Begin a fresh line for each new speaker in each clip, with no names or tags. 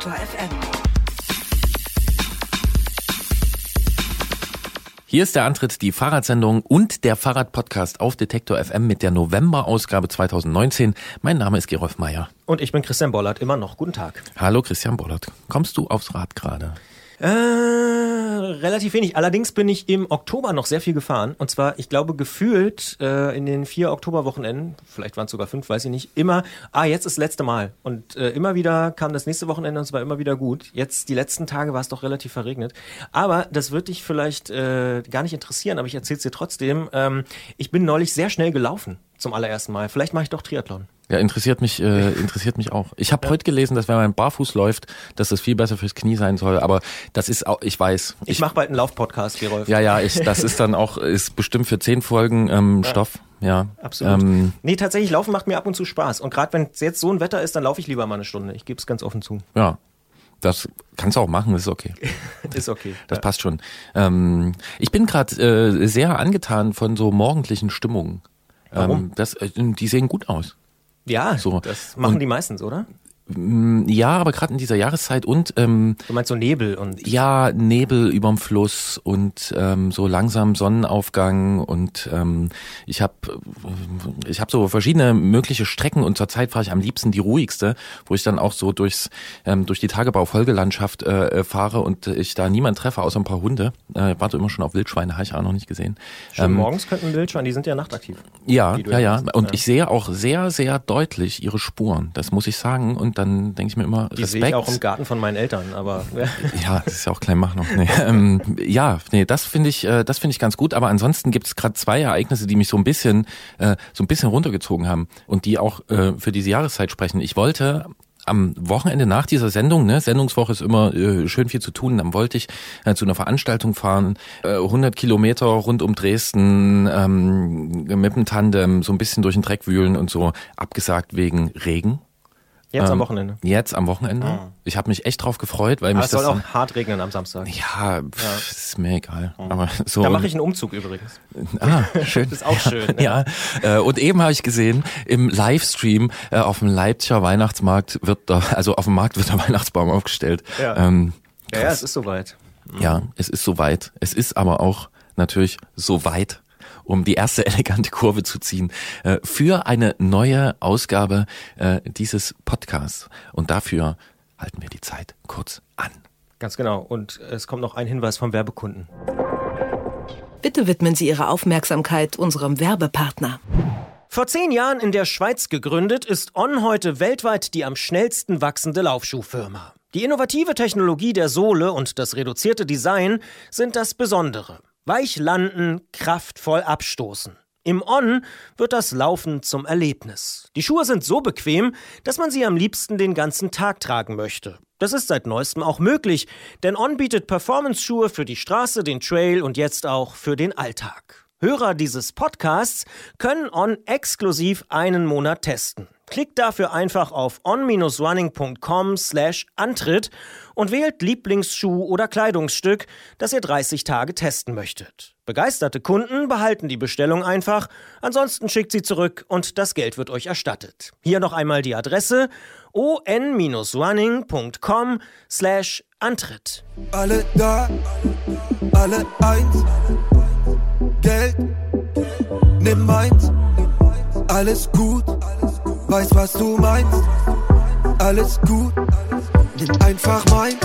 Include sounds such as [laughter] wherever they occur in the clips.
Detektor FM.
Hier ist der Antritt, die Fahrradsendung und der Fahrradpodcast auf Detektor FM mit der November-Ausgabe 2019. Mein Name ist Gerolf Meyer.
Und ich bin Christian Bollert, immer noch. Guten Tag.
Hallo Christian Bollert. Kommst du aufs Rad gerade?
Äh, relativ wenig. Allerdings bin ich im Oktober noch sehr viel gefahren. Und zwar, ich glaube, gefühlt äh, in den vier Oktoberwochenenden, vielleicht waren es sogar fünf, weiß ich nicht, immer, ah, jetzt ist das letzte Mal. Und äh, immer wieder kam das nächste Wochenende und es war immer wieder gut. Jetzt, die letzten Tage war es doch relativ verregnet. Aber das wird dich vielleicht äh, gar nicht interessieren, aber ich erzähl's dir trotzdem. Ähm, ich bin neulich sehr schnell gelaufen zum allerersten Mal. Vielleicht mache ich doch Triathlon.
Ja, interessiert mich, äh, interessiert mich auch. Ich habe ja. heute gelesen, dass wenn man barfuß läuft, dass das viel besser fürs Knie sein soll. Aber das ist auch, ich weiß.
Ich, ich mache bald einen Laufpodcast, Gerolf.
Ja, ja, ich, das ist dann auch, ist bestimmt für zehn Folgen ähm, ja. Stoff. Ja,
absolut. Ähm, nee, tatsächlich, Laufen macht mir ab und zu Spaß. Und gerade wenn es jetzt so ein Wetter ist, dann laufe ich lieber mal eine Stunde. Ich gebe es ganz offen zu.
Ja, das kannst du auch machen, ist okay. [laughs]
ist okay.
Das ja. passt schon. Ähm, ich bin gerade äh, sehr angetan von so morgendlichen Stimmungen.
Warum?
Ähm, das, äh, die sehen gut aus.
Ja, so. das machen und, die meistens, oder?
Mm, ja, aber gerade in dieser Jahreszeit und ähm,
du meinst so Nebel und
ja Nebel überm Fluss und ähm, so langsam Sonnenaufgang und ähm, ich habe ich habe so verschiedene mögliche Strecken und zurzeit fahre ich am liebsten die ruhigste, wo ich dann auch so durchs ähm, durch die Tagebau-Folgelandschaft äh, äh fahre und ich da niemand treffe außer ein paar Hunde. Äh, warte immer schon auf Wildschweine, habe ich auch noch nicht gesehen.
Schon ähm, morgens könnten Wildschweine, die sind ja nachtaktiv.
Ja, ja, ja. Und ja. ich sehe auch sehr sehr deutlich ihre Spuren. Das muss ich sagen und dann denke ich mir immer,
Die sehe ich auch im Garten von meinen Eltern, aber. [laughs]
ja, das ist ja auch klein mach noch. Nee. Ähm, ja, nee, das finde ich, äh, das finde ich ganz gut. Aber ansonsten gibt es gerade zwei Ereignisse, die mich so ein bisschen, äh, so ein bisschen runtergezogen haben und die auch äh, für diese Jahreszeit sprechen. Ich wollte am Wochenende nach dieser Sendung, ne, Sendungswoche ist immer äh, schön viel zu tun, dann wollte ich äh, zu einer Veranstaltung fahren, äh, 100 Kilometer rund um Dresden ähm, mit dem Tandem, so ein bisschen durch den Dreck wühlen und so, abgesagt wegen Regen.
Jetzt ähm, am Wochenende.
Jetzt am Wochenende. Ah. Ich habe mich echt drauf gefreut, weil
Aber
mich
es soll auch hart regnen am Samstag.
Ja, pff, ja. ist mir egal. Mhm. Aber so.
Da mache ich einen Umzug übrigens.
Ah, [laughs] schön.
das ist auch schön.
Ne? Ja. Äh, und eben habe ich gesehen im Livestream äh, auf dem Leipziger Weihnachtsmarkt wird da, also auf dem Markt wird der [laughs] Weihnachtsbaum aufgestellt.
Ja, ähm, ja, ja, es ist soweit.
Mhm. Ja, es ist soweit. Es ist aber auch natürlich so weit um die erste [laughs] elegante Kurve zu ziehen, äh, für eine neue Ausgabe äh, dieses Podcasts. Und dafür halten wir die Zeit kurz an.
Ganz genau. Und es kommt noch ein Hinweis vom Werbekunden.
Bitte widmen Sie Ihre Aufmerksamkeit unserem Werbepartner.
Vor zehn Jahren in der Schweiz gegründet, ist On heute weltweit die am schnellsten wachsende Laufschuhfirma. Die innovative Technologie der Sohle und das reduzierte Design sind das Besondere. Weich landen, kraftvoll abstoßen. Im On wird das Laufen zum Erlebnis. Die Schuhe sind so bequem, dass man sie am liebsten den ganzen Tag tragen möchte. Das ist seit neuestem auch möglich, denn On bietet Performance-Schuhe für die Straße, den Trail und jetzt auch für den Alltag. Hörer dieses Podcasts können On exklusiv einen Monat testen. Klickt dafür einfach auf on-running.com slash Antritt und wählt Lieblingsschuh oder Kleidungsstück, das ihr 30 Tage testen möchtet. Begeisterte Kunden behalten die Bestellung einfach, ansonsten schickt sie zurück und das Geld wird euch erstattet. Hier noch einmal die Adresse on-running.com slash Antritt.
Alle da, alle eins, Geld, nimm meins, alles gut, weiß was du meinst, alles gut. Nimm einfach meins.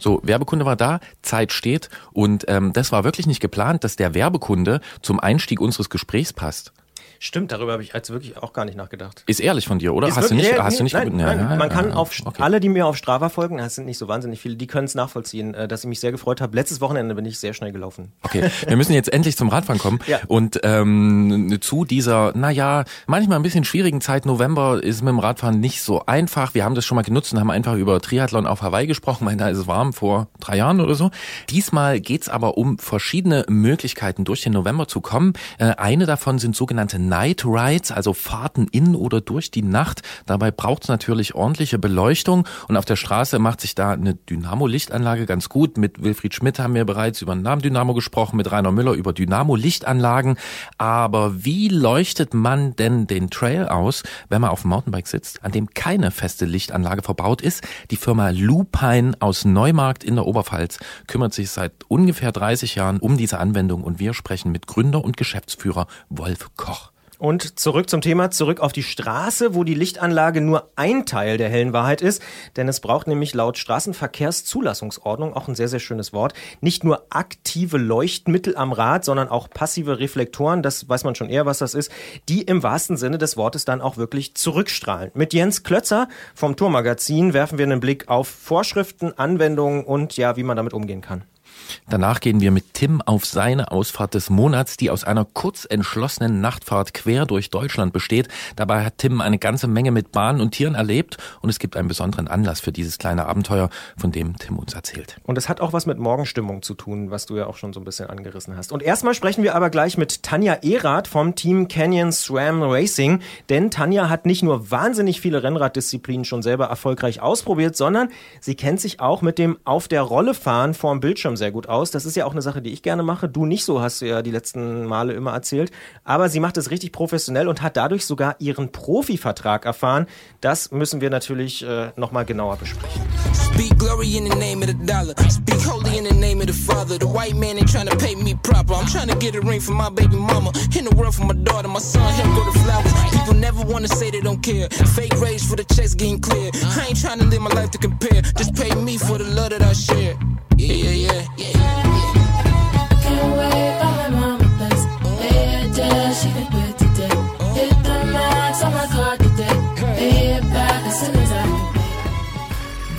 So, Werbekunde war da, Zeit steht und ähm, das war wirklich nicht geplant, dass der Werbekunde zum Einstieg unseres Gesprächs passt.
Stimmt, darüber habe ich jetzt wirklich auch gar nicht nachgedacht.
Ist ehrlich von dir, oder?
Ist
hast
wirklich,
du nicht,
ja,
hast du nicht
nein, nein, man kann auf okay. alle, die mir auf Strava folgen, das sind nicht so wahnsinnig viele, die können es nachvollziehen, äh, dass ich mich sehr gefreut habe. Letztes Wochenende bin ich sehr schnell gelaufen.
Okay, wir müssen jetzt endlich zum Radfahren kommen [laughs] ja. und ähm, zu dieser, naja, manchmal ein bisschen schwierigen Zeit. November ist mit dem Radfahren nicht so einfach. Wir haben das schon mal genutzt und haben einfach über Triathlon auf Hawaii gesprochen, weil da ist es warm vor drei Jahren oder so. Diesmal geht's aber um verschiedene Möglichkeiten, durch den November zu kommen. Äh, eine davon sind sogenannte Night Rides, also Fahrten in oder durch die Nacht. Dabei braucht es natürlich ordentliche Beleuchtung und auf der Straße macht sich da eine Dynamo-Lichtanlage ganz gut. Mit Wilfried Schmidt haben wir bereits über den Namen Dynamo gesprochen, mit Rainer Müller über Dynamo-Lichtanlagen. Aber wie leuchtet man denn den Trail aus, wenn man auf dem Mountainbike sitzt, an dem keine feste Lichtanlage verbaut ist? Die Firma Lupine aus Neumarkt in der Oberpfalz kümmert sich seit ungefähr 30 Jahren um diese Anwendung und wir sprechen mit Gründer und Geschäftsführer Wolf Koch.
Und zurück zum Thema, zurück auf die Straße, wo die Lichtanlage nur ein Teil der hellen Wahrheit ist. Denn es braucht nämlich laut Straßenverkehrszulassungsordnung, auch ein sehr, sehr schönes Wort, nicht nur aktive Leuchtmittel am Rad, sondern auch passive Reflektoren, das weiß man schon eher, was das ist, die im wahrsten Sinne des Wortes dann auch wirklich zurückstrahlen. Mit Jens Klötzer vom Tourmagazin werfen wir einen Blick auf Vorschriften, Anwendungen und ja, wie man damit umgehen kann.
Danach gehen wir mit Tim auf seine Ausfahrt des Monats, die aus einer kurz entschlossenen Nachtfahrt quer durch Deutschland besteht. Dabei hat Tim eine ganze Menge mit Bahnen und Tieren erlebt und es gibt einen besonderen Anlass für dieses kleine Abenteuer, von dem Tim uns erzählt.
Und es hat auch was mit Morgenstimmung zu tun, was du ja auch schon so ein bisschen angerissen hast. Und erstmal sprechen wir aber gleich mit Tanja Erath vom Team Canyon SRAM Racing, denn Tanja hat nicht nur wahnsinnig viele Rennraddisziplinen schon selber erfolgreich ausprobiert, sondern sie kennt sich auch mit dem auf der Rolle fahren vorm Bildschirm sehr gut aus. Das ist ja auch eine Sache, die ich gerne mache. Du nicht so, hast du ja die letzten Male immer erzählt. Aber sie macht es richtig professionell und hat dadurch sogar ihren Profivertrag erfahren. Das müssen wir natürlich äh, nochmal genauer besprechen.
Speak glory in the name of the dollar. Speak in the name of the father. The white man ain't trying to pay me proper. I'm trying to get a ring for my baby mama. In the world for my daughter, my son, him go to flowers. People never wanna say they don't care. Fake rage for the checks getting clear. I ain't trying to live my life to compare. Just pay me for the love that I share. Yeah, yeah, yeah, yeah.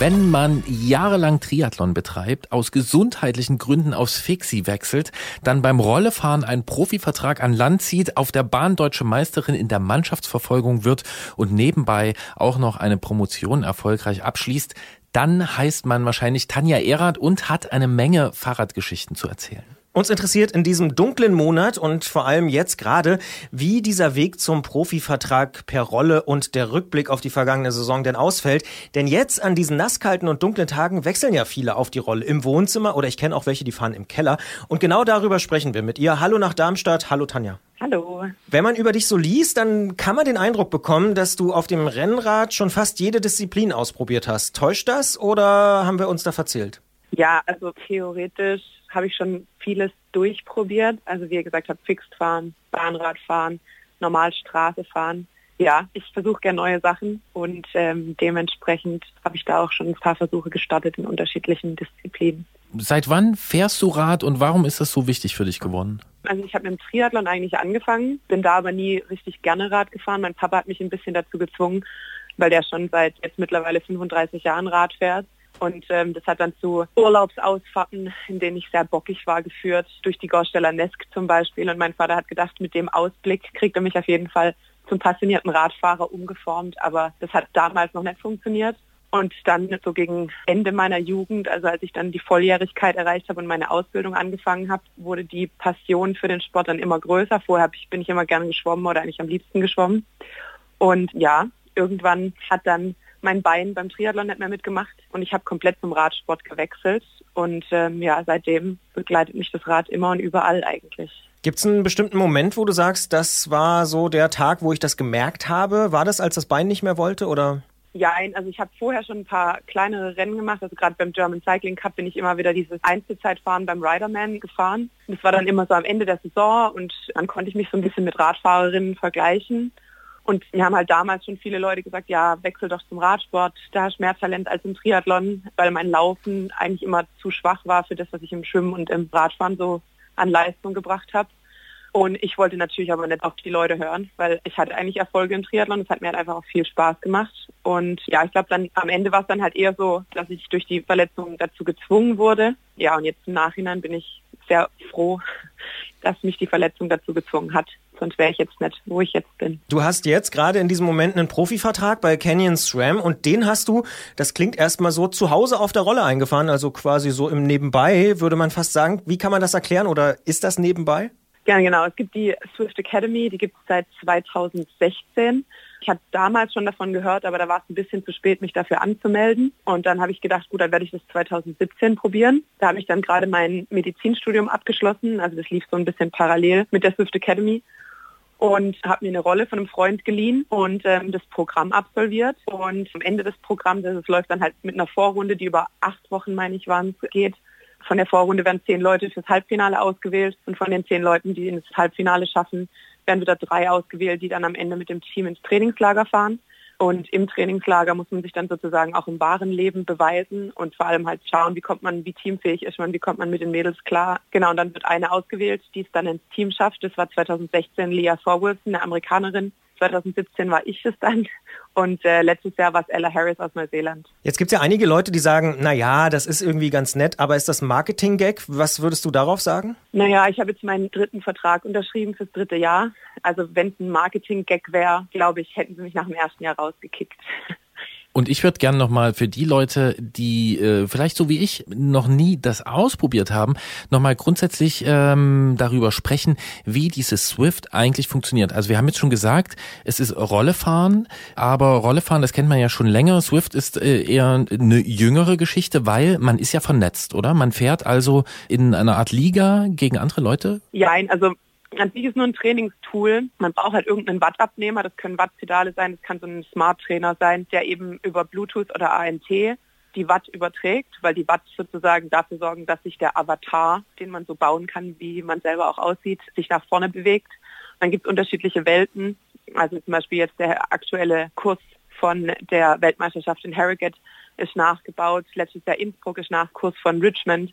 Wenn man jahrelang Triathlon betreibt, aus gesundheitlichen Gründen aufs Fixie wechselt, dann beim Rollefahren einen Profivertrag an Land zieht, auf der Bahn deutsche Meisterin in der Mannschaftsverfolgung wird und nebenbei auch noch eine Promotion erfolgreich abschließt, dann heißt man wahrscheinlich Tanja Erath und hat eine Menge Fahrradgeschichten zu erzählen.
Uns interessiert in diesem dunklen Monat und vor allem jetzt gerade, wie dieser Weg zum Profivertrag per Rolle und der Rückblick auf die vergangene Saison denn ausfällt. Denn jetzt an diesen nasskalten und dunklen Tagen wechseln ja viele auf die Rolle im Wohnzimmer oder ich kenne auch welche, die fahren im Keller. Und genau darüber sprechen wir mit ihr. Hallo nach Darmstadt. Hallo Tanja.
Hallo.
Wenn man über dich so liest, dann kann man den Eindruck bekommen, dass du auf dem Rennrad schon fast jede Disziplin ausprobiert hast. Täuscht das oder haben wir uns da verzählt?
Ja, also theoretisch habe ich schon vieles durchprobiert. Also wie ihr gesagt habt, Fixed fahren, Bahnrad fahren, normal Straße fahren. Ja, ich versuche gerne neue Sachen und ähm, dementsprechend habe ich da auch schon ein paar Versuche gestartet in unterschiedlichen Disziplinen.
Seit wann fährst du Rad und warum ist das so wichtig für dich geworden?
Also ich habe mit dem Triathlon eigentlich angefangen, bin da aber nie richtig gerne Rad gefahren. Mein Papa hat mich ein bisschen dazu gezwungen, weil der schon seit jetzt mittlerweile 35 Jahren Rad fährt. Und ähm, das hat dann zu Urlaubsausfahrten, in denen ich sehr bockig war, geführt, durch die Gorsteller Nesk zum Beispiel. Und mein Vater hat gedacht, mit dem Ausblick kriegt er mich auf jeden Fall zum passionierten Radfahrer umgeformt. Aber das hat damals noch nicht funktioniert. Und dann so gegen Ende meiner Jugend, also als ich dann die Volljährigkeit erreicht habe und meine Ausbildung angefangen habe, wurde die Passion für den Sport dann immer größer. Vorher bin ich immer gerne geschwommen oder eigentlich am liebsten geschwommen. Und ja, irgendwann hat dann mein Bein beim Triathlon nicht mehr mitgemacht und ich habe komplett zum Radsport gewechselt. Und ähm, ja, seitdem begleitet mich das Rad immer und überall eigentlich.
Gibt es einen bestimmten Moment, wo du sagst, das war so der Tag, wo ich das gemerkt habe? War das, als das Bein nicht mehr wollte oder?
Ja, also ich habe vorher schon ein paar kleinere Rennen gemacht. Also gerade beim German Cycling Cup bin ich immer wieder dieses Einzelzeitfahren beim Riderman gefahren. Das war dann immer so am Ende der Saison und dann konnte ich mich so ein bisschen mit Radfahrerinnen vergleichen. Und mir haben halt damals schon viele Leute gesagt, ja, wechsel doch zum Radsport, da hast du mehr Talent als im Triathlon, weil mein Laufen eigentlich immer zu schwach war für das, was ich im Schwimmen und im Radfahren so an Leistung gebracht habe. Und ich wollte natürlich aber nicht auf die Leute hören, weil ich hatte eigentlich Erfolge im Triathlon. Es hat mir halt einfach auch viel Spaß gemacht. Und ja, ich glaube dann am Ende war es dann halt eher so, dass ich durch die Verletzung dazu gezwungen wurde. Ja, und jetzt im Nachhinein bin ich sehr froh, [laughs] dass mich die Verletzung dazu gezwungen hat. Sonst wäre ich jetzt nicht, wo ich jetzt bin.
Du hast jetzt gerade in diesem Moment einen Profivertrag bei Canyon SRAM und den hast du, das klingt erstmal so, zu Hause auf der Rolle eingefahren, also quasi so im Nebenbei, würde man fast sagen. Wie kann man das erklären oder ist das nebenbei?
Ja, genau. Es gibt die Swift Academy, die gibt es seit 2016. Ich hatte damals schon davon gehört, aber da war es ein bisschen zu spät, mich dafür anzumelden. Und dann habe ich gedacht, gut, dann werde ich das 2017 probieren. Da habe ich dann gerade mein Medizinstudium abgeschlossen. Also das lief so ein bisschen parallel mit der Swift Academy und habe mir eine Rolle von einem Freund geliehen und ähm, das Programm absolviert. Und am Ende des Programms, also es läuft dann halt mit einer Vorrunde, die über acht Wochen, meine ich, waren, geht. Von der Vorrunde werden zehn Leute fürs Halbfinale ausgewählt und von den zehn Leuten, die ins Halbfinale schaffen, werden wieder drei ausgewählt, die dann am Ende mit dem Team ins Trainingslager fahren. Und im Trainingslager muss man sich dann sozusagen auch im wahren Leben beweisen und vor allem halt schauen, wie kommt man, wie teamfähig ist man, wie kommt man mit den Mädels klar. Genau, und dann wird eine ausgewählt, die es dann ins Team schafft. Das war 2016 Leah Thorwilson, eine Amerikanerin. 2017 war ich es dann und äh, letztes Jahr war es Ella Harris aus Neuseeland.
Jetzt gibt es ja einige Leute, die sagen, na ja, das ist irgendwie ganz nett, aber ist das Marketing-Gag? Was würdest du darauf sagen?
Naja, ich habe jetzt meinen dritten Vertrag unterschrieben fürs dritte Jahr. Also wenn es ein Marketing-Gag wäre, glaube ich, hätten sie mich nach dem ersten Jahr rausgekickt.
Und ich würde gerne nochmal für die Leute, die äh, vielleicht so wie ich noch nie das ausprobiert haben, nochmal grundsätzlich ähm, darüber sprechen, wie dieses Swift eigentlich funktioniert. Also wir haben jetzt schon gesagt, es ist Rollefahren, aber Rollefahren, das kennt man ja schon länger. Swift ist äh, eher eine jüngere Geschichte, weil man ist ja vernetzt, oder? Man fährt also in einer Art Liga gegen andere Leute?
Ja, also an sich ist nur ein Trainingstool. Man braucht halt irgendeinen Wattabnehmer. Das können Wattpedale sein, das kann so ein Smart Trainer sein, der eben über Bluetooth oder ANT die Watt überträgt, weil die Watt sozusagen dafür sorgen, dass sich der Avatar, den man so bauen kann, wie man selber auch aussieht, sich nach vorne bewegt. Dann gibt es unterschiedliche Welten. Also zum Beispiel jetzt der aktuelle Kurs von der Weltmeisterschaft in Harrogate ist nachgebaut. Letztes Jahr Innsbruck ist Nachkurs von Richmond.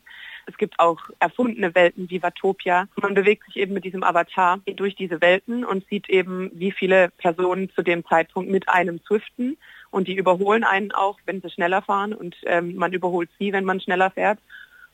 Es gibt auch erfundene Welten wie Watopia. Man bewegt sich eben mit diesem Avatar durch diese Welten und sieht eben, wie viele Personen zu dem Zeitpunkt mit einem swiften. Und die überholen einen auch, wenn sie schneller fahren. Und ähm, man überholt sie, wenn man schneller fährt.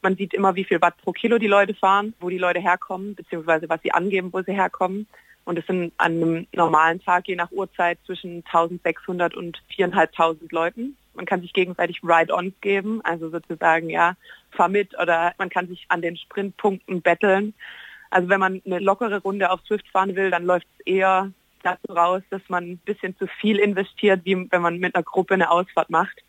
Man sieht immer, wie viel Watt pro Kilo die Leute fahren, wo die Leute herkommen, beziehungsweise was sie angeben, wo sie herkommen. Und es sind an einem normalen Tag, je nach Uhrzeit, zwischen 1600 und 4.500 Leuten. Man kann sich gegenseitig Ride-ons geben, also sozusagen, ja, fahr mit oder man kann sich an den Sprintpunkten betteln. Also wenn man eine lockere Runde auf Swift fahren will, dann läuft es eher dazu raus, dass man ein bisschen zu viel investiert, wie wenn man mit einer Gruppe eine Ausfahrt macht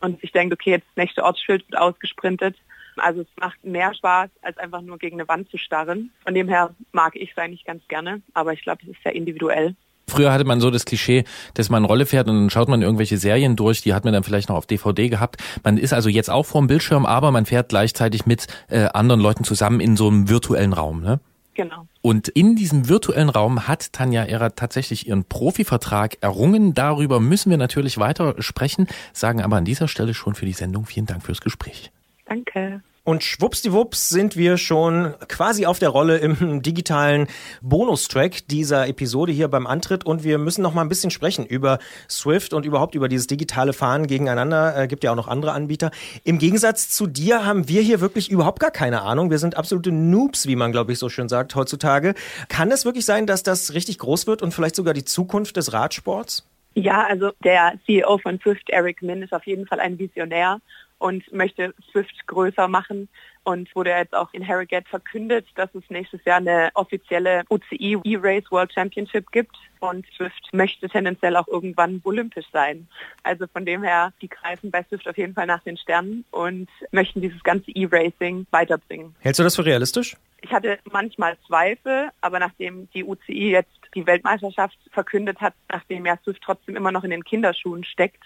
und sich denkt, okay, jetzt das nächste Ortsschild wird ausgesprintet. Also es macht mehr Spaß, als einfach nur gegen eine Wand zu starren. Von dem her mag ich es eigentlich ganz gerne, aber ich glaube, es ist sehr individuell.
Früher hatte man so das Klischee, dass man Rolle fährt und dann schaut man irgendwelche Serien durch, die hat man dann vielleicht noch auf DVD gehabt. Man ist also jetzt auch vor dem Bildschirm, aber man fährt gleichzeitig mit äh, anderen Leuten zusammen in so einem virtuellen Raum, ne?
Genau.
Und in diesem virtuellen Raum hat Tanja Ehrer tatsächlich ihren Profivertrag errungen. Darüber müssen wir natürlich weiter sprechen, sagen aber an dieser Stelle schon für die Sendung vielen Dank fürs Gespräch.
Danke.
Und schwuppsdiwupps sind wir schon quasi auf der Rolle im [laughs] digitalen Bonustrack dieser Episode hier beim Antritt und wir müssen noch mal ein bisschen sprechen über Swift und überhaupt über dieses digitale Fahren gegeneinander. Äh, gibt ja auch noch andere Anbieter. Im Gegensatz zu dir haben wir hier wirklich überhaupt gar keine Ahnung. Wir sind absolute Noobs, wie man glaube ich so schön sagt heutzutage. Kann es wirklich sein, dass das richtig groß wird und vielleicht sogar die Zukunft des Radsports?
Ja, also der CEO von Swift, Eric Min, ist auf jeden Fall ein Visionär und möchte Swift größer machen und wurde jetzt auch in Harrogate verkündet, dass es nächstes Jahr eine offizielle UCI E-Race World Championship gibt und Swift möchte tendenziell auch irgendwann olympisch sein. Also von dem her, die greifen bei Swift auf jeden Fall nach den Sternen und möchten dieses ganze E-Racing weiterbringen.
Hältst du das für realistisch?
Ich hatte manchmal Zweifel, aber nachdem die UCI jetzt die Weltmeisterschaft verkündet hat, nachdem ja Swift trotzdem immer noch in den Kinderschuhen steckt,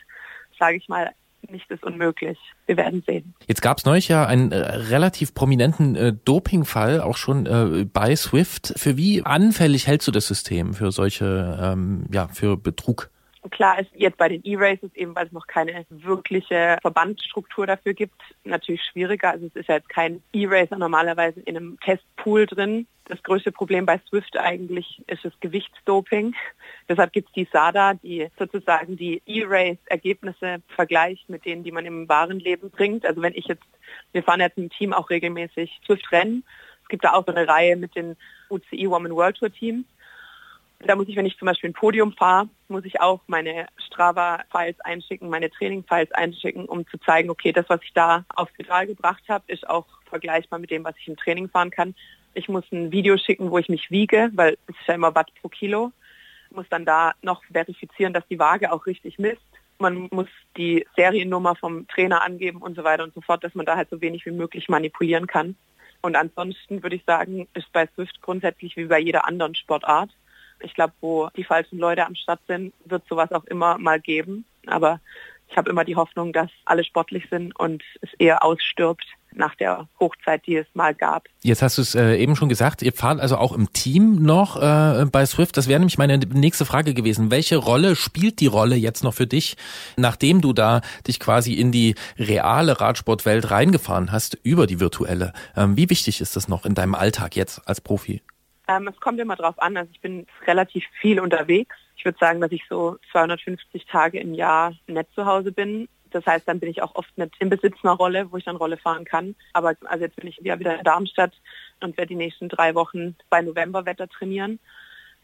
sage ich mal, nichts ist unmöglich. Wir werden sehen.
Jetzt gab es neulich ja einen äh, relativ prominenten äh, Dopingfall, auch schon äh, bei Swift. Für wie anfällig hältst du das System für solche, ähm, ja, für Betrug?
Klar ist jetzt bei den E-Races eben, weil es noch keine wirkliche Verbandsstruktur dafür gibt, natürlich schwieriger. Also es ist ja jetzt kein E-Racer normalerweise in einem Testpool drin. Das größte Problem bei Swift eigentlich ist das Gewichtsdoping. Deshalb gibt es die SADA, die sozusagen die E-Race-Ergebnisse vergleicht mit denen, die man im wahren Leben bringt. Also wenn ich jetzt, wir fahren jetzt im Team auch regelmäßig Swift-Rennen. Es gibt da auch so eine Reihe mit den UCI Women World Tour Teams. Da muss ich, wenn ich zum Beispiel ein Podium fahre, muss ich auch meine Strava-Files einschicken, meine Training-Files einschicken, um zu zeigen, okay, das, was ich da aufs Pedal gebracht habe, ist auch vergleichbar mit dem, was ich im Training fahren kann. Ich muss ein Video schicken, wo ich mich wiege, weil es ist ja immer Watt pro Kilo. Muss dann da noch verifizieren, dass die Waage auch richtig misst. Man muss die Seriennummer vom Trainer angeben und so weiter und so fort, dass man da halt so wenig wie möglich manipulieren kann. Und ansonsten würde ich sagen, ist bei Swift grundsätzlich wie bei jeder anderen Sportart. Ich glaube, wo die falschen Leute am Start sind, wird sowas auch immer mal geben. Aber ich habe immer die Hoffnung, dass alle sportlich sind und es eher ausstirbt nach der Hochzeit, die es mal gab.
Jetzt hast du es äh, eben schon gesagt, ihr fahrt also auch im Team noch äh, bei Swift. Das wäre nämlich meine nächste Frage gewesen. Welche Rolle spielt die Rolle jetzt noch für dich, nachdem du da dich quasi in die reale Radsportwelt reingefahren hast, über die virtuelle? Ähm, wie wichtig ist das noch in deinem Alltag jetzt als Profi?
Ähm, es kommt immer drauf an. Also ich bin relativ viel unterwegs. Ich würde sagen, dass ich so 250 Tage im Jahr nett zu Hause bin. Das heißt, dann bin ich auch oft nicht im Besitz einer Rolle, wo ich dann Rolle fahren kann. Aber also jetzt bin ich ja wieder in Darmstadt und werde die nächsten drei Wochen bei Novemberwetter trainieren.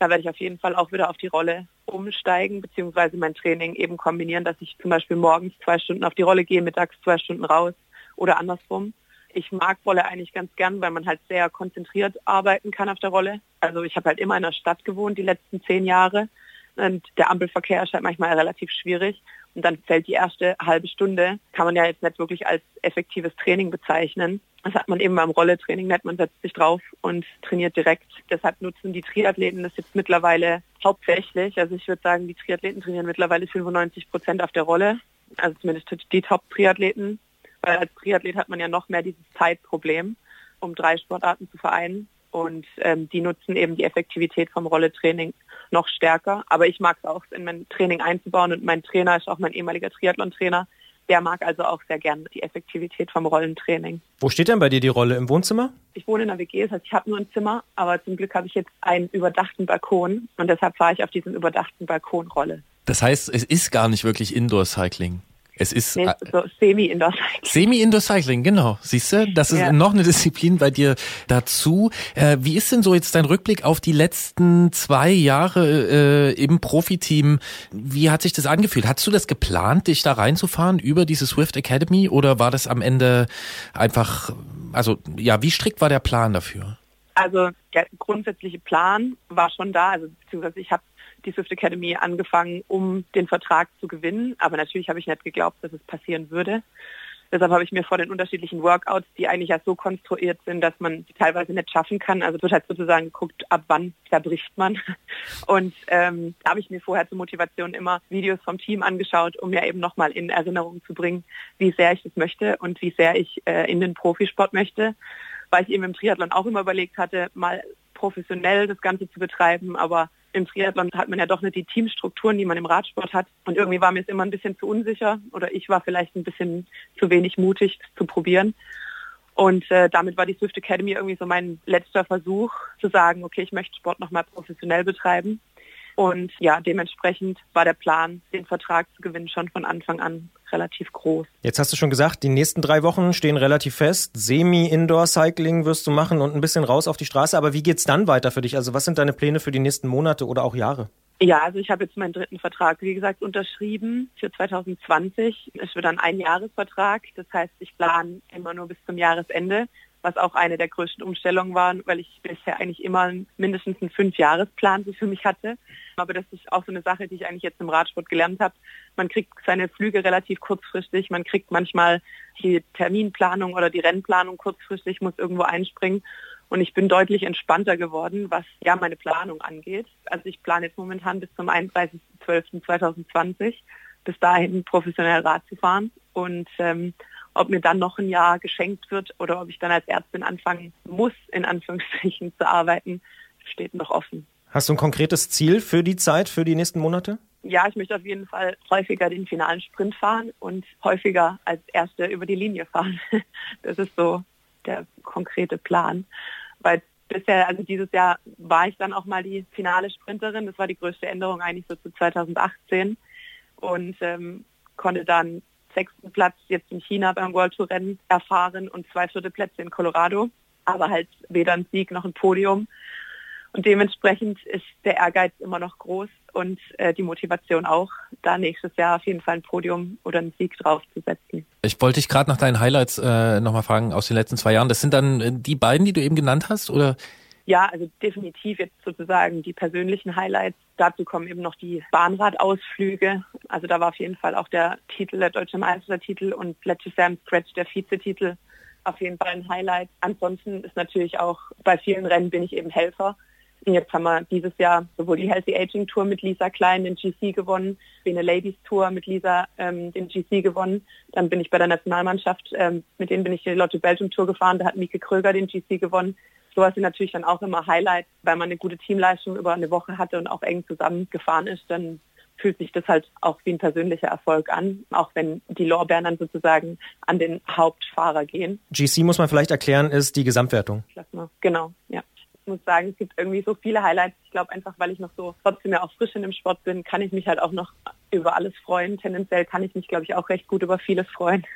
Da werde ich auf jeden Fall auch wieder auf die Rolle umsteigen, beziehungsweise mein Training eben kombinieren, dass ich zum Beispiel morgens zwei Stunden auf die Rolle gehe, mittags zwei Stunden raus oder andersrum. Ich mag Rolle eigentlich ganz gern, weil man halt sehr konzentriert arbeiten kann auf der Rolle. Also ich habe halt immer in der Stadt gewohnt die letzten zehn Jahre und der Ampelverkehr halt manchmal relativ schwierig. Und dann fällt die erste halbe Stunde, kann man ja jetzt nicht wirklich als effektives Training bezeichnen. Das hat man eben beim Rolletraining nicht. Man setzt sich drauf und trainiert direkt. Deshalb nutzen die Triathleten das jetzt mittlerweile hauptsächlich. Also ich würde sagen, die Triathleten trainieren mittlerweile 95 Prozent auf der Rolle. Also zumindest die Top-Triathleten. Weil als Triathlet hat man ja noch mehr dieses Zeitproblem, um drei Sportarten zu vereinen. Und ähm, die nutzen eben die Effektivität vom Rolletraining noch stärker. Aber ich mag es auch, in mein Training einzubauen. Und mein Trainer ist auch mein ehemaliger Triathlon-Trainer. Der mag also auch sehr gern die Effektivität vom Rollentraining.
Wo steht denn bei dir die Rolle? Im Wohnzimmer?
Ich wohne in einer WG, das heißt, ich habe nur ein Zimmer, aber zum Glück habe ich jetzt einen überdachten Balkon und deshalb fahre ich auf diesem überdachten Balkon Rolle.
Das heißt, es ist gar nicht wirklich Indoor-Cycling. Es ist
Nee,
äh,
so Semi-Indoor-Cycling.
Semi-Indoor-Cycling, genau. Siehst du, das ist
Ja.
noch eine [laughs] Disziplin bei dir dazu. Äh, wie ist denn so jetzt dein Rückblick auf die letzten zwei Jahre äh, im Profiteam? Wie hat sich das angefühlt? Hast du das geplant, dich da reinzufahren über diese Swift Academy oder war das am Ende einfach, also ja, wie strikt war der Plan dafür?
Also der grundsätzliche Plan war schon da, also beziehungsweise ich habe die Swift Academy angefangen, um den Vertrag zu gewinnen, aber natürlich habe ich nicht geglaubt, dass es passieren würde. Deshalb habe ich mir vor den unterschiedlichen Workouts, die eigentlich ja so konstruiert sind, dass man die teilweise nicht schaffen kann, also wird halt sozusagen geguckt, ab wann zerbricht man. [laughs] Und ähm, da habe ich mir vorher zur Motivation immer Videos vom Team angeschaut, um mir eben nochmal in Erinnerung zu bringen, wie sehr ich das möchte und wie sehr ich äh, in den Profisport möchte weil ich eben im Triathlon auch immer überlegt hatte, mal professionell das Ganze zu betreiben, aber im Triathlon hat man ja doch nicht die Teamstrukturen, die man im Radsport hat. Und irgendwie war mir es immer ein bisschen zu unsicher oder ich war vielleicht ein bisschen zu wenig mutig, das zu probieren. Und äh, damit war die Swift Academy irgendwie so mein letzter Versuch zu sagen, okay, ich möchte Sport nochmal professionell betreiben. Und ja, dementsprechend war der Plan, den Vertrag zu gewinnen, schon von Anfang an relativ groß.
Jetzt hast du schon gesagt, die nächsten drei Wochen stehen relativ fest. Semi-Indoor-Cycling wirst du machen und ein bisschen raus auf die Straße. Aber wie geht's dann weiter für dich? Also was sind deine Pläne für die nächsten Monate oder auch Jahre?
Ja, also ich habe jetzt meinen dritten Vertrag, wie gesagt, unterschrieben für 2020. Es wird ein Einjahresvertrag. Das heißt, ich plane immer nur bis zum Jahresende, was auch eine der größten Umstellungen war, weil ich bisher eigentlich immer mindestens einen Fünfjahresplan so für mich hatte. Aber das ist auch so eine Sache, die ich eigentlich jetzt im Radsport gelernt habe. Man kriegt seine Flüge relativ kurzfristig. Man kriegt manchmal die Terminplanung oder die Rennplanung kurzfristig, muss irgendwo einspringen. Und ich bin deutlich entspannter geworden, was ja meine Planung angeht. Also ich plane jetzt momentan bis zum 31.12.2020 bis dahin professionell Rad zu fahren. Und ähm, ob mir dann noch ein Jahr geschenkt wird oder ob ich dann als Ärztin anfangen muss, in Anführungsstrichen zu arbeiten, steht noch offen.
Hast du ein konkretes Ziel für die Zeit, für die nächsten Monate?
Ja, ich möchte auf jeden Fall häufiger den finalen Sprint fahren und häufiger als Erste über die Linie fahren. [laughs] Das ist so der konkrete Plan. Weil bisher, also dieses Jahr war ich dann auch mal die finale Sprinterin. Das war die größte Änderung eigentlich so zu 2018 und ähm, konnte dann sechsten Platz jetzt in China beim World Tour Rennen erfahren und zwei vierte Plätze in Colorado, aber halt weder ein Sieg noch ein Podium. Und dementsprechend ist der Ehrgeiz immer noch groß und äh, die Motivation auch, da nächstes Jahr auf jeden Fall ein Podium oder einen Sieg draufzusetzen.
Ich wollte dich gerade nach deinen Highlights äh, nochmal fragen aus den letzten zwei Jahren. Das sind dann äh, die beiden, die du eben genannt hast, oder?
Ja, also definitiv jetzt sozusagen die persönlichen Highlights. Dazu kommen eben noch die Bahnradausflüge. Also da war auf jeden Fall auch der Titel, der deutsche Meistertitel und letztes Jahr im Scratch der Vizetitel auf jeden Fall ein Highlight. Ansonsten ist natürlich auch bei vielen Rennen bin ich eben Helfer. Und jetzt haben wir dieses Jahr sowohl die Healthy Aging Tour mit Lisa Klein den GC gewonnen, wie eine Ladies Tour mit Lisa ähm, den GC gewonnen. Dann bin ich bei der Nationalmannschaft, ähm, mit denen bin ich die Lotte Belgium Tour gefahren, da hat Mieke Kröger den GC gewonnen. Sowas sind natürlich dann auch immer Highlights, weil man eine gute Teamleistung über eine Woche hatte und auch eng zusammengefahren ist, dann fühlt sich das halt auch wie ein persönlicher Erfolg an, auch wenn die Lorbeeren dann sozusagen an den Hauptfahrer gehen.
GC muss man vielleicht erklären, ist die Gesamtwertung.
Genau, ja. Ich muss sagen, es gibt irgendwie so viele Highlights. Ich glaube einfach, weil ich noch so trotzdem ja auch frisch in dem Sport bin, kann ich mich halt auch noch über alles freuen. Tendenziell kann ich mich, glaube ich, auch recht gut über vieles freuen.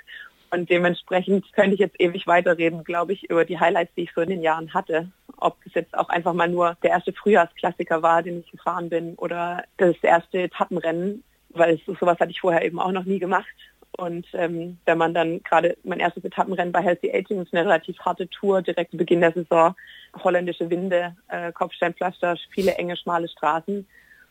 Und dementsprechend könnte ich jetzt ewig weiterreden, glaube ich, über die Highlights, die ich so in den Jahren hatte. Ob es jetzt auch einfach mal nur der erste Frühjahrsklassiker war, den ich gefahren bin, oder das erste Etappenrennen, weil sowas hatte ich vorher eben auch noch nie gemacht. Und ähm, wenn man dann gerade mein erstes Etappenrennen bei Healthy Aging ist eine relativ harte Tour, direkt zu Beginn der Saison, holländische Winde, äh, Kopfsteinpflaster, viele enge, schmale Straßen.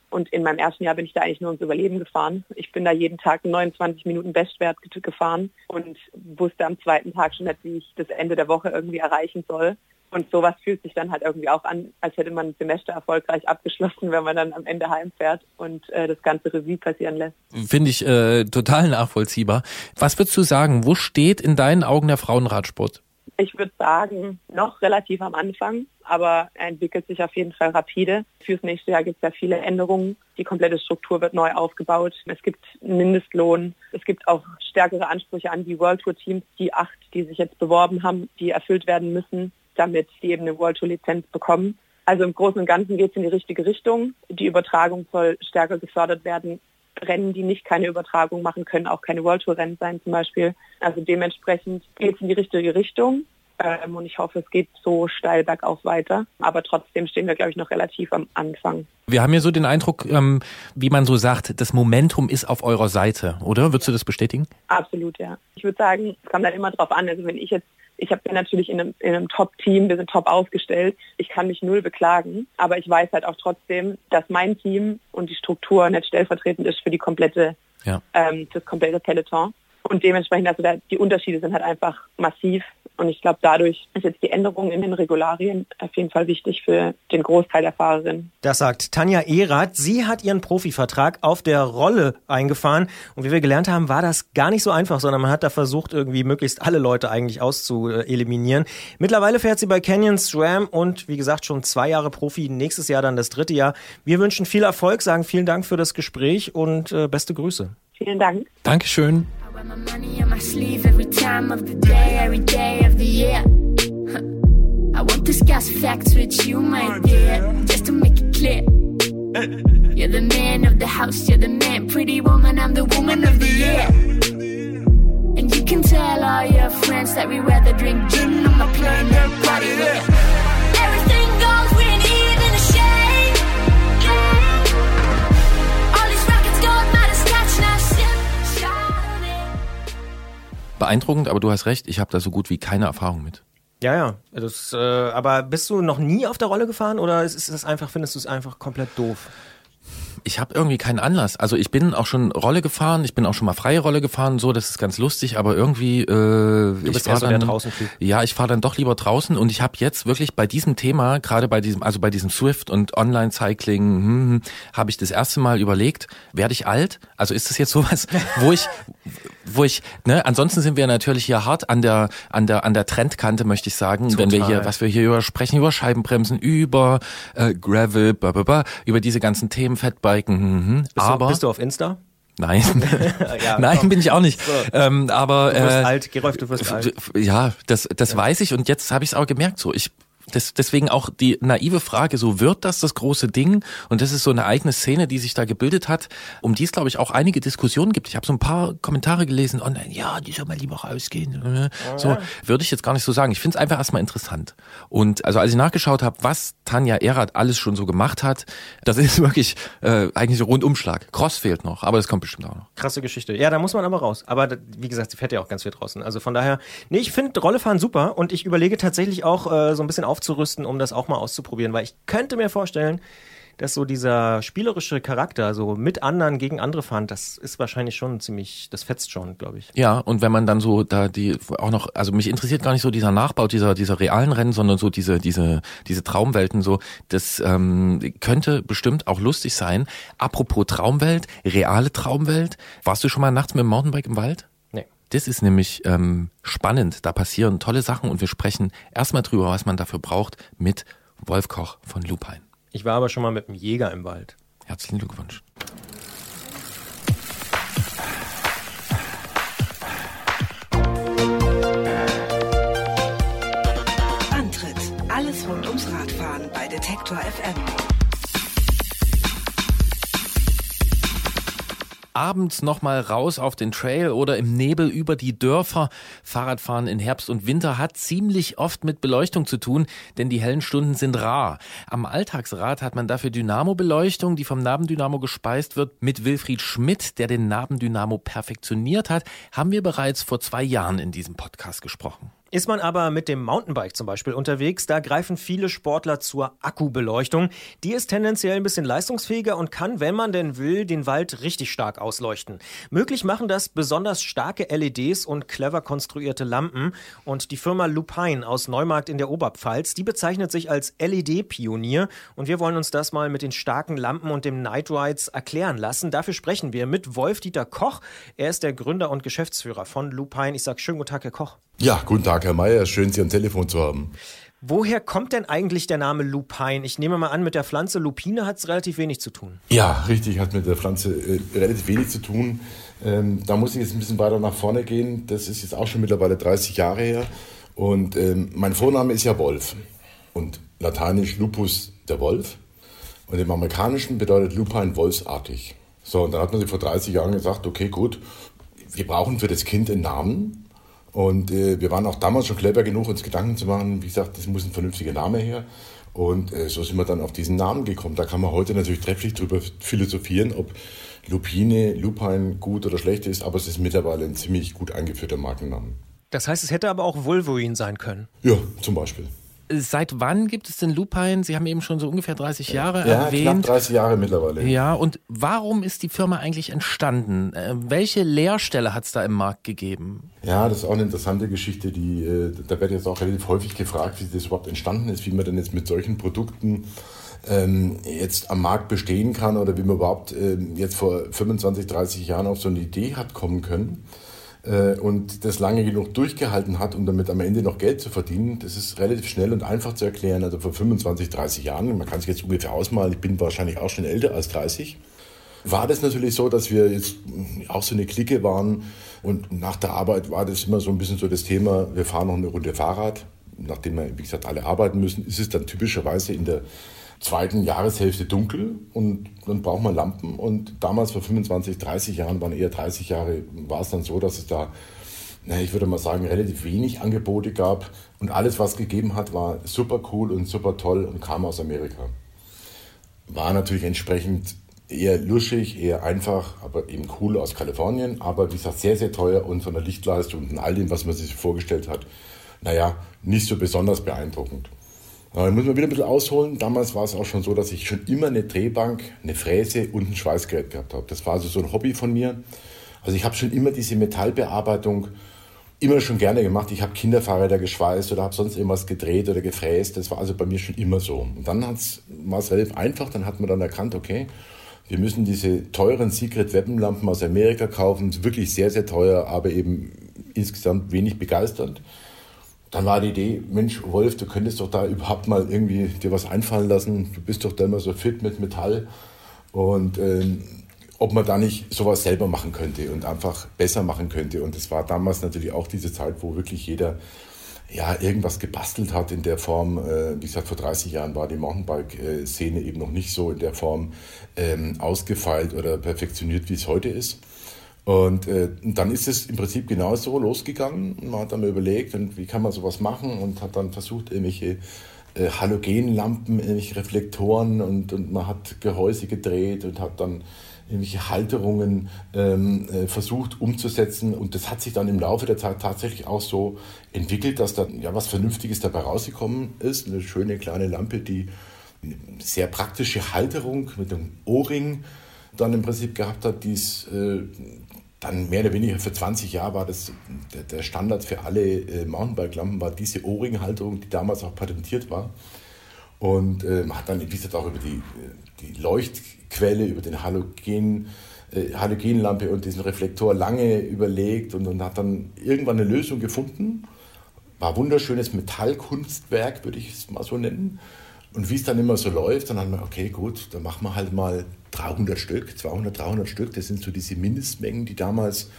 Und in meinem ersten Jahr bin ich da eigentlich nur ums Überleben gefahren. Ich bin da jeden Tag 29 Minuten Bestwert gefahren und wusste am zweiten Tag schon nicht, wie ich das Ende der Woche irgendwie erreichen soll. Und sowas fühlt sich dann halt irgendwie auch an, als hätte man ein Semester erfolgreich abgeschlossen, wenn man dann am Ende heimfährt und äh, das ganze Revue passieren lässt.
Finde ich äh, total nachvollziehbar. Was würdest du sagen, wo steht in deinen Augen der Frauenradsport?
Ich würde sagen, noch relativ am Anfang, aber er entwickelt sich auf jeden Fall rapide. Fürs nächste Jahr gibt es ja viele Änderungen. Die komplette Struktur wird neu aufgebaut. Es gibt Mindestlohn. Es gibt auch stärkere Ansprüche an die World Tour Teams. Die acht, die sich jetzt beworben haben, die erfüllt werden müssen, damit die eben eine World Tour Lizenz bekommen. Also im Großen und Ganzen geht es in die richtige Richtung. Die Übertragung soll stärker gefördert werden. Rennen, die nicht keine Übertragung machen können, auch keine World Tour Rennen sein zum Beispiel. Also dementsprechend geht es in die richtige Richtung. Ähm, und ich hoffe, es geht so steil bergauf weiter. Aber trotzdem stehen wir, glaube ich, noch relativ am Anfang.
Wir haben hier so den Eindruck, ähm, wie man so sagt, das Momentum ist auf eurer Seite, oder? Würdest du das bestätigen?
Absolut, ja. Ich würde sagen, es kommt dann immer drauf an. Also wenn ich jetzt ich bin natürlich in einem, in einem Top-Team, wir sind top aufgestellt. Ich kann mich null beklagen, aber ich weiß halt auch trotzdem, dass mein Team und die Struktur nicht stellvertretend ist für die komplette,
Ja.
ähm, das komplette Peloton. Und dementsprechend, also die Unterschiede sind halt einfach massiv. Und ich glaube, dadurch ist jetzt die Änderung in den Regularien auf jeden Fall wichtig für den Großteil der Fahrerinnen.
Das sagt Tanja Erath. Sie hat ihren Profivertrag auf der Rolle eingefahren. Und wie wir gelernt haben, war das gar nicht so einfach, sondern man hat da versucht, irgendwie möglichst alle Leute eigentlich auszueliminieren. Mittlerweile fährt sie bei Canyon SRAM und wie gesagt schon zwei Jahre Profi, nächstes Jahr dann das dritte Jahr. Wir wünschen viel Erfolg, sagen vielen Dank für das Gespräch und äh, beste Grüße.
Vielen Dank.
Dankeschön.
Wear my money on my sleeve every time of the day, every day of the year. I won't discuss facts with you, my dear, just to make it clear. [laughs] You're the man of the house, you're the man, pretty woman, I'm the woman of the year. And you can tell all your friends that we rather drink gin on my plane than party here.
Beeindruckend, aber du hast recht, ich habe da so gut wie keine Erfahrung mit.
Ja, ja. Das, äh, aber bist du noch nie auf der Rolle gefahren oder ist, ist das einfach, findest du es einfach komplett doof?
Ich habe irgendwie keinen Anlass. Also ich bin auch schon Rolle gefahren, ich bin auch schon mal freie Rolle gefahren, so, das ist ganz lustig, aber irgendwie äh,
Du
ich fahr
so
dann,
der Draußentyp.
Ja, ich fahre dann doch lieber draußen und ich habe jetzt wirklich bei diesem Thema, gerade bei diesem, also bei diesem Swift und Online-Cycling, hm, hm, habe ich das erste Mal überlegt, werde ich alt? Also ist das jetzt sowas, [laughs] wo ich, wo ich, ne, ansonsten sind wir natürlich hier hart an der, an der, an der Trendkante, möchte ich sagen, wenn wir hier,
Total.
was wir hier über sprechen, über Scheibenbremsen, über äh, Gravel, blah, blah, blah, über diese ganzen Themen, Fatbiken, hm, hm.
Bist,
aber
du, bist du auf Insta? [laughs]
Nein, [laughs]
Ja,
nein,
komm.
bin ich auch nicht.
So.
Ähm, aber
Du wirst
äh,
alt, Gerolf, du wirst alt.
ja, das, das weiß ich und jetzt habe ich es auch gemerkt. So, ich Das, deswegen auch die naive Frage, so wird das das große Ding? Und das ist so eine eigene Szene, die sich da gebildet hat, um die es, glaube ich, auch einige Diskussionen gibt. Ich habe so ein paar Kommentare gelesen online, ja, die soll mal lieber rausgehen. So würde ich jetzt gar nicht so sagen. Ich finde es einfach erstmal interessant. Und also als ich nachgeschaut habe, was Tanja Erath alles schon so gemacht hat, das [laughs] ist wirklich äh, eigentlich so Rundumschlag. Cross fehlt noch, aber das kommt bestimmt auch noch.
Krasse Geschichte. Ja, da muss man aber raus. Aber wie gesagt, sie fährt ja auch ganz viel draußen. Also von daher, nee, ich finde Rollefahren super und ich überlege tatsächlich auch äh, so ein bisschen aufzurüsten, um das auch mal auszuprobieren, weil ich könnte mir vorstellen, dass so dieser spielerische Charakter, so mit anderen gegen andere fahren, das ist wahrscheinlich schon ziemlich, das fetzt schon, glaube ich.
Ja, und wenn man dann so da die auch noch, also mich interessiert gar nicht so dieser Nachbau dieser dieser realen Rennen, sondern so diese diese diese Traumwelten so, das ähm, könnte bestimmt auch lustig sein. Apropos Traumwelt, reale Traumwelt, warst du schon mal nachts mit dem Mountainbike im Wald? Das ist nämlich ähm, spannend. Da passieren tolle Sachen und wir sprechen erstmal drüber, was man dafür braucht, mit Wolf Koch von Lupine.
Ich war aber schon mal mit einem Jäger im Wald.
Herzlichen Glückwunsch.
Antritt. Alles rund ums Radfahren bei Detektor FM.
Abends nochmal raus auf den Trail oder im Nebel über die Dörfer. Fahrradfahren in Herbst und Winter hat ziemlich oft mit Beleuchtung zu tun, denn die hellen Stunden sind rar. Am Alltagsrad hat man dafür Dynamo-Beleuchtung, die vom Nabendynamo gespeist wird. Mit Wilfried Schmidt, der den Nabendynamo perfektioniert hat, haben wir bereits vor zwei Jahren in diesem Podcast gesprochen.
Ist man aber mit dem Mountainbike zum Beispiel unterwegs, da greifen viele Sportler zur Akkubeleuchtung. Die ist tendenziell ein bisschen leistungsfähiger und kann, wenn man denn will, den Wald richtig stark ausleuchten. Möglich machen das besonders starke LEDs und clever konstruierte Lampen. Und die Firma Lupine aus Neumarkt in der Oberpfalz, die bezeichnet sich als LED-Pionier. Und wir wollen uns das mal mit den starken Lampen und dem Night Rides erklären lassen. Dafür sprechen wir mit Wolf-Dieter Koch. Er ist der Gründer und Geschäftsführer von Lupine. Ich sage schönen guten Tag, Herr Koch.
Ja, guten Tag, Herr Mayer. Schön, Sie am Telefon zu haben.
Woher kommt denn eigentlich der Name Lupine? Ich nehme mal an, mit der Pflanze Lupine hat es relativ wenig zu tun.
Ja, richtig, hat mit der Pflanze äh, relativ wenig zu tun. Ähm, da muss ich jetzt ein bisschen weiter nach vorne gehen. Das ist jetzt auch schon mittlerweile 30 Jahre her. Und ähm, mein Vorname ist ja Wolf. Und lateinisch Lupus, der Wolf. Und im Amerikanischen bedeutet Lupine wolfsartig. So, und dann hat man sich vor 30 Jahren gesagt, okay, gut, wir brauchen für das Kind einen Namen. Und äh, wir waren auch damals schon clever genug, uns Gedanken zu machen, wie gesagt, das muss ein vernünftiger Name her. Und äh, so sind wir dann auf diesen Namen gekommen. Da kann man heute natürlich trefflich drüber philosophieren, ob Lupine, Lupine gut oder schlecht ist, aber es ist mittlerweile ein ziemlich gut eingeführter Markenname.
Das heißt, es hätte aber auch Wolverine sein können.
Ja, zum Beispiel.
Seit wann gibt es denn Lupine? Sie haben eben schon so ungefähr 30 Jahre
Ja, knapp
erwähnt.
30 Jahre mittlerweile.
Ja, und warum ist die Firma eigentlich entstanden? Äh, welche Leerstelle hat es da im Markt gegeben?
Ja, das ist auch eine interessante Geschichte, die, äh, da wird jetzt auch relativ häufig gefragt, wie das überhaupt entstanden ist, wie man denn jetzt mit solchen Produkten ähm, jetzt am Markt bestehen kann oder wie man überhaupt ähm, jetzt vor 25, 30 Jahren auf so eine Idee hat kommen können und das lange genug durchgehalten hat, um damit am Ende noch Geld zu verdienen. Das ist relativ schnell und einfach zu erklären. Also vor 25, 30 Jahren, man kann sich jetzt ungefähr ausmalen, ich bin wahrscheinlich auch schon älter als 30, war das natürlich so, dass wir jetzt auch so eine Clique waren und nach der Arbeit war das immer so ein bisschen so das Thema, wir fahren noch eine Runde Fahrrad. Nachdem wir, wie gesagt, alle arbeiten müssen, ist es dann typischerweise in der zweiten Jahreshälfte dunkel und dann braucht man Lampen. Und damals vor 25, 30 Jahren, waren eher 30 Jahre, war es dann so, dass es da, na, ich würde mal sagen, relativ wenig Angebote gab. Und alles, was gegeben hat, war super cool und super toll und kam aus Amerika. War natürlich entsprechend eher luschig, eher einfach, aber eben cool aus Kalifornien. Aber wie gesagt, sehr, sehr teuer und von der Lichtleistung und all dem, was man sich vorgestellt hat, naja, nicht so besonders beeindruckend. Da muss man wieder ein bisschen ausholen. Damals war es auch schon so, dass ich schon immer eine Drehbank, eine Fräse und ein Schweißgerät gehabt habe. Das war also so ein Hobby von mir. Also ich habe schon immer diese Metallbearbeitung immer schon gerne gemacht. Ich habe Kinderfahrräder geschweißt oder habe sonst irgendwas gedreht oder gefräst. Das war also bei mir schon immer so. Und dann war es relativ einfach. Dann hat man dann erkannt, okay, wir müssen diese teuren Secret Webbenlampen aus Amerika kaufen. Wirklich sehr, sehr teuer, aber eben insgesamt wenig begeisternd. Dann war die Idee, Mensch, Wolf, du könntest doch da überhaupt mal irgendwie dir was einfallen lassen. Du bist doch da immer so fit mit Metall. Und ähm, ob man da nicht sowas selber machen könnte und einfach besser machen könnte. Und es war damals natürlich auch diese Zeit, wo wirklich jeder ja, irgendwas gebastelt hat in der Form. Äh, wie gesagt, vor 30 Jahren war die Mountainbike-Szene eben noch nicht so in der Form ähm, ausgefeilt oder perfektioniert, wie es heute ist. Und äh, dann ist es im Prinzip genauso losgegangen. Man hat dann mal überlegt, wie kann man sowas machen und hat dann versucht, irgendwelche äh, Halogenlampen, irgendwelche Reflektoren und, und man hat Gehäuse gedreht und hat dann irgendwelche Halterungen ähm, äh, versucht umzusetzen. Und das hat sich dann im Laufe der Zeit tatsächlich auch so entwickelt, dass da ja was Vernünftiges dabei rausgekommen ist. Eine schöne kleine Lampe, die eine sehr praktische Halterung mit einem O-Ring dann im Prinzip gehabt hat, die es äh, dann mehr oder weniger für 20 Jahre war das der, Standard für alle äh, Mountainbike-Lampen, war diese O-Ring-Halterung, die damals auch patentiert war. Und äh, man hat dann, wie gesagt, auch über die, die Leuchtquelle, über den Halogen, äh, Halogenlampe und diesen Reflektor lange überlegt und, und hat dann irgendwann eine Lösung gefunden. War wunderschönes Metallkunstwerk, würde ich es mal so nennen. Und wie es dann immer so läuft, dann haben wir, okay, gut, dann machen wir halt mal 300 Stück, 200, 300 Stück. Das sind so diese Mindestmengen, die damals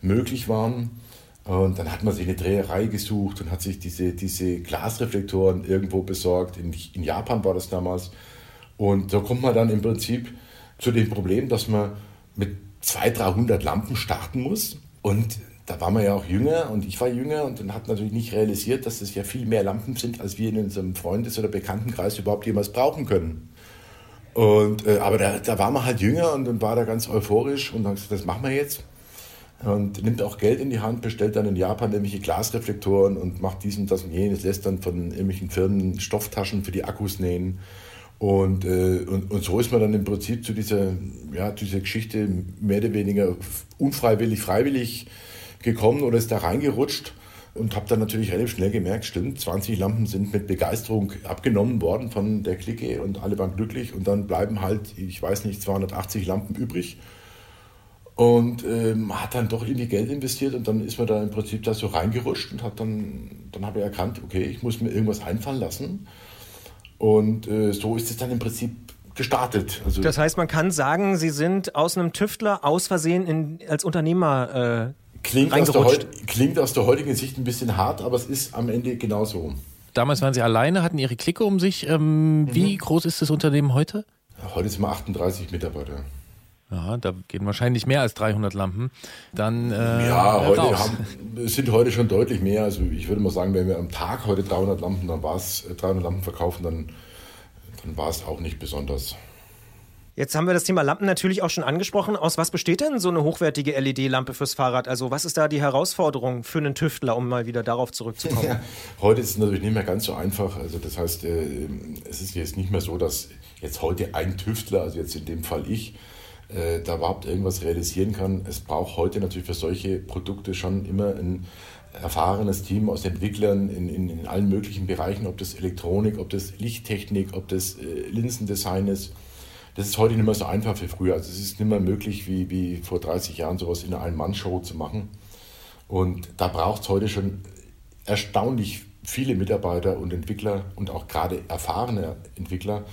möglich waren. Und dann hat man sich eine Dreherei gesucht und hat sich diese, diese Glasreflektoren irgendwo besorgt. In, in Japan war das damals. Und so kommt man dann im Prinzip zu dem Problem, dass man mit 200, 300 Lampen starten muss. Und da war man ja auch jünger und ich war jünger und dann hat natürlich nicht realisiert, dass es ja viel mehr Lampen sind, als wir in unserem Freundes- oder Bekanntenkreis überhaupt jemals brauchen können. Und, äh, aber da, da war man halt jünger und dann war da ganz euphorisch und dann gesagt, das machen wir jetzt. Und nimmt auch Geld in die Hand, bestellt dann in Japan irgendwelche Glasreflektoren und macht dies und das und jenes, lässt dann von irgendwelchen Firmen Stofftaschen für die Akkus nähen. Und, äh, und, und so ist man dann im Prinzip zu dieser, ja, zu dieser Geschichte mehr oder weniger unfreiwillig, freiwillig gekommen oder ist da reingerutscht und habe dann natürlich relativ schnell gemerkt, stimmt, 20 Lampen sind mit Begeisterung abgenommen worden von der Clique und alle waren glücklich und dann bleiben halt, ich weiß nicht, 280 Lampen übrig. Und ähm, hat dann doch irgendwie Geld investiert und dann ist man da im Prinzip da so reingerutscht und hat dann, dann habe ich erkannt, okay, ich muss mir irgendwas einfallen lassen. Und äh, so ist es dann im Prinzip gestartet.
Also das heißt, man kann sagen, Sie sind aus einem Tüftler aus Versehen in, als Unternehmer äh,
Klingt aus, der, klingt aus der heutigen Sicht ein bisschen hart, aber es ist am Ende genauso.
Damals waren Sie alleine, hatten Ihre Clique um sich. Ähm, mhm. Wie groß ist das Unternehmen heute?
Heute sind wir 38 Mitarbeiter.
Ja, da gehen wahrscheinlich mehr als 300 Lampen. Dann äh,
ja, heute haben, sind heute schon deutlich mehr. Also ich würde mal sagen, wenn wir am Tag heute 300 Lampen, dann war es 300 Lampen verkaufen, dann, dann war es auch nicht besonders.
Jetzt haben wir das Thema Lampen natürlich auch schon angesprochen. Aus was besteht denn so eine hochwertige LED-Lampe fürs Fahrrad? Also was ist da die Herausforderung für einen Tüftler, um mal wieder darauf zurückzukommen? Ja,
heute ist es natürlich nicht mehr ganz so einfach. Also das heißt, äh, es ist jetzt nicht mehr so, dass jetzt heute ein Tüftler, also jetzt in dem Fall ich, äh, da überhaupt irgendwas realisieren kann. Es braucht heute natürlich für solche Produkte schon immer ein erfahrenes Team aus Entwicklern in, in, in allen möglichen Bereichen, ob das Elektronik, ob das Lichttechnik, ob das äh, Linsendesign ist. Das ist heute nicht mehr so einfach wie früher. Also es ist nicht mehr möglich, wie, wie vor 30 Jahren sowas in einer Ein-Mann-Show zu machen. Und da braucht es heute schon erstaunlich viele Mitarbeiter und Entwickler und auch gerade erfahrene Entwickler,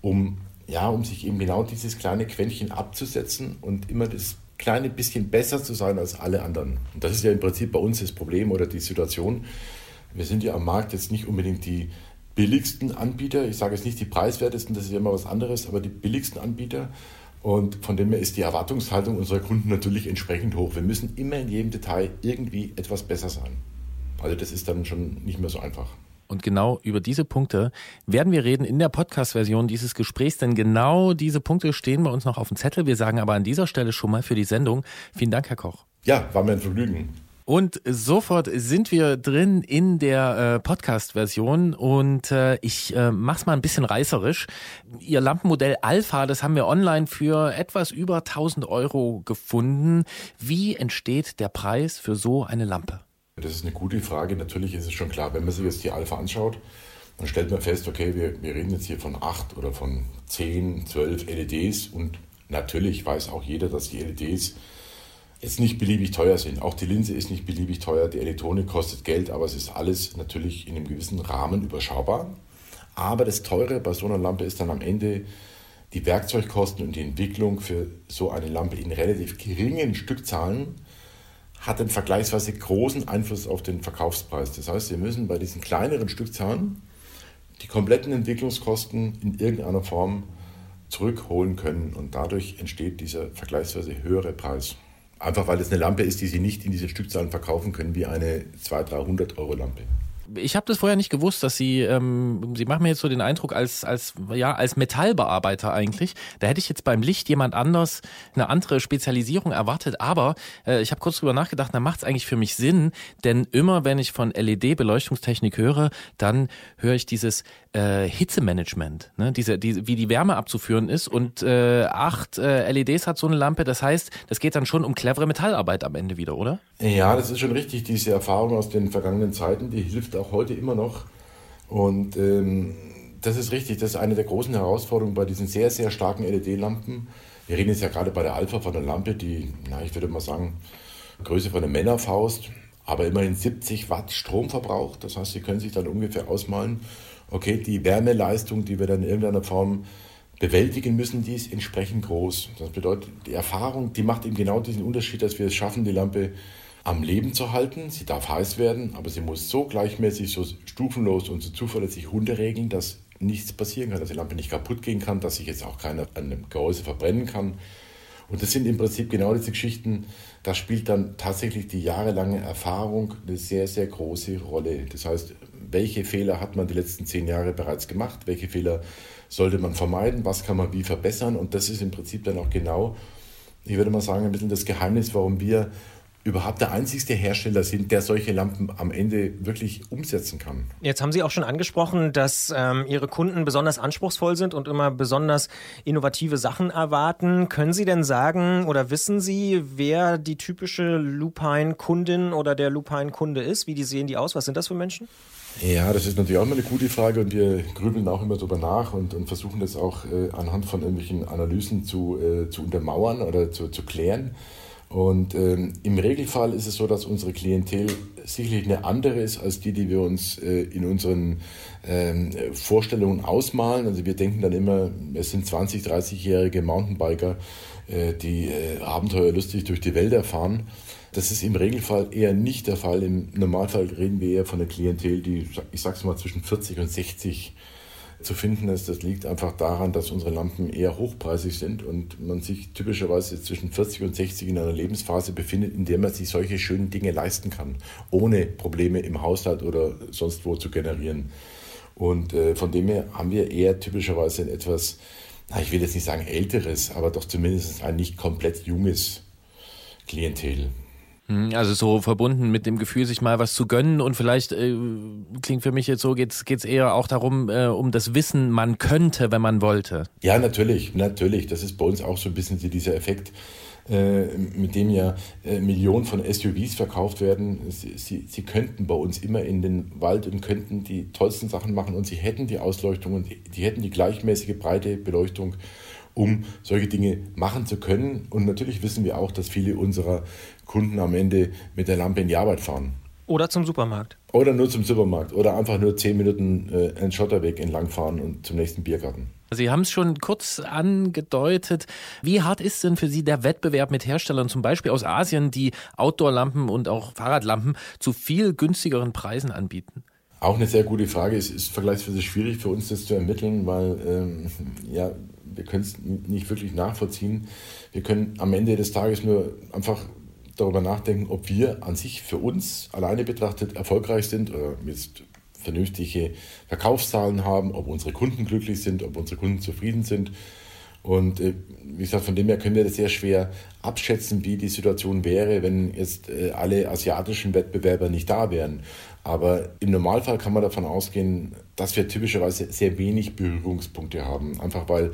um, ja, um sich eben genau dieses kleine Quäntchen abzusetzen und immer das kleine bisschen besser zu sein als alle anderen. Und das ist ja im Prinzip bei uns das Problem oder die Situation. Wir sind ja am Markt jetzt nicht unbedingt die billigsten Anbieter. Ich sage jetzt nicht die preiswertesten, das ist ja immer was anderes, aber die billigsten Anbieter. Und von dem her ist die Erwartungshaltung unserer Kunden natürlich entsprechend hoch. Wir müssen immer in jedem Detail irgendwie etwas besser sein. Also das ist dann schon nicht mehr so einfach.
Und genau über diese Punkte werden wir reden in der Podcast-Version dieses Gesprächs, denn genau diese Punkte stehen bei uns noch auf dem Zettel. Wir sagen aber an dieser Stelle schon mal für die Sendung vielen Dank, Herr Koch.
Ja, war mir ein Vergnügen.
Und sofort sind wir drin in der äh, Podcast-Version und äh, ich äh, mach's mal ein bisschen reißerisch. Ihr Lampenmodell Alpha, das haben wir online für etwas über 1000 Euro gefunden. Wie entsteht der Preis für so eine Lampe?
Das ist eine gute Frage. Natürlich ist es schon klar, wenn man sich jetzt die Alpha anschaut, dann stellt man fest, okay, wir, wir reden jetzt hier von acht oder von zehn, zwölf LEDs und natürlich weiß auch jeder, dass die LEDs jetzt nicht beliebig teuer sind. Auch die Linse ist nicht beliebig teuer, die Elektronik kostet Geld, aber es ist alles natürlich in einem gewissen Rahmen überschaubar. Aber das Teure bei so einer Lampe ist dann am Ende die Werkzeugkosten und die Entwicklung für so eine Lampe in relativ geringen Stückzahlen hat einen vergleichsweise großen Einfluss auf den Verkaufspreis. Das heißt, wir müssen bei diesen kleineren Stückzahlen die kompletten Entwicklungskosten in irgendeiner Form zurückholen können und dadurch entsteht dieser vergleichsweise höhere Preis. Einfach weil es eine Lampe ist, die Sie nicht in diesen Stückzahlen verkaufen können wie eine 200, 300 Euro Lampe.
Ich habe das vorher nicht gewusst, dass Sie, ähm, Sie machen mir jetzt so den Eindruck als, als, ja, als Metallbearbeiter eigentlich. Da hätte ich jetzt beim Licht jemand anders eine andere Spezialisierung erwartet. Aber äh, ich habe kurz drüber nachgedacht, da macht es eigentlich für mich Sinn, denn immer wenn ich von LED-Beleuchtungstechnik höre, dann höre ich dieses äh, Hitzemanagement, ne? diese, diese, wie die Wärme abzuführen ist. Und äh, acht äh, LEDs hat so eine Lampe. Das heißt, das geht dann schon um clevere Metallarbeit am Ende wieder, oder?
Ja, das ist schon richtig. Diese Erfahrung aus den vergangenen Zeiten, die hilft auch heute immer noch. Und ähm, das ist richtig, das ist eine der großen Herausforderungen bei diesen sehr, sehr starken LED-Lampen. Wir reden jetzt ja gerade bei der Alpha von einer Lampe, die, na, ich würde mal sagen, Größe von einer Männerfaust, aber immerhin 70 Watt Strom verbraucht. Das heißt, Sie können sich dann ungefähr ausmalen, okay, die Wärmeleistung, die wir dann in irgendeiner Form bewältigen müssen, die ist entsprechend groß. Das bedeutet, die Erfahrung, die macht eben genau diesen Unterschied, dass wir es schaffen, die Lampe am Leben zu halten. Sie darf heiß werden, aber sie muss so gleichmäßig, so stufenlos und so zuverlässig runterregeln, dass nichts passieren kann, dass die Lampe nicht kaputt gehen kann, dass sich jetzt auch keiner an einem Gehäuse verbrennen kann. Und das sind im Prinzip genau diese Geschichten, da spielt dann tatsächlich die jahrelange Erfahrung eine sehr, sehr große Rolle. Das heißt, welche Fehler hat man die letzten zehn Jahre bereits gemacht, welche Fehler sollte man vermeiden, was kann man wie verbessern und das ist im Prinzip dann auch genau, ich würde mal sagen, ein bisschen das Geheimnis, warum wir überhaupt der einzigste Hersteller sind, der solche Lampen am Ende wirklich umsetzen kann.
Jetzt haben Sie auch schon angesprochen, dass ähm, Ihre Kunden besonders anspruchsvoll sind und immer besonders innovative Sachen erwarten. Können Sie denn sagen oder wissen Sie, wer die typische Lupine-Kundin oder der Lupine-Kunde ist? Wie die sehen die aus? Was sind das für Menschen?
Ja, das ist natürlich auch immer eine gute Frage und wir grübeln auch immer darüber nach und, und versuchen das auch äh, anhand von irgendwelchen Analysen zu, äh, zu untermauern oder zu, zu klären. Und ähm, im Regelfall ist es so, dass unsere Klientel sicherlich eine andere ist als die, die wir uns äh, in unseren ähm, Vorstellungen ausmalen. Also wir denken dann immer, es sind 20, 30-jährige Mountainbiker, äh, die äh, abenteuerlustig durch die Wälder fahren. Das ist im Regelfall eher nicht der Fall. Im Normalfall reden wir eher von einer Klientel, die, ich sag's mal, zwischen 40 und 60 zu finden ist. Das liegt einfach daran, dass unsere Lampen eher hochpreisig sind und man sich typischerweise zwischen 40 und 60 in einer Lebensphase befindet, in der man sich solche schönen Dinge leisten kann, ohne Probleme im Haushalt oder sonst wo zu generieren. Und äh, von dem her haben wir eher typischerweise ein etwas, na, ich will jetzt nicht sagen älteres, aber doch zumindest ein nicht komplett junges Klientel.
Hm, Also so verbunden mit dem Gefühl, sich mal was zu gönnen und vielleicht äh, klingt für mich jetzt so, geht's geht's eher auch darum, äh, um das Wissen, man könnte, wenn man wollte.
Ja, natürlich, natürlich. Das ist bei uns auch so ein bisschen dieser Effekt, äh, mit dem ja äh, Millionen von SUVs verkauft werden. Sie, sie, sie könnten bei uns immer in den Wald und könnten die tollsten Sachen machen und sie hätten die Ausleuchtung und die, die hätten die gleichmäßige breite Beleuchtung um solche Dinge machen zu können. Und natürlich wissen wir auch, dass viele unserer Kunden am Ende mit der Lampe in die Arbeit fahren.
Oder zum Supermarkt.
Oder nur zum Supermarkt. Oder einfach nur zehn Minuten äh, einen Schotterweg entlangfahren und zum nächsten Biergarten.
Sie haben es schon kurz angedeutet. Wie hart ist denn für Sie der Wettbewerb mit Herstellern, zum Beispiel aus Asien, die Outdoor-Lampen und auch Fahrradlampen zu viel günstigeren Preisen anbieten?
Auch eine sehr gute Frage. Es ist vergleichsweise schwierig für uns, das zu ermitteln, weil ähm, ja, wir können es nicht wirklich nachvollziehen. Wir können am Ende des Tages nur einfach darüber nachdenken, ob wir an sich für uns alleine betrachtet erfolgreich sind oder jetzt vernünftige Verkaufszahlen haben, ob unsere Kunden glücklich sind, ob unsere Kunden zufrieden sind. Und äh, wie gesagt, von dem her können wir das sehr schwer abschätzen, wie die Situation wäre, wenn jetzt äh, alle asiatischen Wettbewerber nicht da wären. Aber im Normalfall kann man davon ausgehen, dass wir typischerweise sehr wenig Berührungspunkte haben. Einfach weil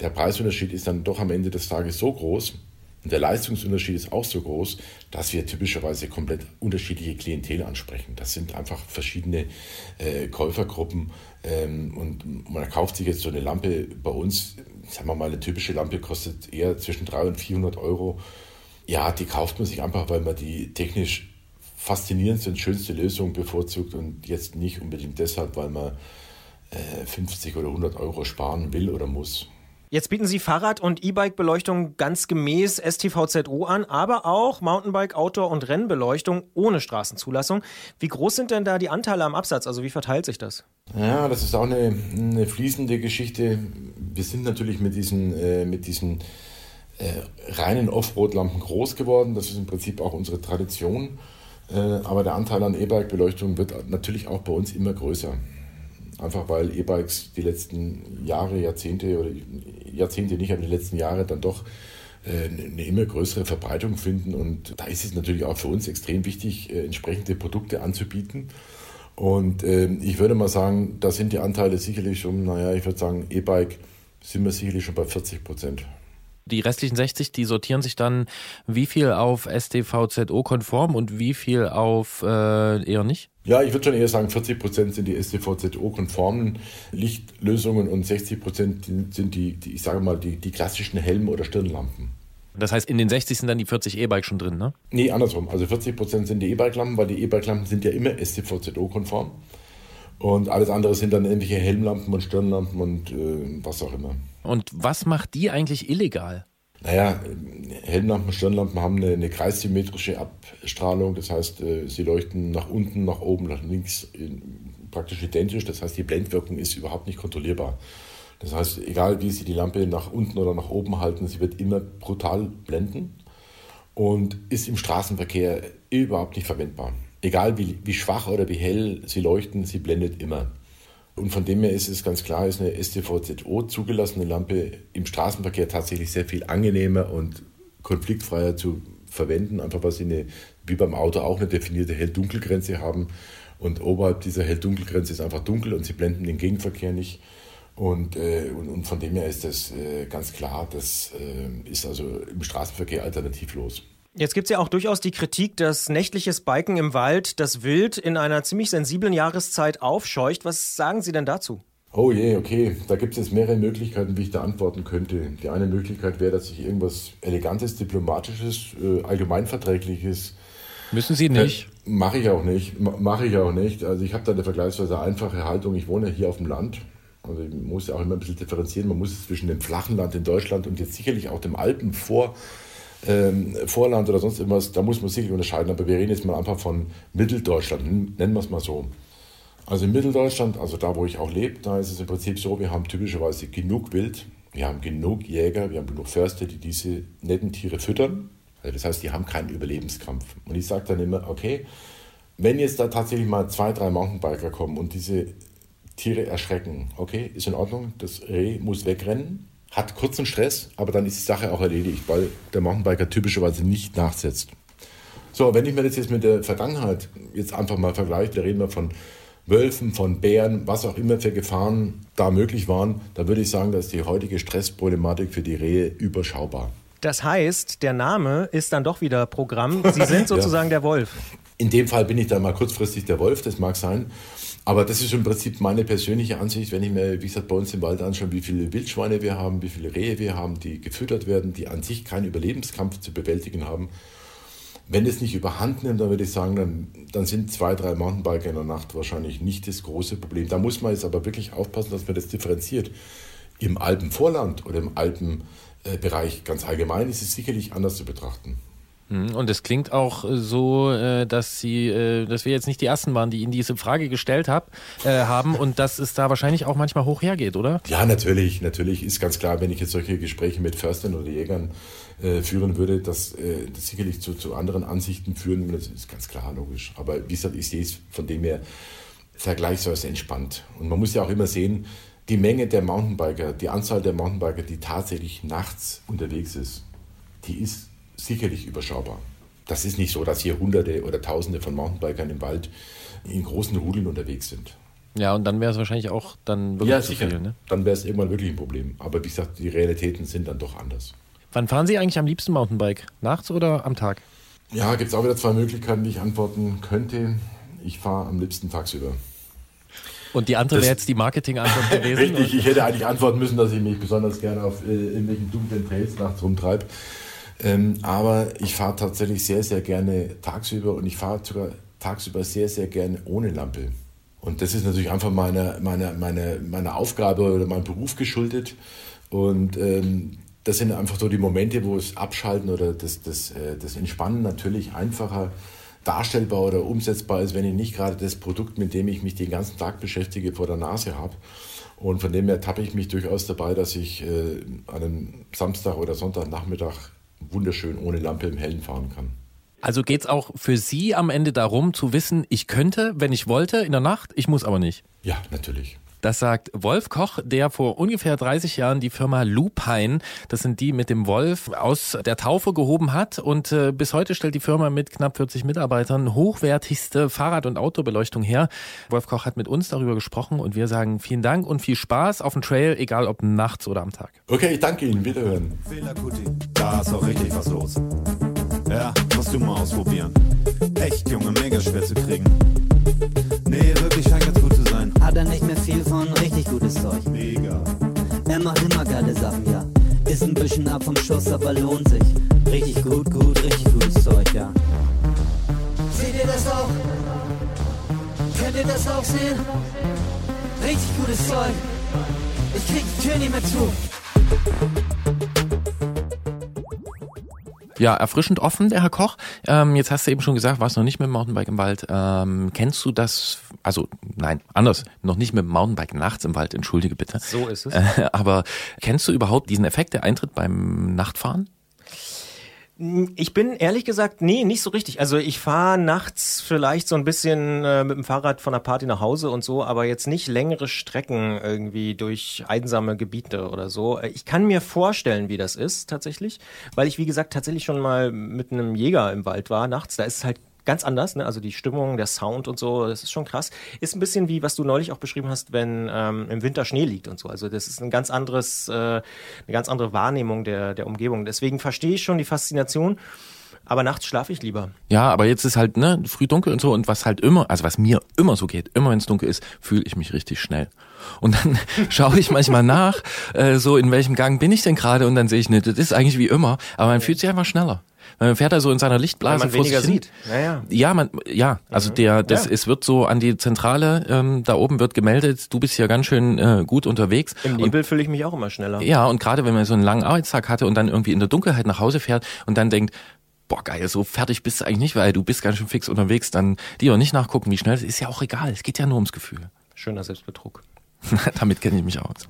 der Preisunterschied ist dann doch am Ende des Tages so groß und der Leistungsunterschied ist auch so groß, dass wir typischerweise komplett unterschiedliche Klientel ansprechen. Das sind einfach verschiedene äh, Käufergruppen ähm, und man kauft sich jetzt so eine Lampe bei uns, sagen wir mal, eine typische Lampe kostet eher zwischen 300 und 400 Euro. Ja, die kauft man sich einfach, weil man die technisch faszinierendste und schönste Lösung bevorzugt und jetzt nicht unbedingt deshalb, weil man äh, 50 oder 100 Euro sparen will oder muss.
Jetzt bieten Sie Fahrrad- und E-Bike-Beleuchtung ganz gemäß STVZO an, aber auch Mountainbike, Outdoor- und Rennbeleuchtung ohne Straßenzulassung. Wie groß sind denn da die Anteile am Absatz? Also wie verteilt sich das?
Ja, das ist auch eine, eine fließende Geschichte. Wir sind natürlich mit diesen, äh, mit diesen äh, reinen Offroad-Lampen groß geworden. Das ist im Prinzip auch unsere Tradition. Äh, aber der Anteil an E-Bike-Beleuchtung wird natürlich auch bei uns immer größer. Einfach weil E-Bikes die letzten Jahre, Jahrzehnte oder Jahrzehnte nicht, aber die letzten Jahre dann doch äh, eine immer größere Verbreitung finden. Und da ist es natürlich auch für uns extrem wichtig, äh, entsprechende Produkte anzubieten. Und äh, ich würde mal sagen, da sind die Anteile sicherlich schon, naja, ich würde sagen, E-Bike sind wir sicherlich schon bei 40 Prozent.
Die restlichen 60, die sortieren sich dann wie viel auf STVZO-konform und wie viel auf äh, eher nicht?
Ja, ich würde schon eher sagen, 40 Prozent sind die STVZO-konformen Lichtlösungen und 60 Prozent sind die, die, ich sage mal, die, die klassischen Helm- oder Stirnlampen.
Das heißt, in den 60 sind dann die 40 E-Bike schon drin, ne?
Nee, andersrum. Also 40 Prozent sind die E-Bike-Lampen, weil die E-Bike-Lampen sind ja immer STVZO-konform. Und alles andere sind dann irgendwelche Helmlampen und Stirnlampen und äh, was auch immer.
Und was macht die eigentlich illegal?
Naja, Helmlampen, Stirnlampen haben eine, eine kreissymmetrische Abstrahlung. Das heißt, äh, sie leuchten nach unten, nach oben, nach links äh, praktisch identisch. Das heißt, die Blendwirkung ist überhaupt nicht kontrollierbar. Das heißt, egal wie Sie die Lampe nach unten oder nach oben halten, sie wird immer brutal blenden und ist im Straßenverkehr überhaupt nicht verwendbar. Egal wie, wie schwach oder wie hell sie leuchten, sie blendet immer. Und von dem her ist es ganz klar, ist eine STVZO zugelassene Lampe im Straßenverkehr tatsächlich sehr viel angenehmer und konfliktfreier zu verwenden, einfach weil sie eine, wie beim Auto auch eine definierte Hell-Dunkel-Grenze haben. Und oberhalb dieser Hell-Dunkel-Grenze ist einfach dunkel und sie blenden den Gegenverkehr nicht. Und, äh, und, und, von dem her ist das äh, ganz klar, das äh, ist also im Straßenverkehr alternativlos.
Jetzt gibt es ja auch durchaus die Kritik, dass nächtliches Biken im Wald das Wild in einer ziemlich sensiblen Jahreszeit aufscheucht. Was sagen Sie denn dazu?
Oh je, okay. Da gibt es jetzt mehrere Möglichkeiten, wie ich da antworten könnte. Die eine Möglichkeit wäre, dass ich irgendwas Elegantes, Diplomatisches, äh, Allgemeinverträgliches.
Müssen Sie nicht?
Äh, Mache ich auch nicht. Mache ich auch nicht. Also ich habe da eine vergleichsweise einfache Haltung. Ich wohne hier auf dem Land. Also ich muss ja auch immer ein bisschen differenzieren. Man muss zwischen dem flachen Land in Deutschland und jetzt sicherlich auch dem Alpen vor ähm, Vorland oder sonst irgendwas, da muss man sicherlich unterscheiden. Aber wir reden jetzt mal einfach von Mitteldeutschland, nennen wir es mal so. Also in Mitteldeutschland, also da, wo ich auch lebe, da ist es im Prinzip so, wir haben typischerweise genug Wild, wir haben genug Jäger, wir haben genug Förster, die diese netten Tiere füttern. Also das heißt, die haben keinen Überlebenskampf. Und ich sage dann immer, okay, wenn jetzt da tatsächlich mal zwei, drei Mountainbiker kommen und diese Tiere erschrecken, okay, ist in Ordnung, das Reh muss wegrennen, hat kurzen Stress, aber dann ist die Sache auch erledigt, weil der Mountainbiker typischerweise nicht nachsetzt. So, wenn ich mir das jetzt mit der Vergangenheit jetzt einfach mal vergleiche, da reden wir von Wölfen, von Bären, was auch immer für Gefahren da möglich waren, da würde ich sagen, dass die heutige Stressproblematik für die Rehe überschaubar.
Das heißt, der Name ist dann doch wieder Programm. Sie sind [laughs] sozusagen ja. der Wolf.
In dem Fall bin ich dann mal kurzfristig der Wolf, das mag sein. Aber das ist im Prinzip meine persönliche Ansicht, wenn ich mir, wie gesagt, bei uns im Wald anschaue, wie viele Wildschweine wir haben, wie viele Rehe wir haben, die gefüttert werden, die an sich keinen Überlebenskampf zu bewältigen haben. Wenn es nicht überhand nimmt, dann würde ich sagen, dann, dann sind zwei, drei Mountainbiker in der Nacht wahrscheinlich nicht das große Problem. Da muss man jetzt aber wirklich aufpassen, dass man das differenziert. Im Alpenvorland oder im Alpenbereich ganz allgemein ist es sicherlich anders zu betrachten.
Und es klingt auch so, äh, dass Sie, äh, dass wir jetzt nicht die ersten waren, die Ihnen diese Frage gestellt hab, äh, haben und dass es da wahrscheinlich auch manchmal hoch hergeht, oder?
Ja, natürlich, natürlich ist ganz klar, wenn ich jetzt solche Gespräche mit Förstern oder Jägern äh, führen würde, dass äh, das sicherlich zu, zu anderen Ansichten führen, das ist ganz klar logisch. Aber wie gesagt, ich sehe es von dem her vergleichsweise entspannt. Und man muss ja auch immer sehen, die Menge der Mountainbiker, die Anzahl der Mountainbiker, die tatsächlich nachts unterwegs ist, die ist sicherlich überschaubar. Das ist nicht so, dass hier Hunderte oder Tausende von Mountainbikern im Wald in großen Rudeln unterwegs sind.
Ja, und dann wäre es wahrscheinlich auch dann wirklich
ja, sicher.
viel. Ne?
Dann wäre es irgendwann wirklich ein Problem. Aber wie gesagt, die Realitäten sind dann doch anders.
Wann fahren Sie eigentlich am liebsten Mountainbike? Nachts oder am Tag?
Ja, gibt es auch wieder zwei Möglichkeiten, wie ich antworten könnte. Ich fahre am liebsten tagsüber.
Und die andere wäre jetzt die Marketing-Antwort [laughs] gewesen?
Richtig, ich hätte eigentlich antworten müssen, dass ich mich besonders gerne auf äh, irgendwelchen dunklen Trails nachts rumtreibe. Ähm, aber ich fahre tatsächlich sehr, sehr gerne tagsüber und ich fahre sogar tagsüber sehr, sehr gerne ohne Lampe. Und das ist natürlich einfach meiner, meiner, meiner, meiner Aufgabe oder meinem Beruf geschuldet. Und ähm, das sind einfach so die Momente, wo es Abschalten oder das, das, äh, das Entspannen natürlich einfacher darstellbar oder umsetzbar ist, wenn ich nicht gerade das Produkt, mit dem ich mich den ganzen Tag beschäftige, vor der Nase habe. Und von dem her tappe ich mich durchaus dabei, dass ich äh, an einem Samstag oder Sonntagnachmittag wunderschön ohne Lampe im Hellen fahren kann.
Also geht's auch für Sie am Ende darum zu wissen, ich könnte, wenn ich wollte, in der Nacht, ich muss aber nicht.
Ja, natürlich.
Das sagt Wolf Koch, der vor ungefähr 30 Jahren die Firma Lupine, das sind die mit dem Wolf, aus der Taufe gehoben hat. Und äh, bis heute stellt die Firma mit knapp 40 Mitarbeitern hochwertigste Fahrrad- und Autobeleuchtung her. Wolf Koch hat mit uns darüber gesprochen und wir sagen vielen Dank und viel Spaß auf dem Trail, egal ob nachts oder am Tag.
Okay, ich danke Ihnen. Wiederhören.
Fehler, Kuti. Da ist auch richtig was los. Ja, musst du mal ausprobieren. Echt, Junge, mega schwer zu kriegen. Nee, wirklich scheint ganz gut zu sein.
Hat er nicht Macht immer geile Sachen, ja. Ist ein bisschen ab vom Schuss, aber lohnt sich. Richtig gut, gut, richtig gutes Zeug, ja. Seht ihr das auch? Könnt ihr das auch sehen? Richtig gutes Zeug. Ich krieg die Tür nicht mehr zu.
Ja, erfrischend offen, der Herr Koch. Ähm, jetzt hast du eben schon gesagt, warst noch nicht mit dem Mountainbike im Wald. Ähm, kennst du das, also nein, anders, noch nicht mit dem Mountainbike nachts im Wald, entschuldige bitte.
So ist es.
Äh, aber kennst du überhaupt diesen Effekt, der eintritt beim Nachtfahren?
Ich bin ehrlich gesagt, nee, nicht so richtig. Also ich fahre nachts vielleicht so ein bisschen äh, mit dem Fahrrad von der Party nach Hause und so, aber jetzt nicht längere Strecken irgendwie durch einsame Gebiete oder so. Ich kann mir vorstellen, wie das ist tatsächlich, weil ich wie gesagt tatsächlich schon mal mit einem Jäger im Wald war nachts. Da ist es halt ganz anders, ne? also die Stimmung, der Sound und so, das ist schon krass. Ist ein bisschen wie, was du neulich auch beschrieben hast, wenn ähm, im Winter Schnee liegt und so. Also das ist ein ganz anderes, äh, eine ganz andere Wahrnehmung der, der Umgebung. Deswegen verstehe ich schon die Faszination. Aber nachts schlafe ich lieber.
Ja, aber jetzt ist halt ne früh dunkel und so und was halt immer, also was mir immer so geht, immer wenn es dunkel ist, fühle ich mich richtig schnell. Und dann [laughs] schaue ich manchmal nach, äh, so in welchem Gang bin ich denn gerade und dann sehe ich, ne, das ist eigentlich wie immer, aber man fühlt sich einfach schneller. Man fährt da so in seiner Lichtblase
Weil man
vor
weniger
sich hin.
sieht. Ja, ja.
Ja, man, ja, also der, das,
Ja.
es wird so an die Zentrale, ähm, da oben wird gemeldet, du bist hier ganz schön äh, gut unterwegs.
Im Nebel fühle ich mich auch immer schneller.
ja, und gerade wenn man so einen langen Arbeitstag hatte und dann irgendwie in der Dunkelheit nach Hause fährt und dann denkt, boah geil, so fertig bist du eigentlich nicht, weil du bist ganz schön fix unterwegs, dann lieber nicht nachgucken, wie schnell es ist. Ist ja auch egal, es geht ja nur ums Gefühl.
Schöner Selbstbetrug. [laughs]
Damit kenne ich mich aus.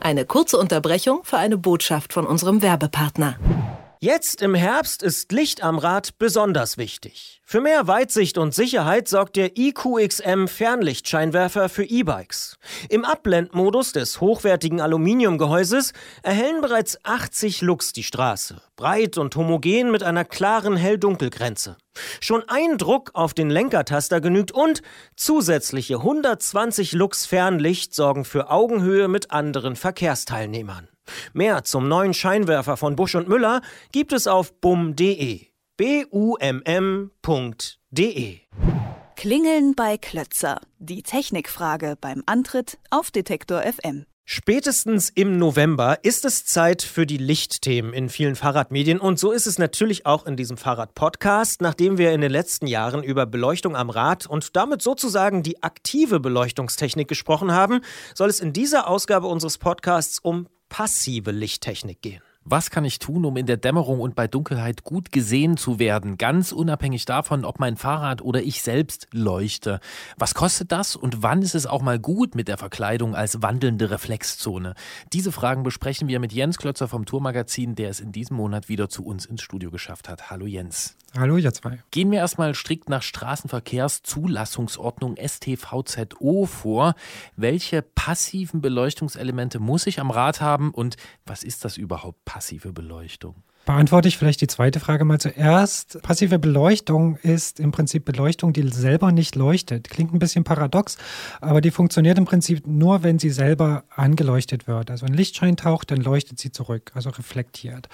Eine kurze Unterbrechung für eine Botschaft von unserem Werbepartner.
Jetzt im Herbst ist Licht am Rad besonders wichtig. Für mehr Weitsicht und Sicherheit sorgt der IQXM Fernlichtscheinwerfer für E-Bikes. Im Abblendmodus des hochwertigen Aluminiumgehäuses erhellen bereits 80 Lux die Straße, breit und homogen mit einer klaren Hell-Dunkel-Grenze. Schon ein Druck auf den Lenkertaster genügt und zusätzliche 120 Lux Fernlicht sorgen für Augenhöhe mit anderen Verkehrsteilnehmern. Mehr zum neuen Scheinwerfer von Busch und Müller gibt es auf bum.de. B-U-M-M.de.
Klingeln bei Klötzer. Die Technikfrage beim Antritt auf Detektor FM.
Spätestens im November ist es Zeit für die Lichtthemen in vielen Fahrradmedien und so ist es natürlich auch in diesem Fahrrad-Podcast. Nachdem wir in den letzten Jahren über Beleuchtung am Rad und damit sozusagen die aktive Beleuchtungstechnik gesprochen haben, soll es in dieser Ausgabe unseres Podcasts um passive Lichttechnik gehen.
Was kann ich tun, um in der Dämmerung und bei Dunkelheit gut gesehen zu werden, ganz unabhängig davon, ob mein Fahrrad oder ich selbst leuchte? Was kostet das und wann ist es auch mal gut mit der Verkleidung als wandelnde Reflexzone? Diese Fragen besprechen wir mit Jens Klötzer vom Tourmagazin, der es in diesem Monat wieder zu uns ins Studio geschafft hat. Hallo Jens.
Hallo, ihr zwei.
Gehen wir erstmal strikt nach Straßenverkehrszulassungsordnung STVZO vor. Welche passiven Beleuchtungselemente muss ich am Rad haben und was ist das überhaupt passive Beleuchtung?
Beantworte ich vielleicht die zweite Frage mal zuerst. Passive Beleuchtung ist im Prinzip Beleuchtung, die selber nicht leuchtet. Klingt ein bisschen paradox, aber die funktioniert im Prinzip nur, wenn sie selber angeleuchtet wird. Also ein Lichtschein taucht, dann leuchtet sie zurück, also reflektiert.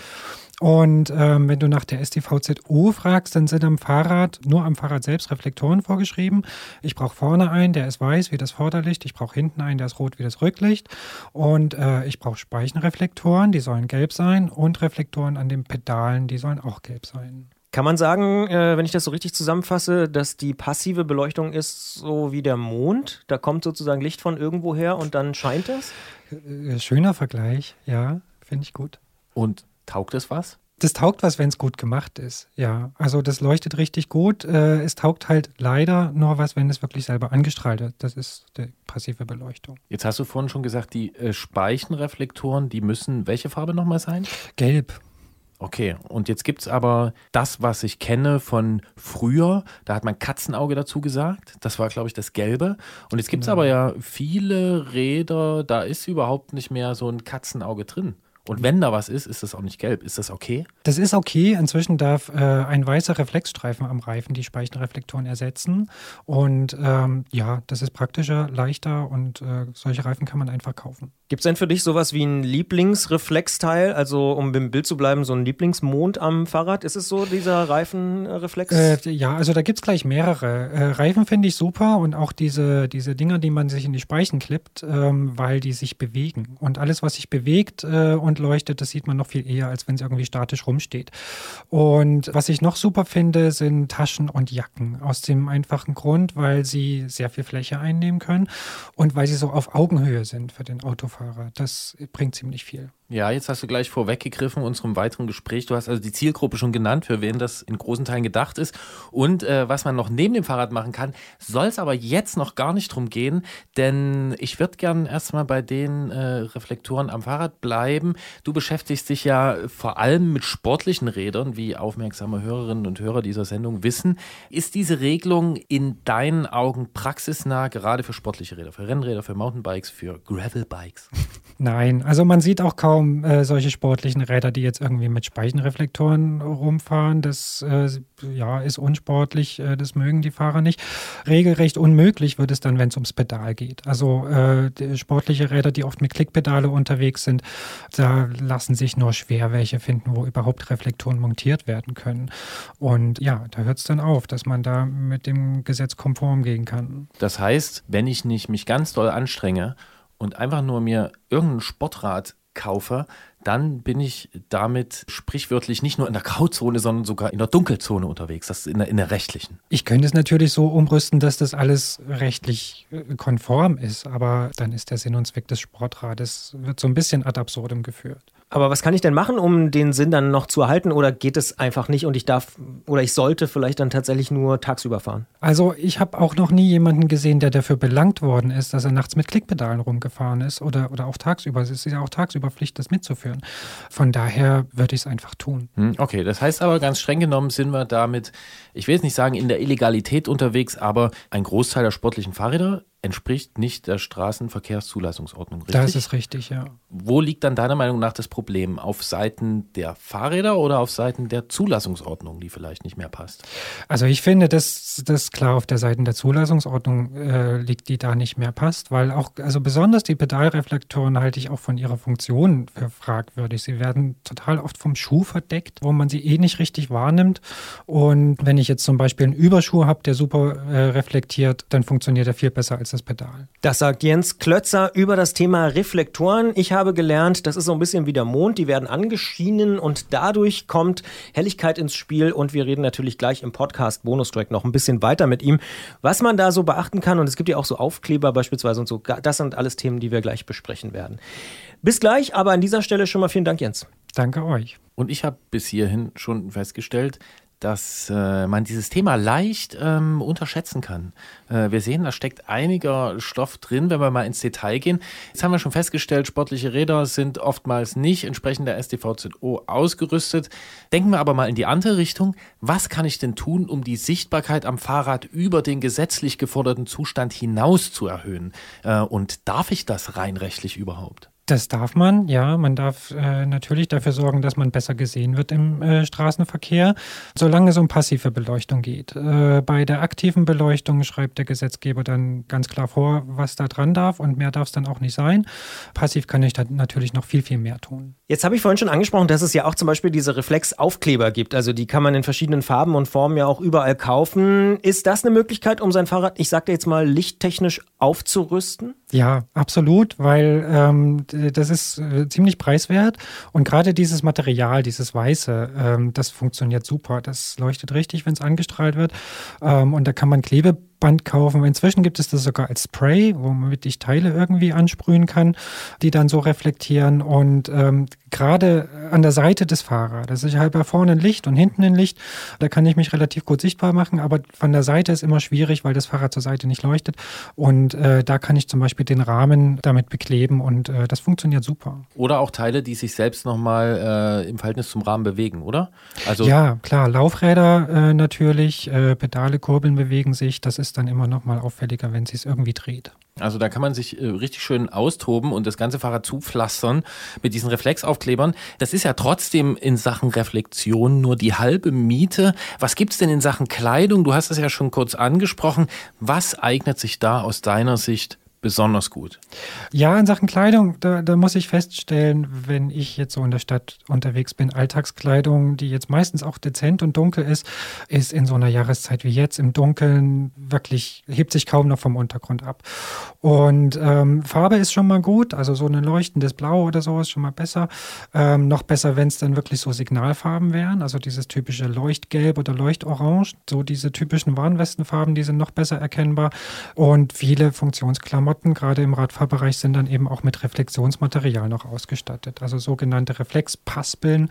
Und ähm, wenn du nach der STVZO fragst, dann sind am Fahrrad, nur am Fahrrad selbst Reflektoren vorgeschrieben. Ich brauche vorne einen, der ist weiß wie das Vorderlicht. Ich brauche hinten einen, der ist rot wie das Rücklicht. Und äh, ich brauche Speichenreflektoren, die sollen gelb sein. Und Reflektoren an den Pedalen, die sollen auch gelb sein.
Kann man sagen, äh, wenn ich das so richtig zusammenfasse, dass die passive Beleuchtung ist so wie der Mond? Da kommt sozusagen Licht von irgendwo her und dann scheint es?
Äh, Schöner Vergleich, ja, finde ich gut.
Und taugt es was?
Das taugt was, wenn es gut gemacht ist, ja. Also das leuchtet richtig gut. Äh, es taugt halt leider nur was, wenn es wirklich selber angestrahlt wird. Das ist die passive Beleuchtung.
Jetzt hast du vorhin schon gesagt, die äh, Speichenreflektoren, die müssen welche Farbe nochmal sein?
Gelb.
Okay, und jetzt gibt es aber das, was ich kenne von früher, da hat man Katzenauge dazu gesagt. Das war, glaube ich, das Gelbe. Und jetzt gibt es
Genau.
aber ja viele Räder, da ist überhaupt nicht mehr so ein Katzenauge drin. Und wenn da was ist, ist das auch nicht gelb. Ist das okay?
Das ist okay. Inzwischen darf äh, ein weißer Reflexstreifen am Reifen die Speichenreflektoren ersetzen. Und ähm, ja, das ist praktischer, leichter und äh, solche Reifen kann man einfach kaufen.
Gibt es denn für dich sowas wie ein Lieblingsreflexteil? Also, um im Bild zu bleiben, so ein Lieblingsmond am Fahrrad? Ist es so, dieser Reifenreflex?
Äh, ja, also da gibt es gleich mehrere. Äh, Reifen finde ich super und auch diese, diese Dinger, die man sich in die Speichen klippt, ähm, weil die sich bewegen. Und alles, was sich bewegt äh, und leuchtet, das sieht man noch viel eher, als wenn es irgendwie statisch rumsteht. Und was ich noch super finde, sind Taschen und Jacken. Aus dem einfachen Grund, weil sie sehr viel Fläche einnehmen können und weil sie so auf Augenhöhe sind für den Autofahrer. Das bringt ziemlich viel.
Ja, jetzt hast du gleich vorweggegriffen unserem weiteren Gespräch. Du hast also die Zielgruppe schon genannt, für wen das in großen Teilen gedacht ist. Und äh, was man noch neben dem Fahrrad machen kann, soll es aber jetzt noch gar nicht drum gehen, denn ich würde gern erstmal bei den äh, Reflektoren am Fahrrad bleiben. Du beschäftigst dich ja vor allem mit sportlichen Rädern, wie aufmerksame Hörerinnen und Hörer dieser Sendung wissen. Ist diese Regelung in deinen Augen praxisnah, gerade für sportliche Räder, für Rennräder, für Mountainbikes, für Gravelbikes?
Nein, also man sieht auch kaum äh, solche sportlichen Räder, die jetzt irgendwie mit Speichenreflektoren rumfahren. Das äh, ja, ist unsportlich, äh, das mögen die Fahrer nicht. Regelrecht unmöglich wird es dann, wenn es ums Pedal geht. Also äh, sportliche Räder, die oft mit Klickpedale unterwegs sind, da lassen sich nur schwer welche finden, wo überhaupt Reflektoren montiert werden können. Und ja, da hört es dann auf, dass man da mit dem Gesetz konform gehen kann.
Das heißt, wenn ich nicht mich ganz doll anstrenge und einfach nur mir irgendein Sportrad kaufe, dann bin ich damit sprichwörtlich nicht nur in der Grauzone, sondern sogar in der Dunkelzone unterwegs, das ist in der, in der rechtlichen.
Ich könnte es natürlich so umrüsten, dass das alles rechtlich äh, konform ist, aber dann ist der Sinn und Zweck des Sportrades, wird so ein bisschen ad absurdum geführt.
Aber was kann ich denn machen, um den Sinn dann noch zu erhalten? Oder geht es einfach nicht und ich darf oder ich sollte vielleicht dann tatsächlich nur tagsüber fahren?
Also ich habe auch noch nie jemanden gesehen, der dafür belangt worden ist, dass er nachts mit Klickpedalen rumgefahren ist oder, oder auch tagsüber. Es ist ja auch tagsüber Pflicht, das mitzuführen. Von daher würde ich es einfach tun.
Hm, Okay, das heißt aber ganz streng genommen sind wir damit, ich will jetzt nicht sagen in der Illegalität unterwegs, aber ein Großteil der sportlichen Fahrräder entspricht nicht der Straßenverkehrszulassungsordnung, richtig?
Das ist richtig, ja.
Wo liegt dann deiner Meinung nach das Problem? Auf Seiten der Fahrräder oder auf Seiten der Zulassungsordnung, die vielleicht nicht mehr passt?
Also ich finde, dass das klar auf der Seite der Zulassungsordnung äh, liegt, die da nicht mehr passt, weil auch, also besonders die Pedalreflektoren halte ich auch von ihrer Funktion für fragwürdig. Sie werden total oft vom Schuh verdeckt, wo man sie eh nicht richtig wahrnimmt. Und wenn ich jetzt zum Beispiel einen Überschuh habe, der super äh, reflektiert, dann funktioniert er viel besser als das Pedal.
Das sagt Jens Klötzer über das Thema Reflektoren. Ich habe gelernt, das ist so ein bisschen wie der Mond, die werden angeschienen und dadurch kommt Helligkeit ins Spiel und wir reden natürlich gleich im Podcast Bonustrack noch ein bisschen weiter mit ihm, was man da so beachten kann und es gibt ja auch so Aufkleber beispielsweise und so. Das sind alles Themen, die wir gleich besprechen werden. Bis gleich, aber an dieser Stelle schon mal vielen Dank, Jens.
Danke euch.
Und ich habe bis hierhin schon festgestellt, dass äh, man dieses Thema leicht ähm, unterschätzen kann. Äh, wir sehen, da steckt einiger Stoff drin, wenn wir mal ins Detail gehen. Jetzt haben wir schon festgestellt, sportliche Räder sind oftmals nicht entsprechend der STVZO ausgerüstet. Denken wir aber mal in die andere Richtung. Was kann ich denn tun, um die Sichtbarkeit am Fahrrad über den gesetzlich geforderten Zustand hinaus zu erhöhen? Äh, und darf ich das rein rechtlich überhaupt?
Das darf man, ja. Man darf äh, natürlich dafür sorgen, dass man besser gesehen wird im äh, Straßenverkehr, solange es um passive Beleuchtung geht. Äh, bei der aktiven Beleuchtung schreibt der Gesetzgeber dann ganz klar vor, was da dran darf und mehr darf es dann auch nicht sein. Passiv kann ich dann natürlich noch viel, viel mehr tun.
Jetzt habe ich vorhin schon angesprochen, dass es ja auch zum Beispiel diese Reflexaufkleber gibt. Also die kann man in verschiedenen Farben und Formen ja auch überall kaufen. Ist das eine Möglichkeit, um sein Fahrrad, ich sagte jetzt mal, lichttechnisch aufzurüsten?
Ja, absolut, weil ähm, äh, das ist äh, ziemlich preiswert. Und gerade dieses Material, dieses Weiße, ähm, das funktioniert super. Das leuchtet richtig, wenn es angestrahlt wird. Ähm, und da kann man Klebeband kaufen. Inzwischen gibt es das sogar als Spray, womit ich Teile irgendwie ansprühen kann, die dann so reflektieren. Und ähm, gerade an der Seite des Fahrrades, ich habe ja vorne ein Licht und hinten ein Licht, da kann ich mich relativ gut sichtbar machen, aber von der Seite ist immer schwierig, weil das Fahrrad zur Seite nicht leuchtet. Und äh, da kann ich zum Beispiel den Rahmen damit bekleben und äh, das funktioniert super.
Oder auch Teile, die sich selbst nochmal äh, im Verhältnis zum Rahmen bewegen, oder? Also
ja, klar, Laufräder äh, natürlich, äh, Pedale, Kurbeln bewegen sich, das ist dann immer nochmal auffälliger, wenn sie es irgendwie dreht.
Also da kann man sich äh, richtig schön austoben und das ganze Fahrrad zupflastern mit diesen Reflexaufklebern. Das ist ja trotzdem in Sachen Reflexion nur die halbe Miete. Was gibt's denn in Sachen Kleidung? Du hast es ja schon kurz angesprochen. Was eignet sich da aus deiner Sicht besonders gut?
Ja, in Sachen Kleidung, da, da muss ich feststellen, wenn ich jetzt so in der Stadt unterwegs bin, Alltagskleidung, die jetzt meistens auch dezent und dunkel ist, ist in so einer Jahreszeit wie jetzt im Dunkeln wirklich, hebt sich kaum noch vom Untergrund ab. Und ähm, Farbe ist schon mal gut, also so ein leuchtendes Blau oder so ist schon mal besser. Ähm, noch besser, wenn es dann wirklich so Signalfarben wären, also dieses typische Leuchtgelb oder Leuchtorange, so diese typischen Warnwestenfarben, die sind noch besser erkennbar. Und viele Funktionsklamotten Klamotten, gerade im Radfahrbereich, sind dann eben auch mit Reflexionsmaterial noch ausgestattet, also sogenannte Reflexpaspeln.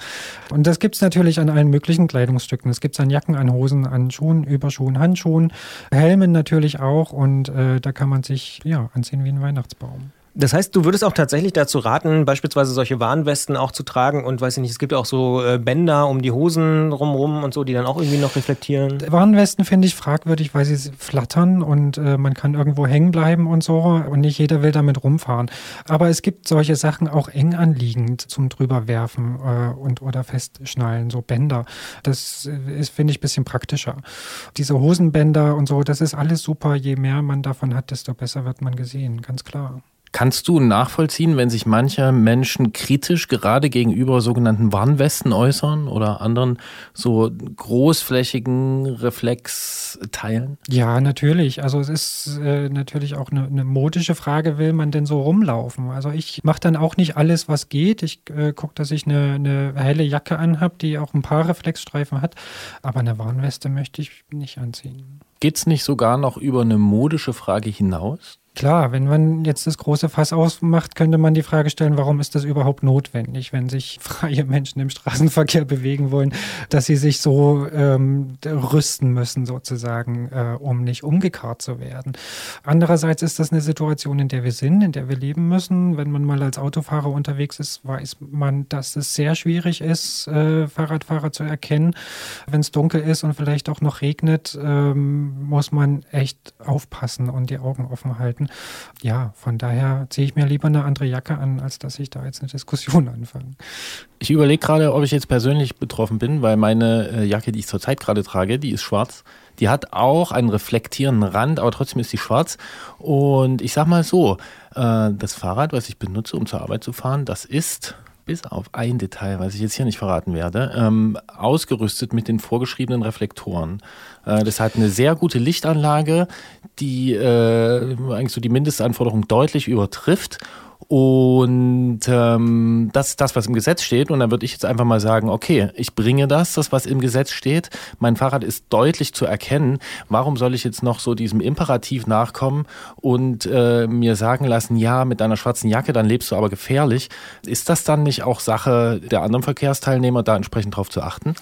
Und das gibt es natürlich an allen möglichen Kleidungsstücken. Es gibt es an Jacken, an Hosen, an Schuhen, Überschuhen, Handschuhen, Helmen natürlich auch. Und äh, da kann man sich ja anziehen wie ein Weihnachtsbaum.
Das heißt, du würdest auch tatsächlich dazu raten, beispielsweise solche Warnwesten auch zu tragen und weiß ich nicht, es gibt ja auch so äh, Bänder um die Hosen rumrum und so, die dann auch irgendwie noch reflektieren.
Warnwesten finde ich fragwürdig, weil sie flattern und äh, man kann irgendwo hängen bleiben und so und nicht jeder will damit rumfahren. Aber es gibt solche Sachen auch eng anliegend zum drüberwerfen äh, und oder festschnallen, so Bänder. Das äh, ist, finde ich, ein bisschen praktischer. Diese Hosenbänder und so, das ist alles super. Je mehr man davon hat, desto besser wird man gesehen, ganz klar.
Kannst du nachvollziehen, wenn sich manche Menschen kritisch gerade gegenüber sogenannten Warnwesten äußern oder anderen so großflächigen Reflexteilen?
Ja, natürlich. Also es ist äh, natürlich auch eine, eine, modische Frage, will man denn so rumlaufen? Also ich mache dann auch nicht alles, was geht. Ich äh, gucke, dass ich eine, eine helle Jacke anhab, die auch ein paar Reflexstreifen hat. Aber eine Warnweste möchte ich nicht anziehen.
Geht es nicht sogar noch über eine modische Frage hinaus?
Klar, wenn man jetzt das große Fass ausmacht, könnte man die Frage stellen, warum ist das überhaupt notwendig, wenn sich [laughs] freie Menschen im Straßenverkehr bewegen wollen, dass sie sich so ähm, rüsten müssen sozusagen, äh, um nicht umgekarrt zu werden. Andererseits ist das eine Situation, in der wir sind, in der wir leben müssen. Wenn man mal als Autofahrer unterwegs ist, weiß man, dass es sehr schwierig ist, äh, Fahrradfahrer zu erkennen. Wenn es dunkel ist und vielleicht auch noch regnet, ähm, muss man echt aufpassen und die Augen offen halten ja, von daher ziehe ich mir lieber eine andere Jacke an, als dass ich da jetzt eine Diskussion [laughs] anfange.
Ich überlege gerade, ob ich jetzt persönlich betroffen bin, weil meine äh, Jacke, die ich zurzeit gerade trage, die ist schwarz. Die hat auch einen reflektierenden Rand, aber trotzdem ist sie schwarz. Und ich sag mal so, äh, das Fahrrad, was ich benutze, um zur Arbeit zu fahren, das ist bis auf ein Detail, was ich jetzt hier nicht verraten werde, ähm, ausgerüstet mit den vorgeschriebenen Reflektoren. Äh, das hat eine sehr gute Lichtanlage, die äh, eigentlich so die Mindestanforderung deutlich übertrifft und ähm, das ist das, was im Gesetz steht. Und dann würde ich jetzt einfach mal sagen, okay, ich bringe das, das, was im Gesetz steht. Mein Fahrrad ist deutlich zu erkennen. Warum soll ich jetzt noch so diesem Imperativ nachkommen und äh, mir sagen lassen, ja, mit deiner schwarzen Jacke, dann lebst du aber gefährlich. Ist das dann nicht auch Sache der anderen Verkehrsteilnehmer, da entsprechend drauf zu achten?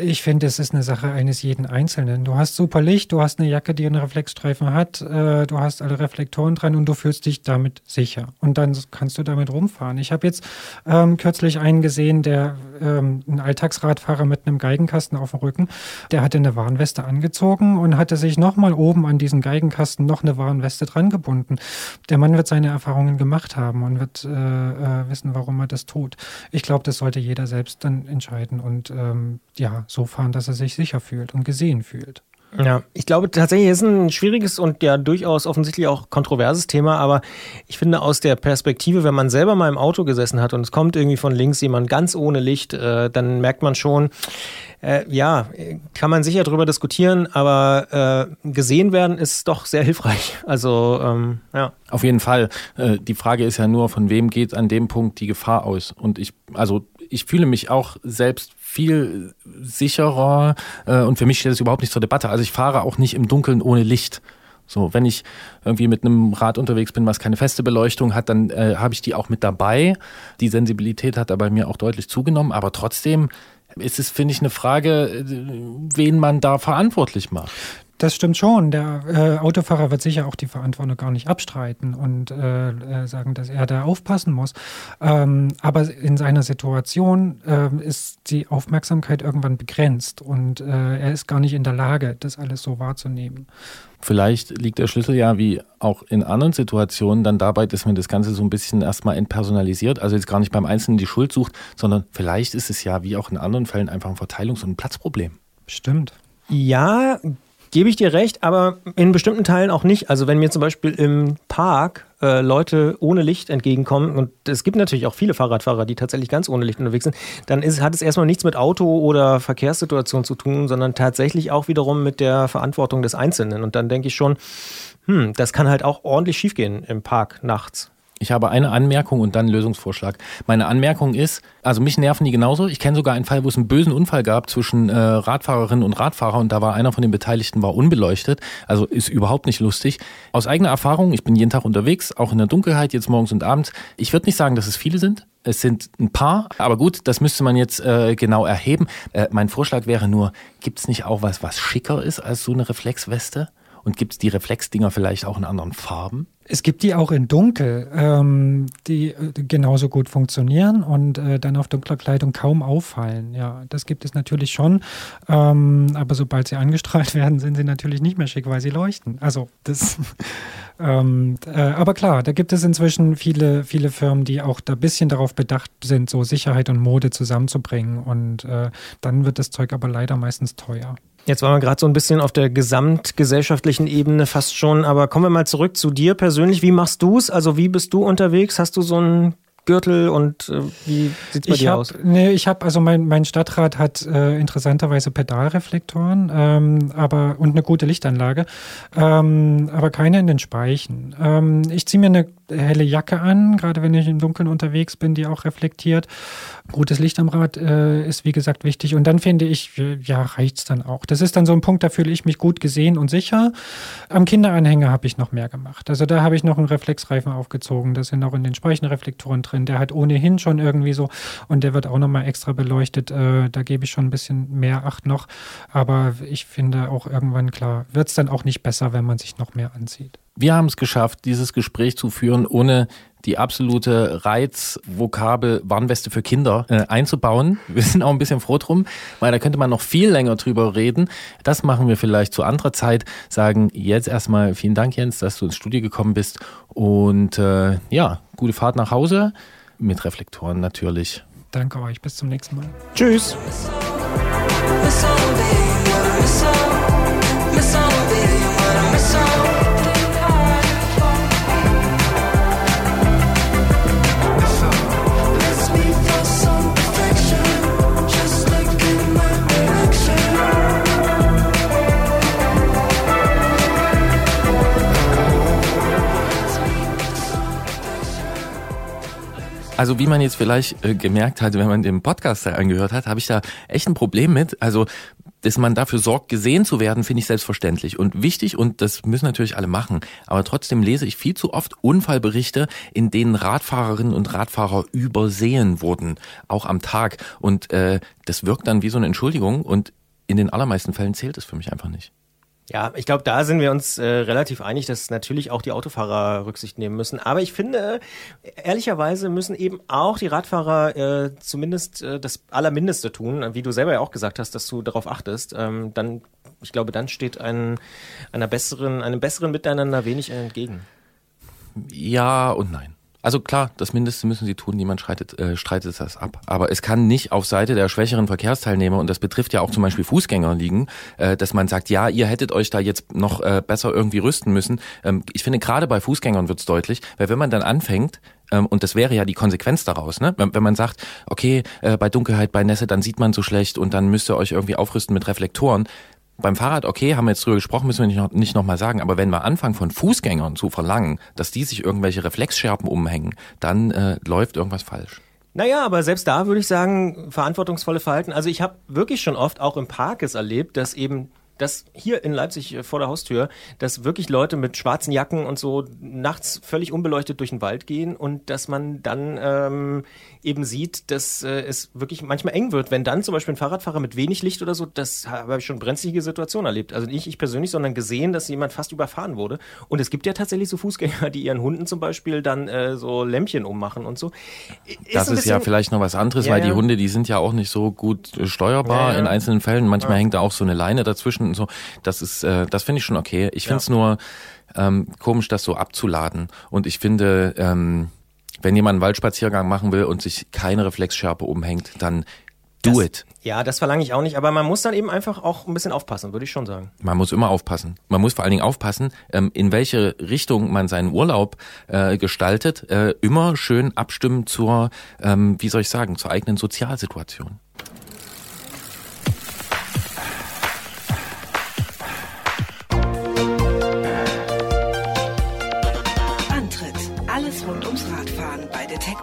Ich finde, es ist eine Sache eines jeden Einzelnen. Du hast super Licht, du hast eine Jacke, die einen Reflexstreifen hat, äh, du hast alle Reflektoren dran und du fühlst dich damit sicher. Und dann kannst du damit rumfahren. Ich habe jetzt ähm, kürzlich einen gesehen, der ähm, ein Alltagsradfahrer mit einem Geigenkasten auf dem Rücken, der hatte eine Warnweste angezogen und hatte sich nochmal oben an diesen Geigenkasten noch eine Warnweste dran gebunden. Der Mann wird seine Erfahrungen gemacht haben und wird äh, äh, wissen, warum er das tut. Ich glaube, das sollte jeder selbst dann entscheiden und ähm, ja, so fahren, dass er sich sicher fühlt und gesehen fühlt.
Ja, ich glaube tatsächlich ist ein schwieriges und ja durchaus offensichtlich auch kontroverses Thema, aber ich finde aus der Perspektive, wenn man selber mal im Auto gesessen hat und es kommt irgendwie von links jemand ganz ohne Licht, äh, dann merkt man schon, äh, ja, kann man sicher drüber diskutieren, aber äh, gesehen werden ist doch sehr hilfreich. [laughs] Also ähm, ja.
Auf jeden Fall. Äh, die Frage ist ja nur, von wem geht an dem Punkt die Gefahr aus? Und ich, also ich fühle mich auch selbst viel sicherer äh, und für mich steht es überhaupt nicht zur Debatte. Also ich fahre auch nicht im Dunkeln ohne Licht. So, wenn ich irgendwie mit einem Rad unterwegs bin, was keine feste Beleuchtung hat, dann äh, habe ich die auch mit dabei. Die Sensibilität hat da bei mir auch deutlich zugenommen, aber trotzdem ist es, finde ich, eine Frage, äh, wen man da verantwortlich macht.
Das stimmt schon. Der äh, Autofahrer wird sicher auch die Verantwortung gar nicht abstreiten und äh, äh, sagen, dass er da aufpassen muss. Ähm, aber in seiner Situation äh, ist die Aufmerksamkeit irgendwann begrenzt und äh, er ist gar nicht in der Lage, das alles so wahrzunehmen.
Vielleicht liegt der Schlüssel ja, wie auch in anderen Situationen, dann dabei, dass man das Ganze so ein bisschen erstmal entpersonalisiert, also jetzt gar nicht beim Einzelnen die Schuld sucht, sondern vielleicht ist es ja, wie auch in anderen Fällen, einfach ein Verteilungs- und ein Platzproblem.
Stimmt.
Ja, gebe ich dir recht, aber in bestimmten Teilen auch nicht. Also wenn mir zum Beispiel im Park äh, Leute ohne Licht entgegenkommen, und es gibt natürlich auch viele Fahrradfahrer, die tatsächlich ganz ohne Licht unterwegs sind, dann ist, hat es erstmal nichts mit Auto oder Verkehrssituation zu tun, sondern tatsächlich auch wiederum mit der Verantwortung des Einzelnen. Und dann denke ich schon, hm, das kann halt auch ordentlich schiefgehen im Park nachts.
Ich habe eine Anmerkung und dann einen Lösungsvorschlag. Meine Anmerkung ist, also mich nerven die genauso. Ich kenne sogar einen Fall, wo es einen bösen Unfall gab zwischen äh, Radfahrerinnen und Radfahrer und da war einer von den Beteiligten war unbeleuchtet. Also ist überhaupt nicht lustig. Aus eigener Erfahrung, ich bin jeden Tag unterwegs, auch in der Dunkelheit, jetzt morgens und abends. Ich würde nicht sagen, dass es viele sind. Es sind ein paar, aber gut, das müsste man jetzt äh, genau erheben. Äh, mein Vorschlag wäre nur, gibt es nicht auch was, was schicker ist als so eine Reflexweste? Und gibt es die Reflexdinger vielleicht auch in anderen Farben?
Es gibt die auch in Dunkel, ähm, die äh, genauso gut funktionieren und äh, dann auf dunkler Kleidung kaum auffallen. Ja, das gibt es natürlich schon. Ähm, aber sobald sie angestrahlt [laughs] werden, sind sie natürlich nicht mehr schick, weil sie leuchten. Also das. [laughs] ähm, äh, aber klar, da gibt es inzwischen viele, viele Firmen, die auch da ein bisschen darauf bedacht sind, so Sicherheit und Mode zusammenzubringen. Und äh, dann wird das Zeug aber leider meistens teuer.
Jetzt waren wir gerade so ein bisschen auf der gesamtgesellschaftlichen Ebene fast schon, aber kommen wir mal zurück zu dir persönlich. Wie machst du es? Also wie bist du unterwegs? Hast du so einen Gürtel und äh, wie sieht es bei
ich
dir
hab,
aus?
Nee, ich habe, also mein, mein Stadtrat hat äh, interessanterweise Pedalreflektoren ähm, aber, und eine gute Lichtanlage, ähm, aber keine in den Speichen. Ähm, ich ziehe mir eine helle Jacke an, gerade wenn ich im Dunkeln unterwegs bin, die auch reflektiert. Gutes Licht am Rad äh, ist wie gesagt wichtig und dann finde ich, ja, reicht's dann auch. Das ist dann so ein Punkt, da fühle ich mich gut gesehen und sicher. Am Kinderanhänger habe ich noch mehr gemacht. Also da habe ich noch einen Reflexreifen aufgezogen, da sind auch in den Speichen Reflektoren drin. Der hat ohnehin schon irgendwie so und der wird auch nochmal extra beleuchtet. Äh, da gebe ich schon ein bisschen mehr Acht noch. Aber ich finde auch irgendwann klar, wird es dann auch nicht besser, wenn man sich noch mehr anzieht.
Wir haben es geschafft, dieses Gespräch zu führen, ohne die absolute Reizvokabel Warnweste für Kinder äh, einzubauen. Wir sind auch ein bisschen froh drum, weil da könnte man noch viel länger drüber reden. Das machen wir vielleicht zu anderer Zeit. Sagen jetzt erstmal vielen Dank, Jens, dass du ins Studio gekommen bist. Und äh, ja, gute Fahrt nach Hause mit Reflektoren natürlich.
Danke euch, bis zum nächsten Mal.
Tschüss.
Also wie man jetzt vielleicht äh, gemerkt hat, wenn man den Podcast da angehört hat, habe ich da echt ein Problem mit. Also dass man dafür sorgt, gesehen zu werden, finde ich selbstverständlich und wichtig und das müssen natürlich alle machen. Aber trotzdem lese ich viel zu oft Unfallberichte, in denen Radfahrerinnen und Radfahrer übersehen wurden, auch am Tag. Und äh, das wirkt dann wie so eine Entschuldigung und in den allermeisten Fällen zählt es für mich einfach nicht.
Ja, ich glaube, da sind wir uns äh, relativ einig, dass natürlich auch die Autofahrer Rücksicht nehmen müssen. Aber ich finde, ehrlicherweise müssen eben auch die Radfahrer äh, zumindest äh, das Allermindeste tun, wie du selber ja auch gesagt hast, dass du darauf achtest. Ähm, dann, ich glaube, dann steht ein, einer besseren, einem besseren Miteinander wenig entgegen.
Ja und nein. Also klar, das Mindeste müssen sie tun, niemand streitet, äh, streitet das ab. Aber es kann nicht auf Seite der schwächeren Verkehrsteilnehmer, und das betrifft ja auch zum Beispiel Fußgänger liegen, äh, dass man sagt, ja, ihr hättet euch da jetzt noch äh, besser irgendwie rüsten müssen. Ähm, ich finde, gerade bei Fußgängern wird's deutlich, weil wenn man dann anfängt, ähm, und das wäre ja die Konsequenz daraus, ne? wenn, man sagt, okay, äh, bei Dunkelheit, bei Nässe, dann sieht man so schlecht und dann müsst ihr euch irgendwie aufrüsten mit Reflektoren. Beim Fahrrad, okay, haben wir jetzt drüber gesprochen, müssen wir nicht noch, nicht noch mal sagen, aber wenn wir anfangen von Fußgängern zu verlangen, dass die sich irgendwelche Reflexschärpen umhängen, dann äh, läuft irgendwas falsch.
Naja, aber selbst da würde ich sagen, verantwortungsvolle Verhalten. Also ich habe wirklich schon oft auch im Park es erlebt, dass eben dass hier in Leipzig äh, vor der Haustür, dass wirklich Leute mit schwarzen Jacken und so nachts völlig unbeleuchtet durch den Wald gehen und dass man dann ähm, eben sieht, dass äh, es wirklich manchmal eng wird. Wenn dann zum Beispiel ein Fahrradfahrer mit wenig Licht oder so, das habe ich schon brenzlige Situationen erlebt. Also nicht ich persönlich, sondern gesehen, dass jemand fast überfahren wurde. Und es gibt ja tatsächlich so Fußgänger, die ihren Hunden zum Beispiel dann äh, so Lämpchen ummachen und so.
Ist das ist bisschen, ja vielleicht noch was anderes, ja, weil die Hunde, die sind ja auch nicht so gut äh, steuerbar
Ja, ja.
in einzelnen Fällen. Manchmal hängt da auch so eine Leine dazwischen und so. Das ist, äh, das finde ich schon okay. Ich finde es nur ähm, komisch, das so abzuladen. Und ich finde, ähm, wenn jemand einen Waldspaziergang machen will und sich keine Reflexschärpe umhängt, dann do it.
Ja, das verlange ich auch nicht, aber man muss dann eben einfach auch ein bisschen aufpassen, würde ich schon sagen.
Man muss immer aufpassen. Man muss vor allen Dingen aufpassen, ähm, in welche Richtung man seinen Urlaub äh, gestaltet. Äh, immer schön abstimmen zur, ähm, wie soll ich sagen, zur eigenen Sozialsituation.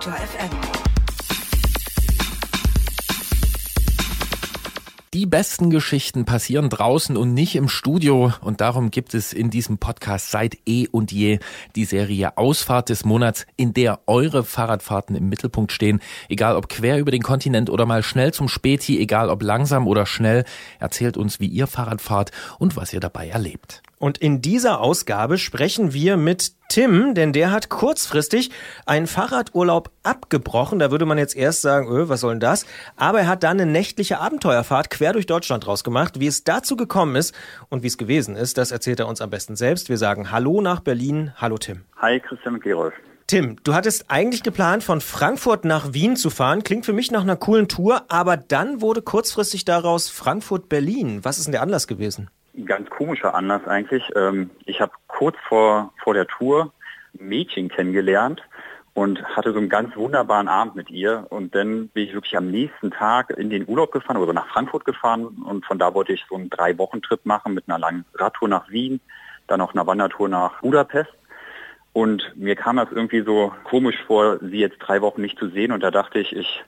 Detektor FM.
Die besten Geschichten passieren draußen und nicht im Studio und darum gibt es in diesem Podcast seit eh und je die Serie Ausfahrt des Monats, in der eure Fahrradfahrten im Mittelpunkt stehen. Egal ob quer über den Kontinent oder mal schnell zum Späti, egal ob langsam oder schnell, erzählt uns, wie ihr Fahrrad fahrt und was ihr dabei erlebt.
Und in dieser Ausgabe sprechen wir mit Tim, denn der hat kurzfristig einen Fahrradurlaub abgebrochen. Da würde man jetzt erst sagen, öh, was soll denn das? Aber er hat dann eine nächtliche Abenteuerfahrt quer durch Deutschland rausgemacht. Wie es dazu gekommen ist und wie es gewesen ist, das erzählt er uns am besten selbst. Wir sagen Hallo nach Berlin. Hallo Tim.
Hi, Christian Gerolf.
Tim, du hattest eigentlich geplant, von Frankfurt nach Wien zu fahren. Klingt für mich nach einer coolen Tour, aber dann wurde kurzfristig daraus Frankfurt-Berlin. Was ist denn der Anlass gewesen?
Ganz komischer Anlass eigentlich. Ähm, Ich habe kurz vor, vor der Tour ein Mädchen kennengelernt und hatte so einen ganz wunderbaren Abend mit ihr. Und dann bin ich wirklich am nächsten Tag in den Urlaub gefahren oder nach Frankfurt gefahren. Und von da wollte ich so einen Drei-Wochen-Trip machen mit einer langen Radtour nach Wien, dann auch einer Wandertour nach Budapest. Und mir kam das irgendwie so komisch vor, sie jetzt drei Wochen nicht zu sehen. Und da dachte ich, ich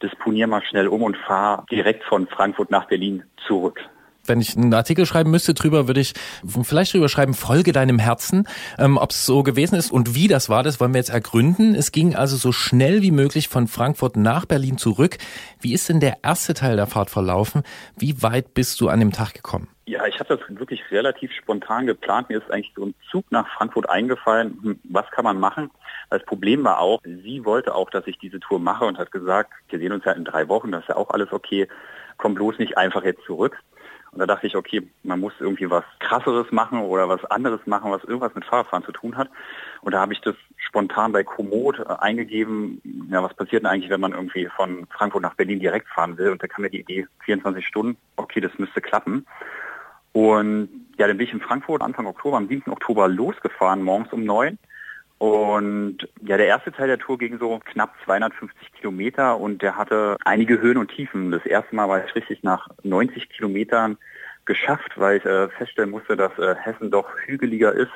disponiere mal schnell um und fahre direkt von Frankfurt nach Berlin zurück.
Wenn ich einen Artikel schreiben müsste drüber, würde ich vielleicht drüber schreiben, folge deinem Herzen. Ähm, Ob es so gewesen ist und wie das war, das wollen wir jetzt ergründen. Es ging also so schnell wie möglich von Frankfurt nach Berlin zurück. Wie ist denn der erste Teil der Fahrt verlaufen? Wie weit bist du an dem Tag gekommen?
Ja, ich habe das wirklich relativ spontan geplant. Mir ist eigentlich so ein Zug nach Frankfurt eingefallen. Hm, Was kann man machen? Das Problem war auch, sie wollte auch, dass ich diese Tour mache und hat gesagt, wir sehen uns ja in drei Wochen, das ist ja auch alles okay. Komm bloß nicht einfach jetzt zurück. Und da dachte ich, okay, man muss irgendwie was krasseres machen oder was anderes machen, was irgendwas mit Fahrradfahren zu tun hat. Und da habe ich das spontan bei Komoot äh, eingegeben, ja, was passiert denn eigentlich, wenn man irgendwie von Frankfurt nach Berlin direkt fahren will? Und da kam mir die Idee, 24 Stunden, okay, das müsste klappen. Und ja, dann bin ich in Frankfurt Anfang Oktober, am 7. Oktober losgefahren, morgens um neun. Und ja, der erste Teil der Tour ging so knapp 250 Kilometer und der hatte einige Höhen und Tiefen. Das erste Mal war ich richtig nach 90 Kilometern geschafft, weil ich äh, feststellen musste, dass äh, Hessen doch hügeliger ist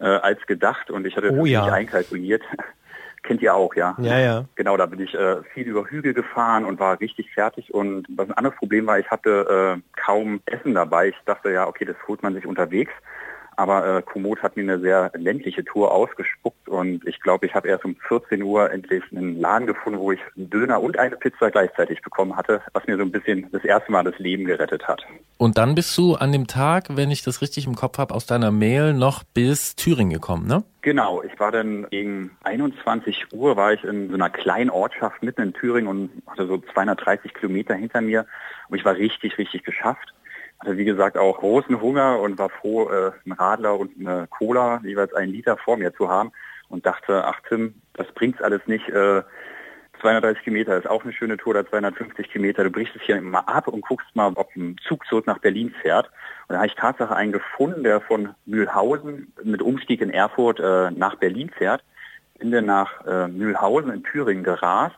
äh, als gedacht und ich hatte
Oh
das
ja.
nicht einkalkuliert. [laughs] Kennt ihr auch, ja?
Ja, ja.
Genau, da bin ich äh, viel über Hügel gefahren und war richtig fertig. Und was ein anderes Problem war, ich hatte äh, kaum Essen dabei. Ich dachte ja, okay, das holt man sich unterwegs. Aber äh, Komoot hat mir eine sehr ländliche Tour ausgespuckt und ich glaube, ich habe erst um 14 Uhr endlich einen Laden gefunden, wo ich einen Döner und eine Pizza gleichzeitig bekommen hatte, was mir so ein bisschen das erste Mal das Leben gerettet hat.
Und dann bist du an dem Tag, wenn ich das richtig im Kopf habe, aus deiner Mail noch bis Thüringen gekommen, ne?
Genau, ich war dann gegen 21 Uhr war ich in so einer kleinen Ortschaft mitten in Thüringen und hatte so 230 Kilometer hinter mir und ich war richtig, richtig geschafft. Hatte wie gesagt auch großen Hunger und war froh, äh, einen Radler und eine Cola, jeweils einen Liter vor mir zu haben. und dachte, ach Tim, das bringt's alles nicht. Äh, 230 Kilometer ist auch eine schöne Tour oder 250 Kilometer. Du brichst es hier mal ab und guckst mal, ob ein Zug zurück nach Berlin fährt. Und da habe ich Tatsache einen gefunden, der von Mühlhausen mit Umstieg in Erfurt äh, nach Berlin fährt. Bin dann nach äh, Mühlhausen in Thüringen gerast,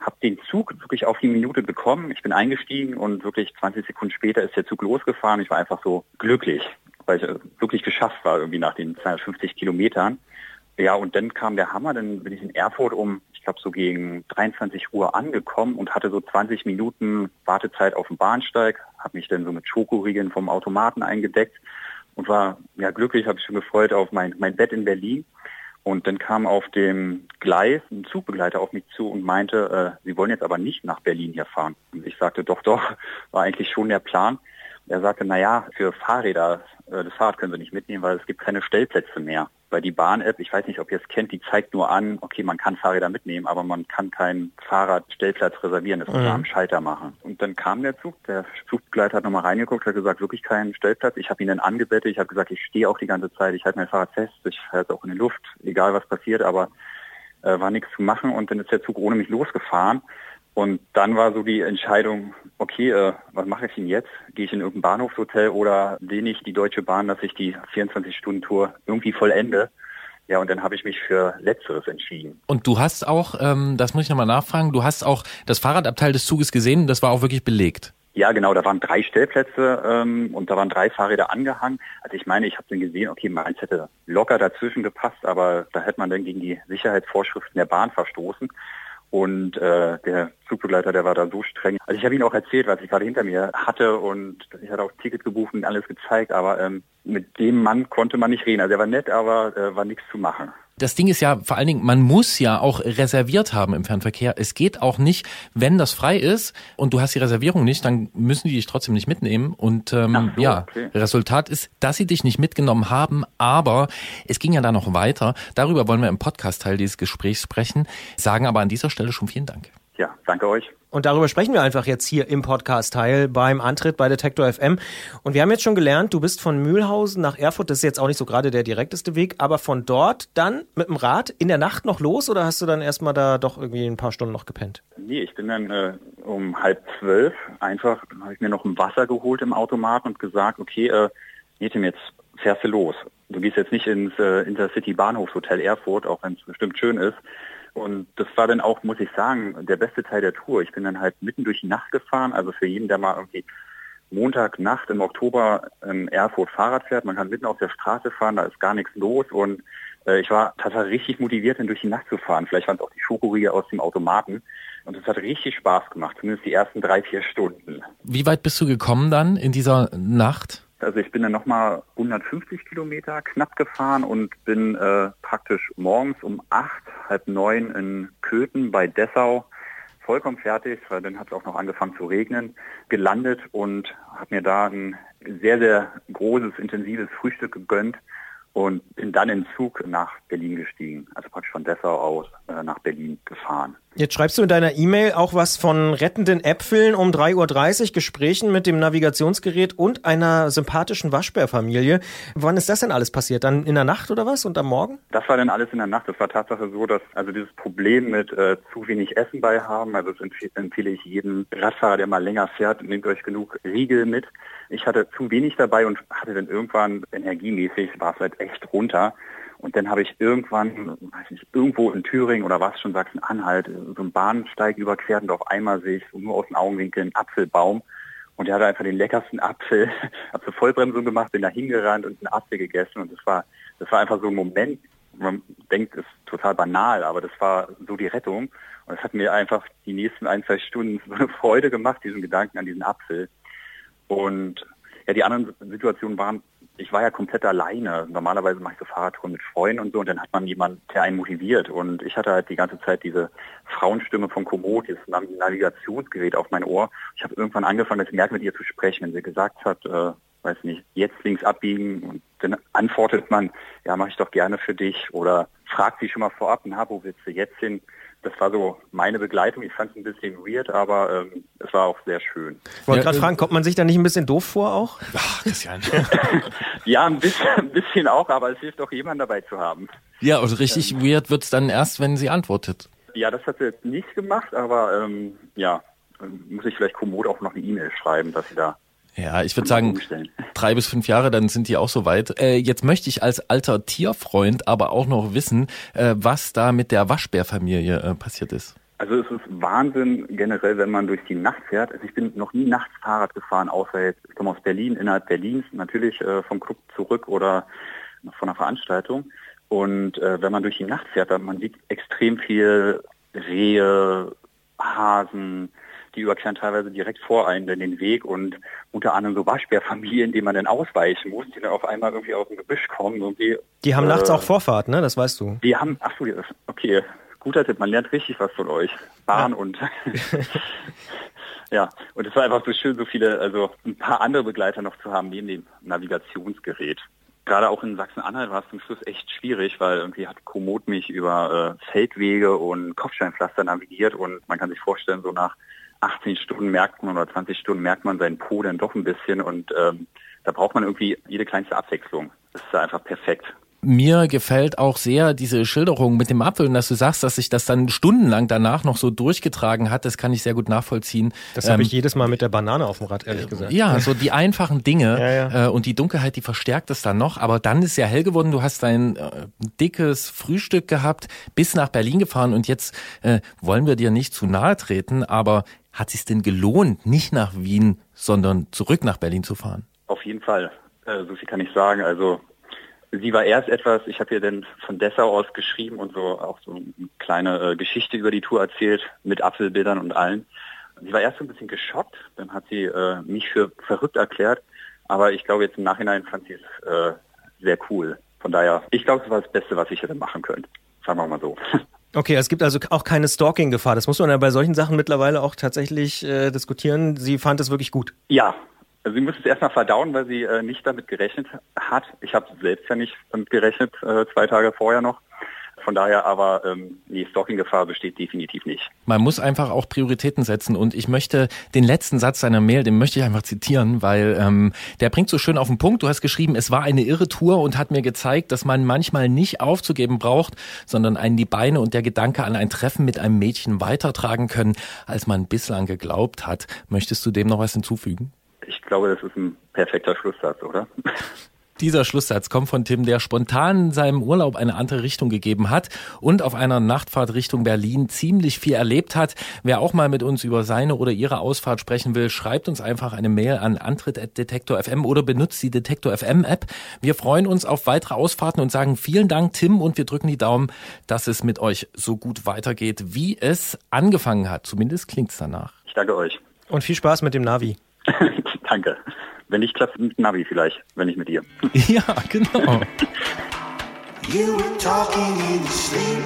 habe den Zug wirklich auf die Minute bekommen. Ich bin eingestiegen und wirklich 20 Sekunden später ist der Zug losgefahren. Ich war einfach so glücklich, weil ich äh, wirklich geschafft war irgendwie nach den 250 Kilometern. Ja, und dann kam der Hammer, dann bin ich in Erfurt um, ich glaube so gegen 23 Uhr angekommen und hatte so 20 Minuten Wartezeit auf dem Bahnsteig, habe mich dann so mit Schokoriegeln vom Automaten eingedeckt und war ja glücklich, habe mich schon gefreut auf mein, mein Bett in Berlin. Und dann kam auf dem Gleis ein Zugbegleiter auf mich zu und meinte, äh, Sie wollen jetzt aber nicht nach Berlin hier fahren. Und ich sagte, doch, doch, [laughs] war eigentlich schon der Plan. Er sagte, naja, für Fahrräder, äh, das Fahrrad können Sie nicht mitnehmen, weil es gibt keine Stellplätze mehr. Weil die Bahn-App, ich weiß nicht, ob ihr es kennt, die zeigt nur an, okay, man kann Fahrräder mitnehmen, aber man kann keinen Fahrradstellplatz reservieren, das muss man
Mhm.
am Schalter machen. Und dann kam der Zug, der Zugbegleiter hat nochmal reingeguckt, hat gesagt, wirklich keinen Stellplatz. Ich habe ihn dann angebettet, ich habe gesagt, ich stehe auch die ganze Zeit, ich halte mein Fahrrad fest, ich halte es auch in die Luft, egal was passiert, aber äh, war nichts zu machen und dann ist der Zug ohne mich losgefahren. Und dann war so die Entscheidung, okay, äh, was mache ich denn jetzt? Gehe ich in irgendein Bahnhofshotel oder lehne ich die Deutsche Bahn, dass ich die 24-Stunden-Tour irgendwie vollende? Ja, und dann habe ich mich für Letzteres entschieden.
Und du hast auch, ähm, das muss ich nochmal nachfragen, du hast auch das Fahrradabteil des Zuges gesehen, das war auch wirklich belegt.
Ja, genau, da waren drei Stellplätze ähm, und da waren drei Fahrräder angehangen. Also ich meine, ich habe dann gesehen, okay, meins hätte locker dazwischen gepasst, aber da hätte man dann gegen die Sicherheitsvorschriften der Bahn verstoßen. Und äh, der Zugbegleiter, der war da so streng. Also ich habe ihm auch erzählt, was ich gerade hinter mir hatte und ich hatte auch Ticket gebucht und alles gezeigt, aber ähm, mit dem Mann konnte man nicht reden. Also er war nett, aber äh, war nichts zu machen.
Das Ding ist ja vor allen Dingen, man muss ja auch reserviert haben im Fernverkehr. Es geht auch nicht, wenn das frei ist und du hast die Reservierung nicht, dann müssen die dich trotzdem nicht mitnehmen. Und ähm,
so,
ja,
okay.
Resultat ist, dass sie dich nicht mitgenommen haben, aber es ging ja da noch weiter. Darüber wollen wir im Podcast-Teil dieses Gesprächs sprechen, sagen aber an dieser Stelle schon vielen Dank.
Ja, danke euch.
Und darüber sprechen wir einfach jetzt hier im Podcast-Teil beim Antritt bei Detektor FM. Und wir haben jetzt schon gelernt, du bist von Mühlhausen nach Erfurt. Das ist jetzt auch nicht so gerade der direkteste Weg, aber von dort dann mit dem Rad in der Nacht noch los oder hast du dann erstmal da doch irgendwie ein paar Stunden noch gepennt?
Nee, ich bin dann äh, um halb zwölf einfach, habe ich mir noch ein Wasser geholt im Automaten und gesagt, okay, äh, Netim, jetzt fährst du los. Du gehst jetzt nicht ins äh, Intercity Bahnhofshotel Erfurt, auch wenn es bestimmt schön ist. Und das war dann auch, muss ich sagen, der beste Teil der Tour. Ich bin dann halt mitten durch die Nacht gefahren, also für jeden, der mal irgendwie Montagnacht im Oktober in Erfurt Fahrrad fährt, man kann mitten auf der Straße fahren, da ist gar nichts los und äh, ich war tatsächlich richtig motiviert, dann durch die Nacht zu fahren. Vielleicht waren es auch die Schokoriegel aus dem Automaten und es hat richtig Spaß gemacht, zumindest die ersten drei, vier Stunden.
Wie weit bist du gekommen dann in dieser Nacht?
Also ich bin dann nochmal 150 Kilometer knapp gefahren und bin äh, praktisch morgens um acht, halb neun in Köthen bei Dessau vollkommen fertig, weil dann hat es auch noch angefangen zu regnen, gelandet und habe mir da ein sehr, sehr großes, intensives Frühstück gegönnt und bin dann in Zug nach Berlin gestiegen, also praktisch von Dessau aus äh, nach Berlin gefahren.
Jetzt schreibst du in deiner E-Mail auch was von rettenden Äpfeln um 3.30 Uhr, Gesprächen mit dem Navigationsgerät und einer sympathischen Waschbärfamilie. Wann ist das denn alles passiert? Dann in der Nacht oder was und am Morgen?
Das war dann alles in der Nacht. Das war Tatsache so, dass also dieses Problem mit äh, zu wenig Essen bei haben, also das empfehle, ich jedem Radfahrer, der mal länger fährt, nehmt euch genug Riegel mit. Ich hatte zu wenig dabei und hatte dann irgendwann energiemäßig, war es halt echt runter. Und dann habe ich irgendwann, weiß nicht, irgendwo in Thüringen oder was schon Sachsen-Anhalt, so einen Bahnsteig überquert und auf einmal sehe ich so nur aus den Augenwinkeln einen Apfelbaum. Und der hatte einfach den leckersten Apfel, [laughs] habe so Vollbremsung gemacht, bin da hingerannt und einen Apfel gegessen. Und das war, das war einfach so ein Moment, man denkt, ist total banal, aber das war so die Rettung. Und es hat mir einfach die nächsten ein, zwei Stunden [laughs] so eine Freude gemacht, diesen Gedanken an diesen Apfel. Und ja, die anderen Situationen waren, ich war ja komplett alleine. Normalerweise mache ich so Fahrradtouren mit Freunden und so und dann hat man jemanden, der einen motiviert. Und ich hatte halt die ganze Zeit diese Frauenstimme von Komoot, dieses Navigationsgerät auf mein Ohr. Ich habe irgendwann angefangen, das merkt mit ihr zu sprechen, wenn sie gesagt hat, äh, weiß nicht, jetzt links abbiegen und dann antwortet man, ja, mache ich doch gerne für dich oder fragt sie schon mal vorab, na, wo willst du jetzt hin? Das war so meine Begleitung. Ich fand es ein bisschen weird, aber ähm, es war auch sehr schön.
Ich wollte
Ja,
gerade
äh,
fragen, kommt man sich da nicht ein bisschen doof vor auch?
Ach, Christian. [laughs]
Ja, ein bisschen, ein bisschen auch, aber es hilft auch jemanden dabei zu haben.
ja, und richtig weird wird's dann erst, wenn sie antwortet.
Ja, das hat sie jetzt nicht gemacht, aber ähm, ja, ähm, muss ich vielleicht Komoot auch noch eine E-Mail schreiben, dass sie da
Ja, ich würde sagen,
umstellen.
drei bis fünf Jahre, dann sind die auch soweit. Äh, jetzt möchte ich als alter Tierfreund aber auch noch wissen, äh, was da mit der Waschbärfamilie äh, passiert ist.
Also es ist Wahnsinn generell, wenn man durch die Nacht fährt. Also ich bin noch nie nachts Fahrrad gefahren, außer jetzt, ich komme aus Berlin, innerhalb Berlins, natürlich äh, vom Club zurück oder von einer Veranstaltung. Und äh, wenn man durch die Nacht fährt, dann man sieht extrem viel Rehe, Hasen, die überqueren teilweise direkt vor einen in den Weg und unter anderem so Waschbärfamilien, denen man dann ausweichen muss, die dann auf einmal irgendwie aus dem Gebüsch kommen. Irgendwie,
Die haben
äh,
nachts auch Vorfahrt, ne? Das weißt du.
die haben, ach so, ja, okay, guter Tipp, man lernt richtig was von euch. Bahn und [laughs] ja, und es war einfach so schön, so viele, also ein paar andere Begleiter noch zu haben neben dem Navigationsgerät. Gerade auch in Sachsen-Anhalt war es zum Schluss echt schwierig, weil irgendwie hat Komoot mich über äh, Feldwege und Kopfsteinpflaster navigiert und man kann sich vorstellen, so nach 18 Stunden merkt man oder 20 Stunden merkt man seinen Po dann doch ein bisschen und ähm, da braucht man irgendwie jede kleinste Abwechslung. Das ist einfach perfekt.
Mir gefällt auch sehr diese Schilderung mit dem Apfel und dass du sagst, dass sich das dann stundenlang danach noch so durchgetragen hat, das kann ich sehr gut nachvollziehen.
Das habe
Ähm,
ich jedes Mal mit der Banane auf dem Rad, ehrlich gesagt.
Ja, so die einfachen Dinge [laughs]
Ja, ja.
Äh, und die Dunkelheit, die verstärkt es dann noch. Aber dann ist ja hell geworden. Du hast dein äh, dickes Frühstück gehabt, bis nach Berlin gefahren und jetzt äh, wollen wir dir nicht zu nahe treten, aber hat sich denn gelohnt, nicht nach Wien, sondern zurück nach Berlin zu fahren?
Auf jeden Fall. Äh, so viel kann ich sagen. Also sie war erst etwas, ich habe ihr dann von Dessau aus geschrieben und so auch so eine kleine äh, Geschichte über die Tour erzählt mit Apfelbildern und allen. Sie war erst so ein bisschen geschockt, dann hat sie äh, mich für verrückt erklärt, aber ich glaube jetzt im Nachhinein fand sie es äh, sehr cool. Von daher, ich glaube, es war das Beste, was ich hätte machen können. Sagen wir mal so. [laughs]
Okay, es gibt also auch keine Stalking-Gefahr. Das muss man ja bei solchen Sachen mittlerweile auch tatsächlich äh, diskutieren. Sie fand es wirklich gut.
Ja, also sie muss es erstmal verdauen, weil sie äh, nicht damit gerechnet hat. Ich habe selbst ja nicht damit gerechnet, äh, zwei Tage vorher noch. Von daher aber, ähm, die Stalking-Gefahr besteht definitiv nicht.
Man muss einfach auch Prioritäten setzen und ich möchte den letzten Satz seiner Mail, den möchte ich einfach zitieren, weil ähm, der bringt so schön auf den Punkt. Du hast geschrieben, es war eine irre Tour und hat mir gezeigt, dass man manchmal nicht aufzugeben braucht, sondern einen die Beine und der Gedanke an ein Treffen mit einem Mädchen weitertragen können, als man bislang geglaubt hat. Möchtest du dem noch was hinzufügen?
Ich glaube, das ist ein perfekter Schlusssatz, oder?
Dieser Schlusssatz kommt von Tim, der spontan seinem Urlaub eine andere Richtung gegeben hat und auf einer Nachtfahrt Richtung Berlin ziemlich viel erlebt hat. Wer auch mal mit uns über seine oder ihre Ausfahrt sprechen will, schreibt uns einfach eine Mail an antritt.detektor.fm oder benutzt die Detektor FM App. Wir freuen uns auf weitere Ausfahrten und sagen vielen Dank, Tim, und wir drücken die Daumen, dass es mit euch so gut weitergeht, wie es angefangen hat. Zumindest klingt's danach.
Ich danke euch.
Und viel Spaß mit dem Navi. [laughs]
danke. Wenn nicht klappt mit Navi vielleicht, wenn nicht mit dir. [laughs]
Ja, genau.
You were talking in your sleep.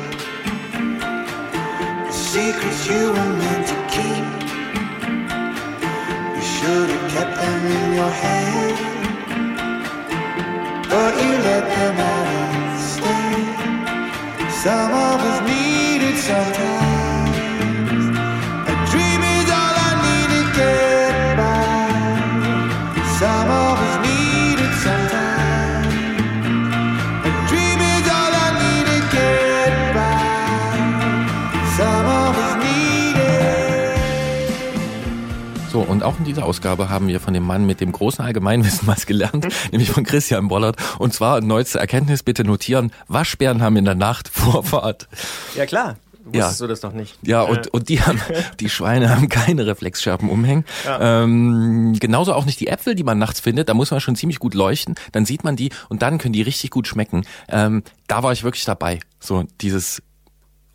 The secrets you were meant to keep. You should have kept them in your head. But you let them out instead. Some of us need it sometimes.
Auch in dieser Ausgabe haben wir von dem Mann mit dem großen Allgemeinwissen was gelernt, [laughs] nämlich von Christian Bollert. Und zwar neueste Erkenntnis, bitte notieren, Waschbären haben in der Nacht [laughs] Vorfahrt.
Ja, klar.
Ja.
Wusstest du das noch nicht?
Ja, und, und die haben, [laughs] die Schweine haben keine Reflexscherben umhängen.
Ja.
Ähm, genauso auch nicht die Äpfel, die man nachts findet. Da muss man schon ziemlich gut leuchten. Dann sieht man die und dann können die richtig gut schmecken. Ähm, da war ich wirklich dabei. So dieses,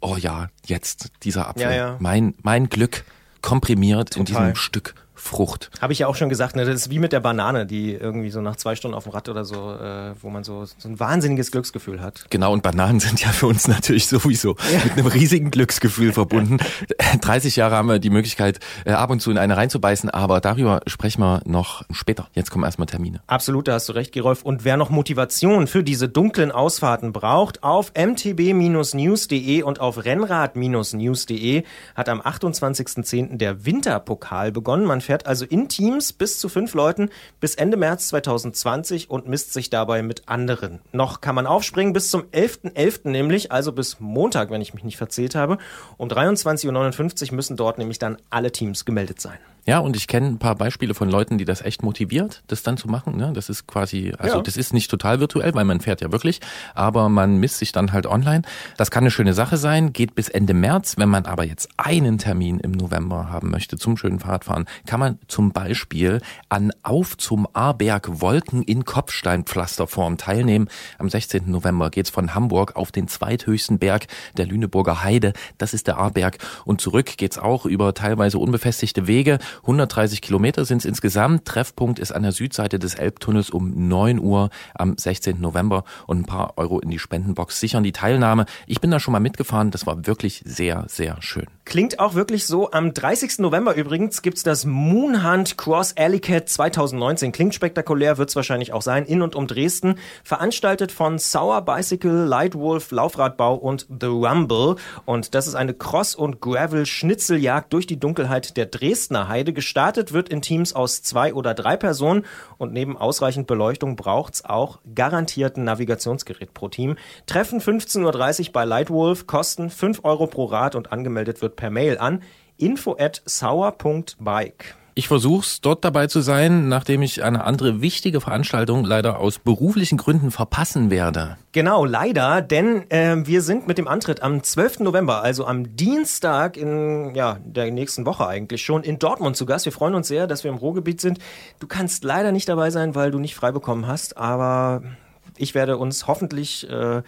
oh ja, jetzt dieser Apfel.
Ja, ja.
Mein, mein Glück komprimiert in
Total.
diesem Stück Frucht.
Habe ich ja auch schon gesagt, ne? das ist wie mit der Banane, die irgendwie so nach zwei Stunden auf dem Rad oder so, äh, wo man so, so ein wahnsinniges Glücksgefühl hat.
Genau, und Bananen sind ja für uns natürlich sowieso mit einem riesigen Glücksgefühl verbunden. [laughs] 30 Jahre haben wir die Möglichkeit, äh, ab und zu in eine reinzubeißen, aber darüber sprechen wir noch später. Jetzt kommen erstmal Termine.
Absolut, da hast du recht, Gerolf. Und wer noch Motivation für diese dunklen Ausfahrten braucht, auf mtb-news.de und auf rennrad-news.de hat am 28.10. der Winterpokal begonnen. Man fährt also in Teams bis zu fünf Leuten bis Ende März 2020 und misst sich dabei mit anderen. Noch kann man aufspringen bis zum 11.11. .11. nämlich, also bis Montag, wenn ich mich nicht verzählt habe. Um 23.59 Uhr müssen dort nämlich dann alle Teams gemeldet sein.
Ja, und ich kenne ein paar Beispiele von Leuten, die das echt motiviert, das dann zu machen. Ne? Das ist quasi, also
Ja.
das ist nicht total virtuell, weil man fährt ja wirklich, aber man misst sich dann halt online. Das kann eine schöne Sache sein, geht bis Ende März. Wenn man aber jetzt einen Termin im November haben möchte zum schönen Fahrradfahren, kann man zum Beispiel an Auf zum Ahrberg Wolken in Kopfsteinpflasterform teilnehmen. Am 16. November geht's von Hamburg auf den zweithöchsten Berg der Lüneburger Heide. Das ist der Ahrberg. Und zurück geht's auch über teilweise unbefestigte Wege. 130 Kilometer sind es insgesamt. Treffpunkt ist an der Südseite des Elbtunnels um 9 Uhr am 16. November und ein paar Euro in die Spendenbox sichern die Teilnahme. Ich bin da schon mal mitgefahren. Das war wirklich sehr, sehr schön.
Klingt auch wirklich so. Am 30. November übrigens gibt's das Moonhunt Cross Alley Cat 2019. Klingt spektakulär, wird's wahrscheinlich auch sein, in und um Dresden. Veranstaltet von Sour Bicycle, Lightwolf, Laufradbau und The Rumble. Und das ist eine Cross- und Gravel-Schnitzeljagd durch die Dunkelheit der Dresdner Heide. Gestartet wird in Teams aus zwei oder drei Personen. Und neben ausreichend Beleuchtung braucht's auch garantiert ein Navigationsgerät pro Team. Treffen 15.30 Uhr bei Lightwolf, kosten 5 Euro pro Rad und angemeldet wird per Mail an info at sauer.bike.
Ich versuch's dort dabei zu sein, nachdem ich eine andere wichtige Veranstaltung leider aus beruflichen Gründen verpassen werde.
Genau, leider, denn äh, wir sind mit dem Antritt am 12. November, also am Dienstag in ja, der nächsten Woche eigentlich schon, in Dortmund zu Gast. Wir freuen uns sehr, dass wir im Ruhrgebiet sind. Du kannst leider nicht dabei sein, weil du nicht frei bekommen hast, aber ich werde uns hoffentlich, äh,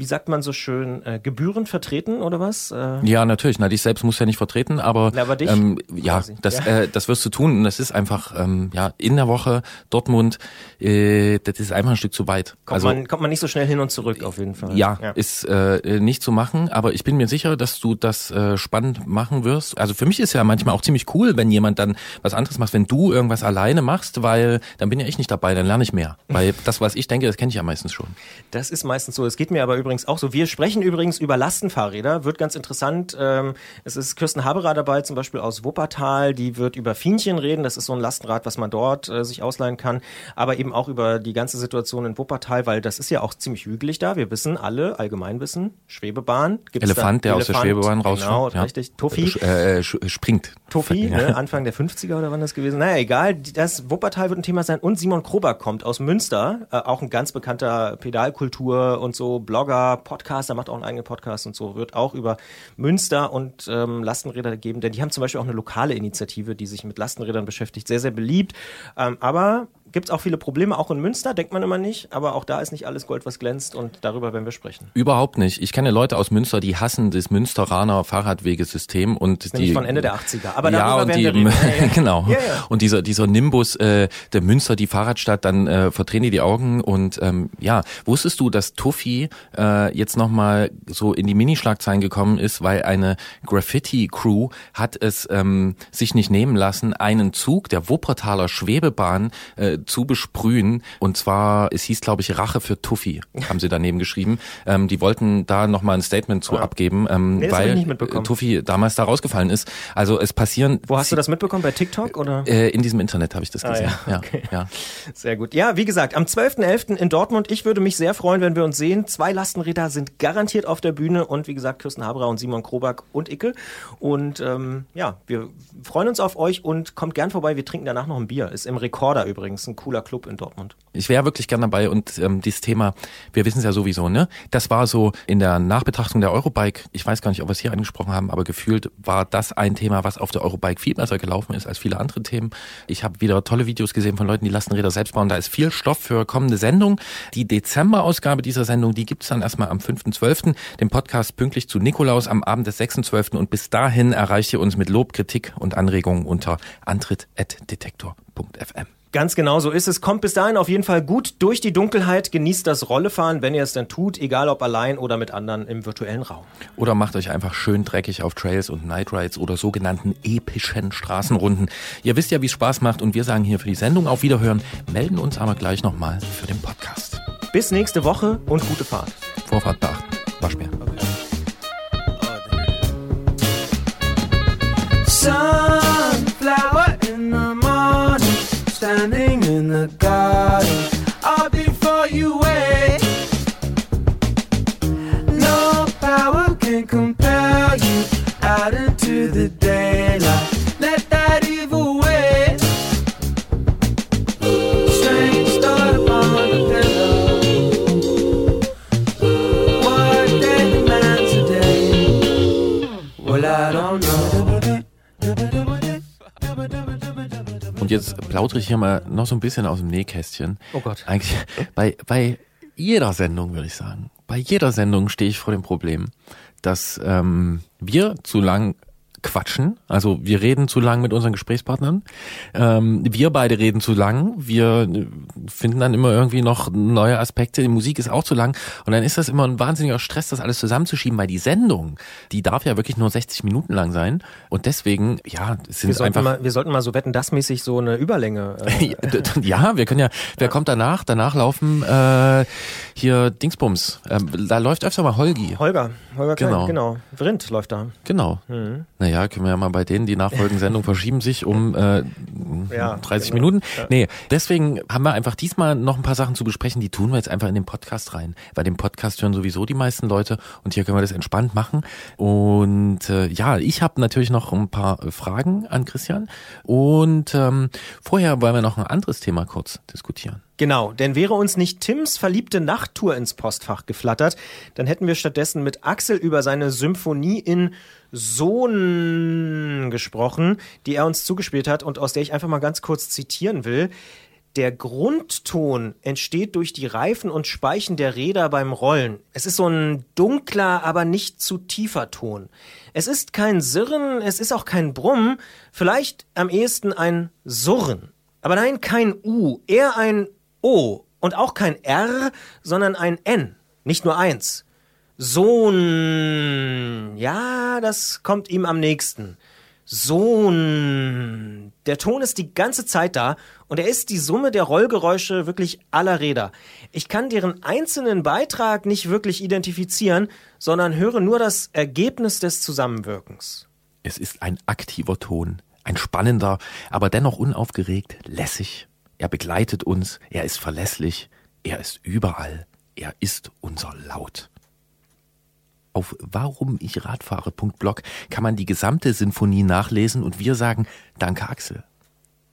wie sagt man so schön, äh, gebührend vertreten oder was? Äh,
Ja, natürlich. Na, dich selbst muss ja nicht vertreten, aber,
Na, aber dich
ähm, ja,
quasi.
das,
Ja.
Äh, das wirst du tun. Und das ist einfach, ähm, ja, in der Woche Dortmund, äh, das ist einfach ein Stück zu weit.
kommt, man, kommt man nicht so schnell hin und zurück auf jeden Fall.
Also Ja, ist äh, nicht zu machen, aber ich bin mir sicher, dass du das äh, spannend machen wirst. Also für mich ist ja manchmal auch ziemlich cool, wenn jemand dann was anderes macht, wenn du irgendwas alleine machst, weil dann bin ja ich nicht dabei, dann lerne ich mehr. Weil [laughs] das, was ich denke, das kenne ich ja meistens schon.
Das ist meistens so. Es geht mir aber übrigens auch so. Wir sprechen übrigens über Lastenfahrräder. Wird ganz interessant. Ähm, es ist Kirsten Haberer dabei, zum Beispiel aus Wuppertal. Die wird über Fienchen reden. Das ist so ein Lastenrad, was man dort äh, sich ausleihen kann. Aber eben auch über die ganze Situation in Wuppertal, weil das ist ja auch ziemlich hügelig da. Wir wissen alle, Allgemeinwissen, Schwebebahn. Gibt's
Elefant,
da,
der aus der Schwebebahn
Genau,
rausspringt. ja.
richtig. Tuffi.
Sch- Äh, sch- springt.
Toffi,
Ja.
ne, Anfang der 50er oder wann das gewesen? Naja, egal. Das Wuppertal wird ein Thema sein. Und Simon Krober kommt aus Münster, äh, auch ein ganz bekannter Pedalkultur und so Blogger, Podcaster, macht auch einen eigenen Podcast und so, wird auch über Münster und ähm, Lastenräder geben, denn die haben zum Beispiel auch eine lokale Initiative, die sich mit Lastenrädern beschäftigt, sehr, sehr beliebt. Ähm, aber gibt es auch viele Probleme, auch in Münster, denkt man immer nicht, aber auch da ist nicht alles Gold, was glänzt und darüber werden wir sprechen.
Überhaupt nicht. Ich kenne Leute aus Münster, die hassen das Münsteraner Fahrradwegesystem und
ist
die
von Ende der 80er. Aber
ja
darüber
und
werden
die
wir reden. [laughs] Ja, ja.
genau
Ja,
und dieser dieser Nimbus äh, der Münster die Fahrradstadt dann äh, verdrehen die die Augen und ähm, ja wusstest du dass Tuffy äh, jetzt noch mal so in die Minischlagzeilen gekommen ist weil eine Graffiti Crew hat es ähm, sich nicht nehmen lassen einen Zug der Wuppertaler Schwebebahn äh, zu besprühen und zwar es hieß glaube ich Rache für Tuffy haben sie daneben geschrieben ähm, die wollten da noch mal ein Statement zu abgeben ähm,
Nee,
weil äh, Tuffy damals da rausgefallen ist also es passieren
Wo hast du das mitbekommen? Bei TikTok oder?
äh, in diesem Internet habe ich das
Ah,
gesehen.
ja,
ja,
okay.
ja.
Sehr gut. Ja, wie gesagt, am 12.11. in Dortmund. Ich würde mich sehr freuen, wenn wir uns sehen. Zwei Lastenräder sind garantiert auf der Bühne und wie gesagt, Kirsten Haberer und Simon Kroback und Icke. Und ähm, ja, wir freuen uns auf euch und kommt gern vorbei. Wir trinken danach noch ein Bier. Ist im Rekorder übrigens. Ein cooler Club in Dortmund.
Ich wäre wirklich gern dabei und ähm, dieses Thema, wir wissen es ja sowieso, ne? Das war so in der Nachbetrachtung der Eurobike, ich weiß gar nicht, ob wir es hier angesprochen haben, aber gefühlt war das ein Thema, was auf der Eurobike viel besser gelaufen ist als viele andere Themen. Ich habe wieder tolle Videos gesehen von Leuten, die Lastenräder selbst bauen. Da ist viel Stoff für kommende Sendung. Die Dezemberausgabe dieser Sendung, die gibt's dann erstmal am 5.12., den Podcast pünktlich zu Nikolaus am Abend des 6.12. Und bis dahin erreicht ihr uns mit Lob, Kritik und Anregungen unter antritt.detektor.fm.
Ganz genau so ist es. Kommt bis dahin auf jeden Fall gut durch die Dunkelheit. Genießt das Rollefahren, wenn ihr es denn tut, egal ob allein oder mit anderen im virtuellen Raum.
Oder macht euch einfach schön dreckig auf Trails und Night Rides oder sogenannten epischen Straßenrunden. Ihr wisst ja, wie es Spaß macht und wir sagen hier für die Sendung auf Wiederhören, melden uns aber gleich nochmal für den Podcast.
Bis nächste Woche und gute Fahrt.
Vorfahrt beachten. Waschbär.
Sunflower standing in the garden. All before you wait. No power can compel you out into the daylight.
Und jetzt plaudere ich hier mal noch so ein bisschen aus dem Nähkästchen.
Oh Gott.
Eigentlich bei, bei jeder Sendung, würde ich sagen. Bei jeder Sendung stehe ich vor dem Problem, dass ähm, wir zu lang quatschen. Also wir reden zu lang mit unseren Gesprächspartnern. Ähm, wir beide reden zu lang. Wir äh, finden dann immer irgendwie noch neue Aspekte. Die Musik ist auch zu lang. Und dann ist das immer ein wahnsinniger Stress, das alles zusammenzuschieben, weil die Sendung, die darf ja wirklich nur 60 Minuten lang sein. Und deswegen, ja, es
Wir
sind
sollten,
einfach...
mal, wir sollten mal so wetten, das mäßig so eine Überlänge. [laughs] Äh,
ja, wir können ja, wer kommt danach? Danach laufen äh, hier Dingsbums. Ähm, da läuft öfter mal Holgi.
Holger, Holger Klein,
Genau.
genau. Vrind läuft da.
Genau.
Mhm.
Naja, können wir ja mal bei denen, die nachfolgende [laughs] Sendung verschieben sich um äh,
Ja,
30
genau.
Minuten.
Ja.
Nee, deswegen haben wir einfach diesmal noch ein paar Sachen zu besprechen, die tun wir jetzt einfach in den Podcast rein. Weil den Podcast hören sowieso die meisten Leute und hier können wir das entspannt machen. Und äh, ja, ich habe natürlich noch ein paar Fragen an Christian. Und ähm, vorher wollen wir noch ein anderes Thema kurz diskutieren.
Genau, denn wäre uns nicht Tims verliebte Nachttour ins Postfach geflattert, dann hätten wir stattdessen mit Axel über seine Symphonie in Sohn gesprochen, die er uns zugespielt hat und aus der ich einfach mal ganz kurz zitieren will. Der Grundton entsteht durch die Reifen und Speichen der Räder beim Rollen. Es ist so ein dunkler, aber nicht zu tiefer Ton. Es ist kein Sirren, es ist auch kein Brummen, vielleicht am ehesten ein Surren. Aber nein, kein U, eher ein O und auch kein R, sondern ein N, nicht nur eins. Sohn, ja, das kommt ihm am nächsten. Sohn. Der Ton ist die ganze Zeit da und er ist die Summe der Rollgeräusche wirklich aller Räder. Ich kann deren einzelnen Beitrag nicht wirklich identifizieren, sondern höre nur das Ergebnis des Zusammenwirkens.
Es ist ein aktiver Ton, ein spannender, aber dennoch unaufgeregt, lässig. Er begleitet uns, er ist verlässlich, er ist überall, er ist unser Laut. Auf warumichradfahre.blog kann man die gesamte Sinfonie nachlesen und wir sagen Danke Axel.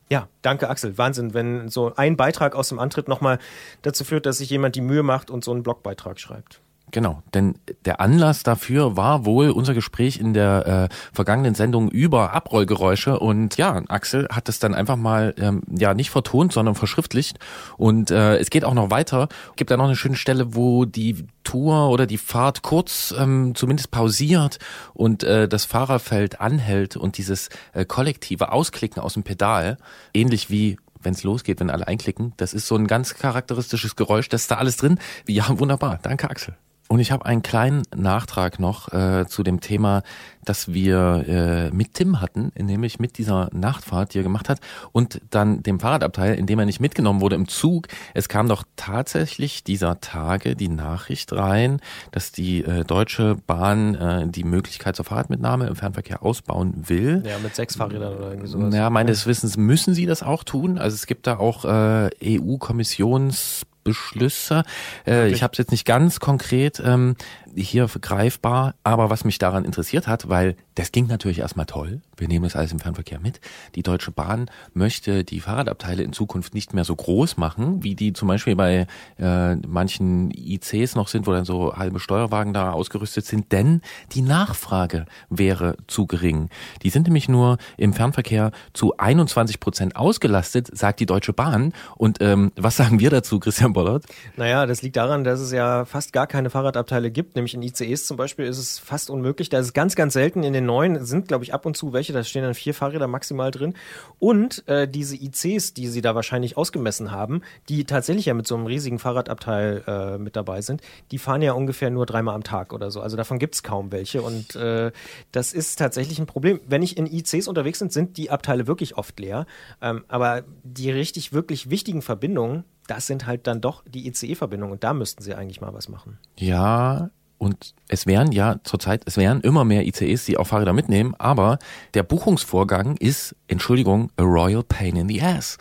Ja, danke Axel. Wahnsinn, wenn so ein Beitrag aus dem Antritt nochmal dazu führt, dass sich jemand die Mühe macht und so einen Blogbeitrag schreibt.
Genau, denn der Anlass dafür war wohl unser Gespräch in der äh, vergangenen Sendung über Abrollgeräusche und ja, Axel hat es dann einfach mal ähm, ja nicht vertont, sondern verschriftlicht und äh, es geht auch noch weiter. Gibt da noch eine schöne Stelle, wo die Tour oder die Fahrt kurz ähm, zumindest pausiert und äh, das Fahrerfeld anhält und dieses äh, kollektive Ausklicken aus dem Pedal, ähnlich wie wenn es losgeht, wenn alle einklicken, das ist so ein ganz charakteristisches Geräusch, das ist da alles drin. Ja, wunderbar. Danke, Axel. Und ich habe einen kleinen Nachtrag noch äh, zu dem Thema, das wir äh, mit Tim hatten, nämlich mit dieser Nachtfahrt, die er gemacht hat, und dann dem Fahrradabteil, in dem er nicht mitgenommen wurde im Zug. Es kam doch tatsächlich dieser Tage die Nachricht rein, dass die äh, Deutsche Bahn äh, die Möglichkeit zur Fahrradmitnahme im Fernverkehr ausbauen will.
Ja, mit sechs Fahrrädern oder irgendwie sowas.
Ja, meines Wissens müssen sie das auch tun. Also es gibt da auch äh, EU-Kommissions Beschlüsse. Äh, ich habe es jetzt nicht ganz konkret. Ähm, hier greifbar. Aber was mich daran interessiert hat, weil das klingt natürlich erstmal toll. Wir nehmen das alles im Fernverkehr mit. Die Deutsche Bahn möchte die Fahrradabteile in Zukunft nicht mehr so groß machen, wie die zum Beispiel bei äh, manchen ICs noch sind, wo dann so halbe Steuerwagen da ausgerüstet sind. Denn die Nachfrage wäre zu gering. Die sind nämlich nur im Fernverkehr zu 21 Prozent ausgelastet, sagt die Deutsche Bahn. Und ähm, was sagen wir dazu, Christian Bollert?
Naja, das liegt daran, dass es ja fast gar keine Fahrradabteile gibt. Nämlich in ICEs zum Beispiel ist es fast unmöglich. Da ist es ganz, ganz selten. In den neuen sind, glaube ich, ab und zu welche. Da stehen dann vier Fahrräder maximal drin. Und äh, diese ICs, die sie da wahrscheinlich ausgemessen haben, die tatsächlich ja mit so einem riesigen Fahrradabteil äh, mit dabei sind, die fahren ja ungefähr nur dreimal am Tag oder so. Also davon gibt es kaum welche. Und äh, das ist tatsächlich ein Problem. Wenn ich in ICs unterwegs bin, sind die Abteile wirklich oft leer. Ähm, aber die richtig, wirklich wichtigen Verbindungen, das sind halt dann doch die ICE-Verbindungen. Und da müssten sie eigentlich mal was machen.
Ja, und es wären ja zurzeit, es wären immer mehr ICEs, die auch Fahrräder mitnehmen, aber der Buchungsvorgang ist, Entschuldigung, a royal pain in the ass.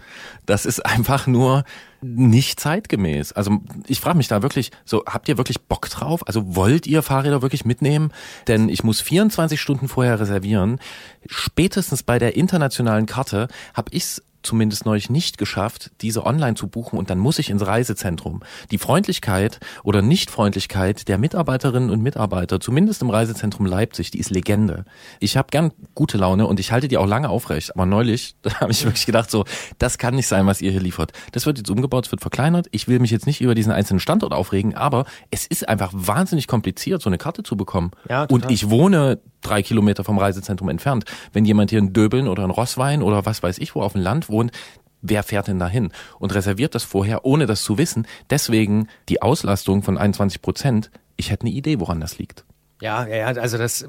Das ist einfach nur nicht zeitgemäß. Also ich frage mich da wirklich, so habt ihr wirklich Bock drauf? Also wollt ihr Fahrräder wirklich mitnehmen? Denn ich muss 24 Stunden vorher reservieren. Spätestens bei der internationalen Karte habe ich's zumindest neulich nicht geschafft, diese online zu buchen und dann muss ich ins Reisezentrum. Die Freundlichkeit oder Nichtfreundlichkeit der Mitarbeiterinnen und Mitarbeiter, zumindest im Reisezentrum Leipzig, die ist Legende. Ich habe gern gute Laune und ich halte die auch lange aufrecht. Aber neulich, [laughs] da habe ich wirklich gedacht, so, das kann nicht sein, was ihr hier liefert. Das wird jetzt umgebaut, es wird verkleinert. Ich will mich jetzt nicht über diesen einzelnen Standort aufregen, aber es ist einfach wahnsinnig kompliziert, so eine Karte zu bekommen.
Ja,
und
total.
ich wohne drei Kilometer vom Reisezentrum entfernt. Wenn jemand hier in Döbeln oder in Rosswein oder was weiß ich wo auf dem Land wohnt, wer fährt denn dahin? Und reserviert das vorher, ohne das zu wissen. Deswegen die Auslastung von 21 Prozent. Ich hätte eine Idee, woran das liegt.
Ja, ja, also das,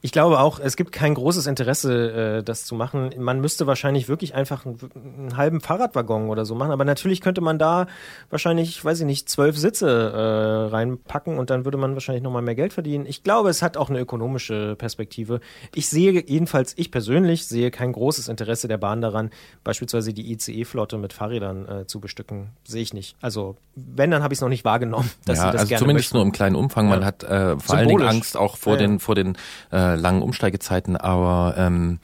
ich glaube auch, es gibt kein großes Interesse, äh, das zu machen. Man müsste wahrscheinlich wirklich einfach einen, einen halben Fahrradwaggon oder so machen, aber natürlich könnte man da wahrscheinlich, weiß ich nicht, zwölf Sitze äh, reinpacken und dann würde man wahrscheinlich nochmal mehr Geld verdienen. Ich glaube, es hat auch eine ökonomische Perspektive. Ich sehe jedenfalls, ich persönlich sehe kein großes Interesse der Bahn daran, beispielsweise die ICE-Flotte mit Fahrrädern äh, zu bestücken. Sehe ich nicht. Also, wenn, dann habe ich es noch nicht wahrgenommen, dass
ja,
sie das
also
gerne
zumindest
möchten.
nur im kleinen Umfang. Man
Ja.
hat äh, vor allen Dingen
Symbolisch.
Angst auch vor
Ja,
den vor den äh, langen Umsteigezeiten. Aber ähm,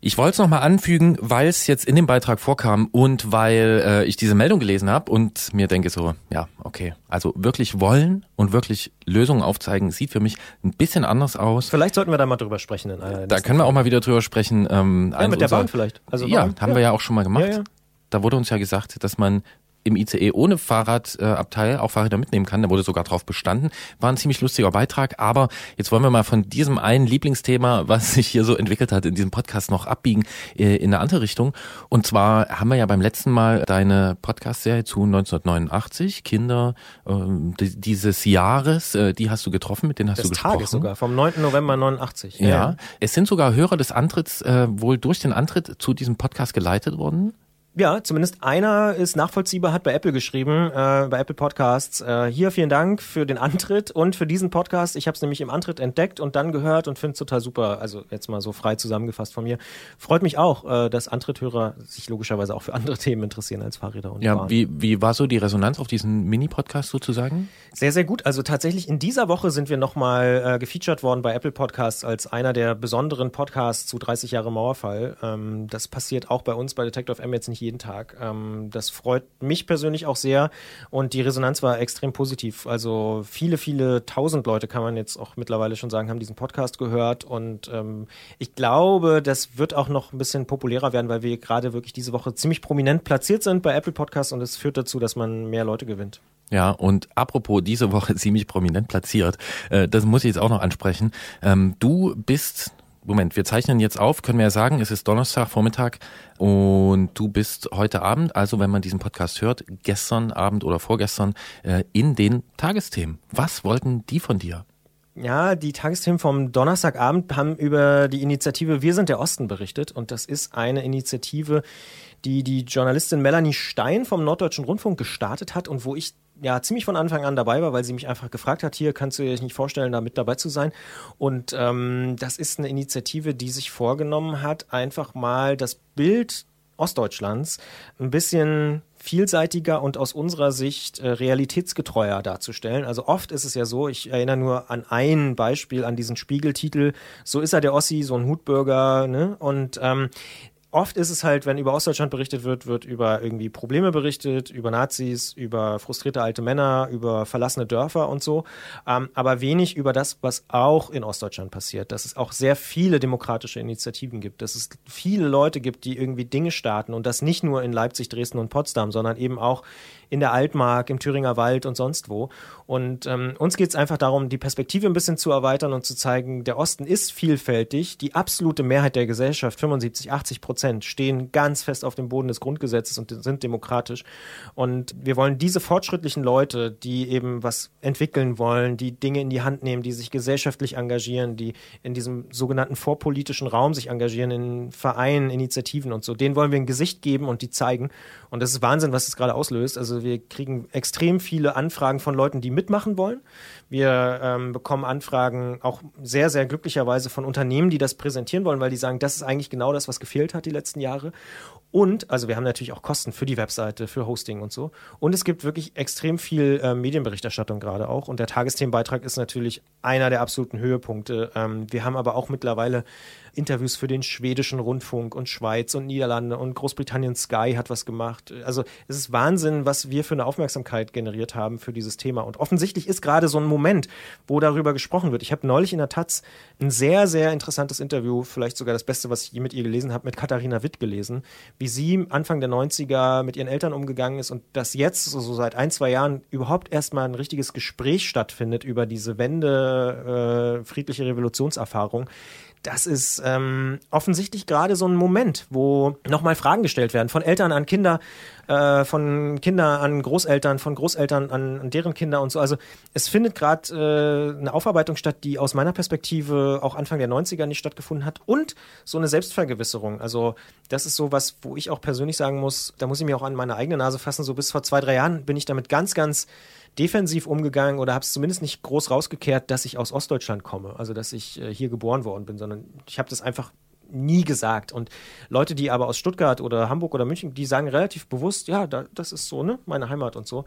ich wollte es nochmal anfügen, weil es jetzt in dem Beitrag vorkam und weil äh, ich diese Meldung gelesen habe und mir denke so, ja, okay, also wirklich wollen und wirklich Lösungen aufzeigen, sieht für mich ein bisschen anders aus.
Vielleicht sollten wir da mal drüber sprechen in einer
Da können wir auch mal wieder drüber sprechen. Ähm,
Ja, mit der Bahn vielleicht. Also
ja,
warum?
haben
Ja.
wir ja auch schon mal gemacht.
Ja.
Da wurde uns ja gesagt, dass man im ICE ohne Fahrradabteil auch Fahrräder mitnehmen kann. Da wurde sogar drauf bestanden. War ein ziemlich lustiger Beitrag. Aber jetzt wollen wir mal von diesem einen Lieblingsthema, was sich hier so entwickelt hat, in diesem Podcast noch abbiegen äh, in eine andere Richtung. Und zwar haben wir ja beim letzten Mal deine Podcast-Serie zu 1989, Kinder ähm, di- dieses Jahres, äh, die hast du getroffen, mit denen hast
des
du gesprochen.
Tages sogar, vom 9. November 89.
Ja. Es sind sogar Hörer des Antritts äh, wohl durch den Antritt zu diesem Podcast geleitet worden.
Ja, zumindest einer ist nachvollziehbar, hat bei Apple geschrieben, äh, bei Apple Podcasts. Äh, hier vielen Dank für den Antritt und für diesen Podcast. Ich habe es nämlich im Antritt entdeckt und dann gehört und finde es total super. Also jetzt mal so frei zusammengefasst von mir. Freut mich auch, äh, dass Antritthörer sich logischerweise auch für andere Themen interessieren als Fahrräder und
Ja,
Bahn.
wie, wie war so die Resonanz auf diesen Mini-Podcast sozusagen?
Sehr, sehr gut. Also tatsächlich in dieser Woche sind wir nochmal äh, gefeatured worden bei Apple Podcasts als einer der besonderen Podcasts zu 30 Jahre Mauerfall. Ähm, das passiert auch bei uns bei Detective FM jetzt nicht jeden Tag. Ähm, das freut mich persönlich auch sehr und die Resonanz war extrem positiv. Also viele, viele tausend Leute kann man jetzt auch mittlerweile schon sagen, haben diesen Podcast gehört und ähm, ich glaube, das wird auch noch ein bisschen populärer werden, weil wir gerade wirklich diese Woche ziemlich prominent platziert sind bei Apple Podcasts und es führt dazu, dass man mehr Leute gewinnt.
Ja, und apropos diese Woche [laughs] ziemlich prominent platziert, äh, das muss ich jetzt auch noch ansprechen. Ähm, du bist, Moment, wir zeichnen jetzt auf, können wir ja sagen, es ist Donnerstag Vormittag und du bist heute Abend, also wenn man diesen Podcast hört, gestern Abend oder vorgestern äh, in den Tagesthemen. Was wollten die von dir?
Ja, die Tagesthemen vom Donnerstagabend haben über die Initiative Wir sind der Osten berichtet und das ist eine Initiative, die die Journalistin Melanie Stein vom Norddeutschen Rundfunk gestartet hat und wo ich ja ziemlich von Anfang an dabei war, weil sie mich einfach gefragt hat, hier kannst du dir nicht vorstellen, da mit dabei zu sein. Und ähm, das ist eine Initiative, die sich vorgenommen hat, einfach mal das Bild Ostdeutschlands ein bisschen vielseitiger und aus unserer Sicht äh, realitätsgetreuer darzustellen. Also oft ist es ja so, ich erinnere nur an ein Beispiel, an diesen Spiegeltitel, so ist er der Ossi, so ein Hutbürger, ne? Und ähm, Oft ist es halt, wenn über Ostdeutschland berichtet wird, wird über irgendwie Probleme berichtet, über Nazis, über frustrierte alte Männer, über verlassene Dörfer und so, ähm, aber wenig über das, was auch in Ostdeutschland passiert. Dass es auch sehr viele demokratische Initiativen gibt, dass es viele Leute gibt, die irgendwie Dinge starten und das nicht nur in Leipzig, Dresden und Potsdam, sondern eben auch in der Altmark, im Thüringer Wald und sonst wo. Und ähm, uns geht es einfach darum, die Perspektive ein bisschen zu erweitern und zu zeigen, der Osten ist vielfältig. Die absolute Mehrheit der Gesellschaft, 75, 80 Prozent, stehen ganz fest auf dem Boden des Grundgesetzes und sind demokratisch. Und wir wollen diese fortschrittlichen Leute, die eben was entwickeln wollen, die Dinge in die Hand nehmen, die sich gesellschaftlich engagieren, die in diesem sogenannten vorpolitischen Raum sich engagieren, in Vereinen, Initiativen und so, denen wollen wir ein Gesicht geben und die zeigen. Und das ist Wahnsinn, was es gerade auslöst. Also wir kriegen extrem viele Anfragen von Leuten, die mitmachen wollen. Wir ähm, bekommen Anfragen auch sehr, sehr glücklicherweise von Unternehmen, die das präsentieren wollen, weil die sagen, das ist eigentlich genau das, was gefehlt hat die letzten Jahre. Und, also wir haben natürlich auch Kosten für die Webseite, für Hosting und so. Und es gibt wirklich extrem viel äh, Medienberichterstattung gerade auch. Und der Tagesthemenbeitrag ist natürlich einer der absoluten Höhepunkte. Ähm, wir haben aber auch mittlerweile Interviews für den schwedischen Rundfunk und Schweiz und Niederlande und Großbritannien Sky hat was gemacht. Also es ist Wahnsinn, was wir für eine Aufmerksamkeit generiert haben für dieses Thema. Und offensichtlich ist gerade so ein Moment, wo darüber gesprochen wird. Ich habe neulich in der Taz ein sehr, sehr interessantes Interview, vielleicht sogar das Beste, was ich je mit ihr gelesen habe, mit Katharina Witt gelesen, wie sie Anfang der 90er mit ihren Eltern umgegangen ist und dass jetzt so, so seit ein, zwei Jahren überhaupt erstmal ein richtiges Gespräch stattfindet über diese Wende, äh, friedliche Revolutionserfahrung das ist ähm, offensichtlich gerade so ein Moment, wo nochmal Fragen gestellt werden von Eltern an Kinder, äh, von Kinder an Großeltern, von Großeltern an, an deren Kinder und so. Also es findet gerade äh, eine Aufarbeitung statt, die aus meiner Perspektive auch Anfang der 90er nicht stattgefunden hat und so eine Selbstvergewisserung. Also das ist so was, wo ich auch persönlich sagen muss, da muss ich mir auch an meine eigene Nase fassen. So bis vor zwei, drei Jahren bin ich damit ganz, ganz defensiv umgegangen oder habe es zumindest nicht groß rausgekehrt, dass ich aus Ostdeutschland komme, also dass ich äh, hier geboren worden bin, sondern ich habe das einfach nie gesagt. Und Leute, die aber aus Stuttgart oder Hamburg oder München, die sagen relativ bewusst, ja, da, das ist so, ne, meine Heimat und so.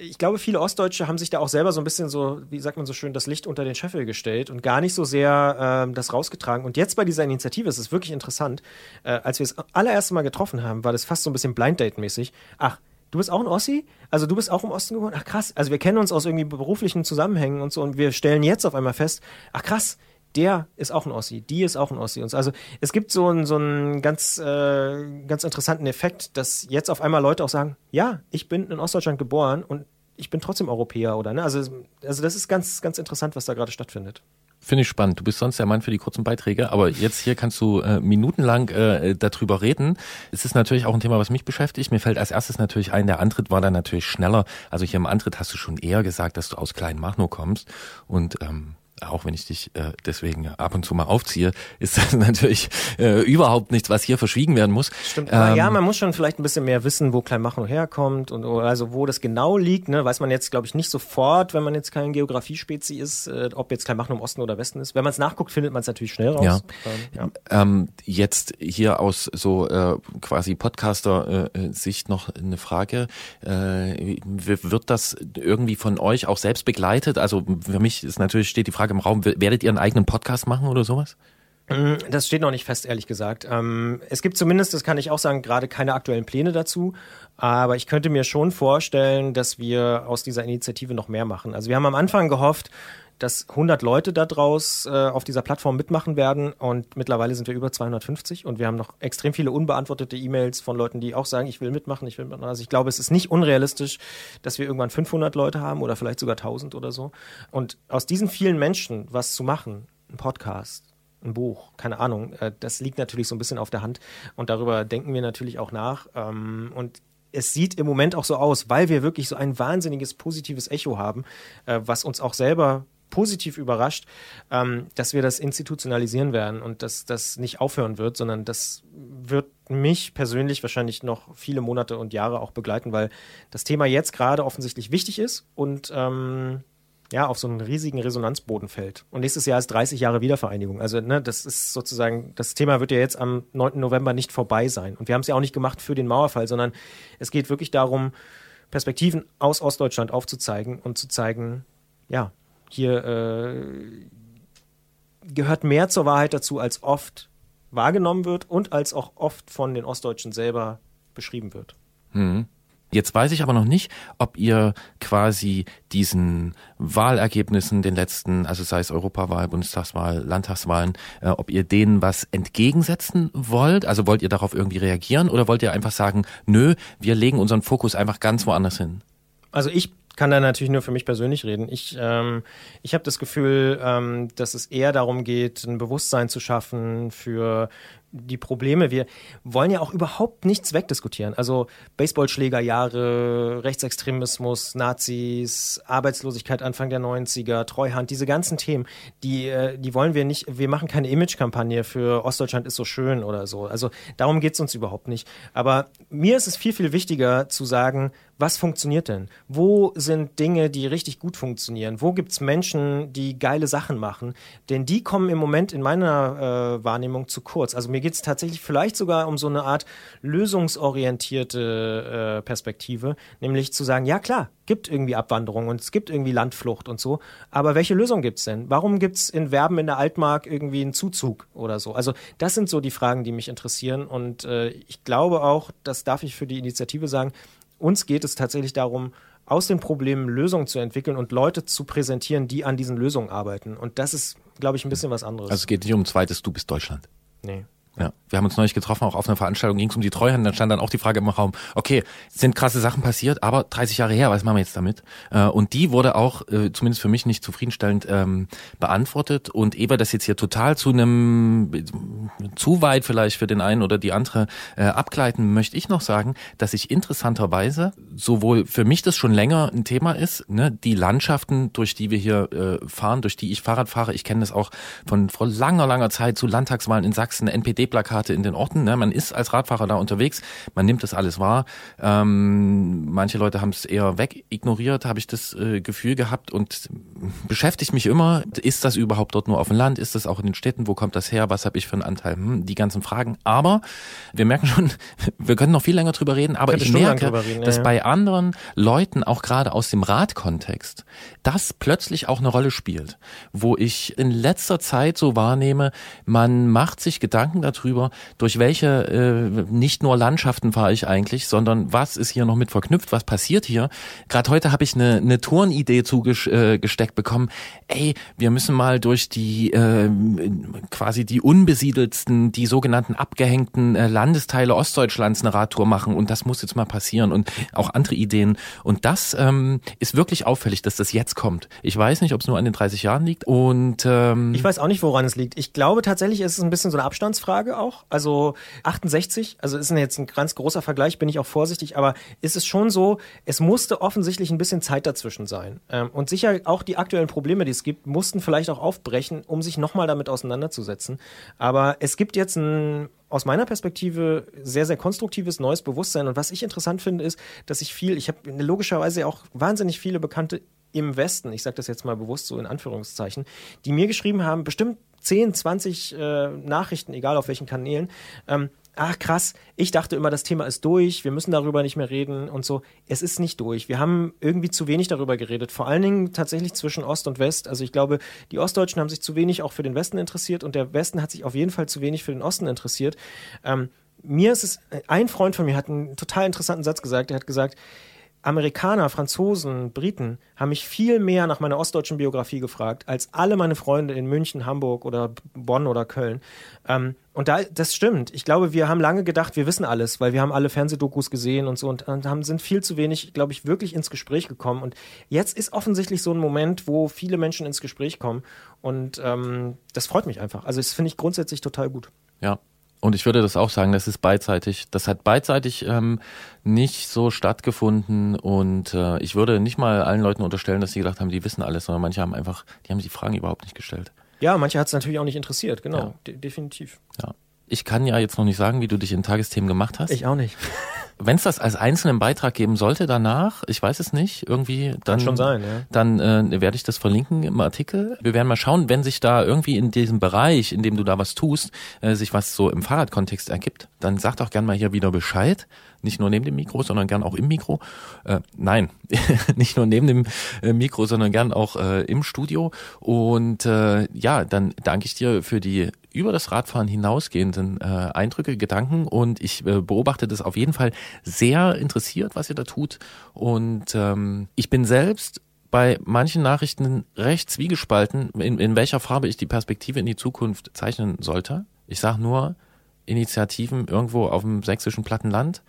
Ich glaube, viele Ostdeutsche haben sich da auch selber so ein bisschen so, wie sagt man so schön, das Licht unter den Scheffel gestellt und gar nicht so sehr ähm, das rausgetragen. Und jetzt bei dieser Initiative ist es wirklich interessant. Äh, als wir es allererste Mal getroffen haben, war das fast so ein bisschen Blind Date-mäßig. Ach, Du bist auch ein Ossi? Also du bist auch im Osten geboren? Ach krass. Also wir kennen uns aus irgendwie beruflichen Zusammenhängen und so und wir stellen jetzt auf einmal fest, ach krass, der ist auch ein Ossi, die ist auch ein Ossi. Also es gibt so einen, so einen ganz, äh, ganz interessanten Effekt, dass jetzt auf einmal Leute auch sagen, ja, ich bin in Ostdeutschland geboren und ich bin trotzdem Europäer oder ne? Also, also das ist ganz, ganz interessant, was da gerade stattfindet.
Finde ich spannend. Du bist sonst der Mann für die kurzen Beiträge, aber jetzt hier kannst du äh, minutenlang äh, darüber reden. Es ist natürlich auch ein Thema, was mich beschäftigt. Mir fällt als erstes natürlich ein, der Antritt war dann natürlich schneller. Also hier im Antritt hast du schon eher gesagt, dass du aus Kleinmachnow kommst und ähm, auch wenn ich dich äh, deswegen ab und zu mal aufziehe, ist das [laughs] natürlich äh, überhaupt nichts, was hier verschwiegen werden muss.
Stimmt. Aber ja, man muss schon vielleicht ein bisschen mehr wissen, wo Kleinmachnow herkommt und also wo das genau liegt. Ne? Weiß man jetzt, glaube ich, nicht sofort, wenn man jetzt kein Geografiespezi ist, äh, ob jetzt Kleinmachnow im Osten oder Westen ist. Wenn man es nachguckt, findet man es natürlich schnell raus.
Ja.
Ähm, ja.
Ähm, jetzt hier aus so äh, quasi Podcaster-Sicht noch eine Frage. Äh, wird das irgendwie von euch auch selbst begleitet? Also für mich ist natürlich steht die Frage im Raum, werdet ihr einen eigenen Podcast machen oder sowas?
Das steht noch nicht fest, ehrlich gesagt. Ähm, es gibt zumindest, das kann ich auch sagen, gerade keine aktuellen Pläne dazu. Aber ich könnte mir schon vorstellen, dass wir aus dieser Initiative noch mehr machen. Also wir haben am Anfang gehofft, dass 100 Leute da draus äh, auf dieser Plattform mitmachen werden und mittlerweile sind wir über 250 und wir haben noch extrem viele unbeantwortete E-Mails von Leuten, die auch sagen, ich will mitmachen, ich will mitmachen. Also ich glaube, es ist nicht unrealistisch, dass wir irgendwann 500 Leute haben oder vielleicht sogar 1000 oder so. Und aus diesen vielen Menschen was zu machen, ein Podcast, ein Buch, keine Ahnung, äh, das liegt natürlich so ein bisschen auf der Hand und darüber denken wir natürlich auch nach ähm, und es sieht im Moment auch so aus, weil wir wirklich so ein wahnsinniges positives Echo haben, äh, was uns auch selber positiv überrascht, ähm, dass wir das institutionalisieren werden und dass das nicht aufhören wird, sondern das wird mich persönlich wahrscheinlich noch viele Monate und Jahre auch begleiten, weil das Thema jetzt gerade offensichtlich wichtig ist und ähm, ja, auf so einen riesigen Resonanzboden fällt. Und nächstes Jahr ist 30 Jahre Wiedervereinigung. Also, ne, das ist sozusagen, das Thema wird ja jetzt am 9. November nicht vorbei sein. Und wir haben es ja auch nicht gemacht für den Mauerfall, sondern es geht wirklich darum, Perspektiven aus Ostdeutschland aufzuzeigen und zu zeigen, ja, hier äh, gehört mehr zur Wahrheit dazu, als oft wahrgenommen wird und als auch oft von den Ostdeutschen selber beschrieben wird.
Mhm. Jetzt weiß ich aber noch nicht, ob ihr quasi diesen Wahlergebnissen, den letzten, also sei es Europawahl, Bundestagswahl, Landtagswahlen, äh, ob ihr denen was entgegensetzen wollt? Also wollt ihr darauf irgendwie reagieren oder wollt ihr einfach sagen, nö, wir legen unseren Fokus einfach ganz woanders hin?
Also ich kann da natürlich nur für mich persönlich reden. Ich, ähm, ich habe das Gefühl, ähm, dass es eher darum geht, ein Bewusstsein zu schaffen für die Probleme. Wir wollen ja auch überhaupt nichts wegdiskutieren. Also Baseballschlägerjahre, Rechtsextremismus, Nazis, Arbeitslosigkeit Anfang der 90er, Treuhand, diese ganzen Themen, die, äh, die wollen wir nicht, wir machen keine Imagekampagne für Ostdeutschland ist so schön oder so. Also darum geht's uns überhaupt nicht. Aber mir ist es viel, viel wichtiger zu sagen, was funktioniert denn? Wo sind Dinge, die richtig gut funktionieren? Wo gibt's Menschen, die geile Sachen machen? Denn die kommen im Moment in meiner äh, Wahrnehmung zu kurz. Also mir geht's tatsächlich vielleicht sogar um so eine Art lösungsorientierte äh, Perspektive, nämlich zu sagen, ja klar, gibt irgendwie Abwanderung und es gibt irgendwie Landflucht und so, aber welche Lösung gibt's denn? Warum gibt's in Werben in der Altmark irgendwie einen Zuzug oder so? Also das sind so die Fragen, die mich interessieren und äh, ich glaube auch, das darf ich für die Initiative sagen, uns geht es tatsächlich darum, aus den Problemen Lösungen zu entwickeln und Leute zu präsentieren, die an diesen Lösungen arbeiten. Und das ist, glaube ich, ein bisschen was anderes.
Also es geht nicht um zweites Du bist Deutschland.
Nee.
Ja, wir haben uns neulich getroffen, auch auf einer Veranstaltung ging es um die Treuhand, dann stand dann auch die Frage im Raum, okay, sind krasse Sachen passiert, aber 30 Jahre her, was machen wir jetzt damit? Äh, und die wurde auch, äh, zumindest für mich nicht zufriedenstellend, ähm, beantwortet. Und ehe wir das jetzt hier total zu einem, zu weit vielleicht für den einen oder die andere äh, abgleiten, möchte ich noch sagen, dass ich interessanterweise sowohl für mich das schon länger ein Thema ist, ne, die Landschaften, durch die wir hier fahren, durch die ich Fahrrad fahre, ich kenne das auch von vor langer, langer Zeit zu Landtagswahlen in Sachsen, NPD Plakate in den Orten. Ne? Man ist als Radfahrer da unterwegs, man nimmt das alles wahr. Ähm, manche Leute haben es eher weg ignoriert, habe ich das äh, Gefühl gehabt und beschäftigt mich immer, ist das überhaupt dort nur auf dem Land, ist das auch in den Städten, wo kommt das her, was habe ich für einen Anteil, hm, die ganzen Fragen. Aber wir merken schon, [laughs] wir können noch viel länger drüber reden, aber ich merke,
reden, ja,
dass bei anderen Leuten, auch gerade aus dem Radkontext, das plötzlich auch eine Rolle spielt, wo ich in letzter Zeit so wahrnehme, man macht sich Gedanken darüber, durch welche äh, nicht nur Landschaften fahre ich eigentlich, sondern was ist hier noch mit verknüpft, was passiert hier. Gerade heute habe ich eine, eine Tourenidee zugesteckt bekommen. Ey, wir müssen mal durch die äh, quasi die unbesiedelsten, die sogenannten abgehängten äh, Landesteile Ostdeutschlands eine Radtour machen und das muss jetzt mal passieren und auch andere Ideen. Und das ähm, ist wirklich auffällig, dass das jetzt kommt. Ich weiß nicht, ob es nur an den 30 Jahren liegt und ähm,
Ich weiß auch nicht, woran es liegt. Ich glaube tatsächlich, ist es ein bisschen so eine Abstandsfrage auch. Also 68, also ist jetzt ein ganz großer Vergleich, bin ich auch vorsichtig, aber ist es schon so, es musste offensichtlich ein bisschen Zeit dazwischen sein. Ähm, und sicher auch die aktuellen Probleme, die es gibt, mussten vielleicht auch aufbrechen, um sich nochmal damit auseinanderzusetzen. Aber es gibt jetzt ein aus meiner Perspektive sehr, sehr konstruktives neues Bewusstsein. Und was ich interessant finde, ist, dass ich viel, ich habe logischerweise auch wahnsinnig viele Bekannte im Westen, ich sage das jetzt mal bewusst so in Anführungszeichen, die mir geschrieben haben, bestimmt 10, 20 äh, Nachrichten, egal auf welchen Kanälen, ähm, ach krass, ich dachte immer, das Thema ist durch, wir müssen darüber nicht mehr reden und so. Es ist nicht durch. Wir haben irgendwie zu wenig darüber geredet. Vor allen Dingen tatsächlich zwischen Ost und West. Also ich glaube, die Ostdeutschen haben sich zu wenig auch für den Westen interessiert und der Westen hat sich auf jeden Fall zu wenig für den Osten interessiert. Ähm, mir ist es, ein Freund von mir hat einen total interessanten Satz gesagt. Er hat gesagt, Amerikaner, Franzosen, Briten haben mich viel mehr nach meiner ostdeutschen Biografie gefragt, als alle meine Freunde in München, Hamburg oder Bonn oder Köln. Ähm, und da, das stimmt. Ich glaube, wir haben lange gedacht, wir wissen alles, weil wir haben alle Fernsehdokus gesehen und so und, und haben, sind viel zu wenig, glaube ich, wirklich ins Gespräch gekommen. Und jetzt ist offensichtlich so ein Moment, wo viele Menschen ins Gespräch kommen. Und ähm, das freut mich einfach. Also das finde ich grundsätzlich total gut.
Ja. Und ich würde das auch sagen, das ist beidseitig. Das hat beidseitig ähm, nicht so stattgefunden und äh, ich würde nicht mal allen Leuten unterstellen, dass sie gedacht haben, die wissen alles, sondern manche haben einfach, die haben die Fragen überhaupt nicht gestellt.
Ja, manche hat es natürlich auch nicht interessiert, genau,
Ja.
de definitiv.
Ja. Ich kann ja jetzt noch nicht sagen, wie du dich in Tagesthemen gemacht hast.
Ich auch nicht. [laughs]
wenn es das als einzelnen Beitrag geben sollte danach, ich weiß es nicht, irgendwie, dann,
schon sein, ja.
dann äh, werde ich das verlinken im Artikel. Wir werden mal schauen, wenn sich da irgendwie in diesem Bereich, in dem du da was tust, äh, sich was so im Fahrradkontext ergibt, dann sag doch gern mal hier wieder Bescheid. Nicht nur neben dem Mikro, sondern gern auch im Mikro. Äh, nein, [laughs] nicht nur neben dem äh, Mikro, sondern gern auch äh, im Studio. Und äh, ja, dann danke ich dir für die über das Radfahren hinausgehenden äh, Eindrücke, Gedanken und ich äh, beobachte das auf jeden Fall sehr interessiert, was ihr da tut. Und ähm, ich bin selbst bei manchen Nachrichten recht zwiegespalten, in, in welcher Farbe ich die Perspektive in die Zukunft zeichnen sollte. Ich sage nur Initiativen irgendwo auf dem sächsischen Plattenland,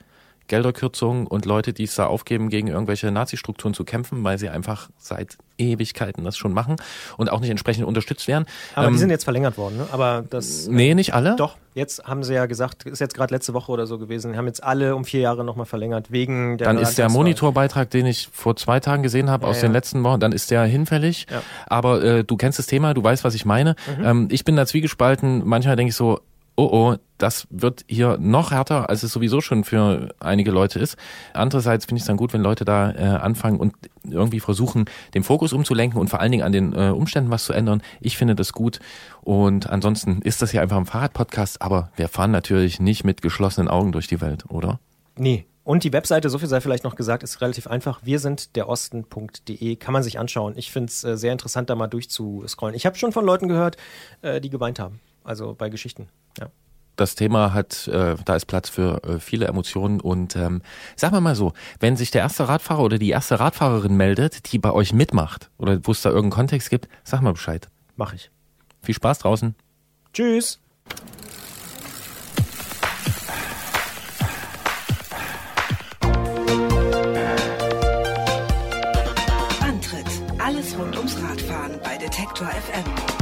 Gelderkürzungen und Leute, die es da aufgeben, gegen irgendwelche Nazi-Strukturen zu kämpfen, weil sie einfach seit Ewigkeiten das schon machen und auch nicht entsprechend unterstützt werden.
Aber
Ähm,
die sind jetzt verlängert worden, ne? Aber das.
Nee, nicht alle?
Doch, jetzt haben sie ja gesagt, ist jetzt gerade letzte Woche oder so gewesen, haben jetzt alle um vier Jahre nochmal verlängert, wegen der
Dann ist der. Monitorbeitrag, den ich vor zwei Tagen gesehen habe,
Ja,
aus
ja.
den letzten Wochen, dann ist der hinfällig.
Ja.
Aber äh, du kennst das Thema, du weißt, was ich meine.
Mhm.
Ähm, ich bin da zwiegespalten. Manchmal denke ich so, oh oh, das wird hier noch härter, als es sowieso schon für einige Leute ist. Andererseits finde ich es dann gut, wenn Leute da äh, anfangen und irgendwie versuchen, den Fokus umzulenken und vor allen Dingen an den äh, Umständen was zu ändern. Ich finde das gut. Und ansonsten ist das hier einfach ein Fahrradpodcast, aber wir fahren natürlich nicht mit geschlossenen Augen durch die Welt, oder?
Nee. Und die Webseite, so viel sei vielleicht noch gesagt, ist relativ einfach. Wir sind derosten.de, kann man sich anschauen. Ich finde es äh, sehr interessant, da mal durchzuscrollen. Ich habe schon von Leuten gehört, äh, die geweint haben. Also bei Geschichten. Ja.
das Thema hat, äh, da ist Platz für äh, viele Emotionen und ähm, sagen wir mal so, wenn sich der erste Radfahrer oder die erste Radfahrerin meldet, die bei euch mitmacht oder wo es da irgendeinen Kontext gibt, sag mal Bescheid.
Mach ich.
Viel Spaß draußen.
Tschüss.
Antritt. Alles rund ums Radfahren bei Detektor FM.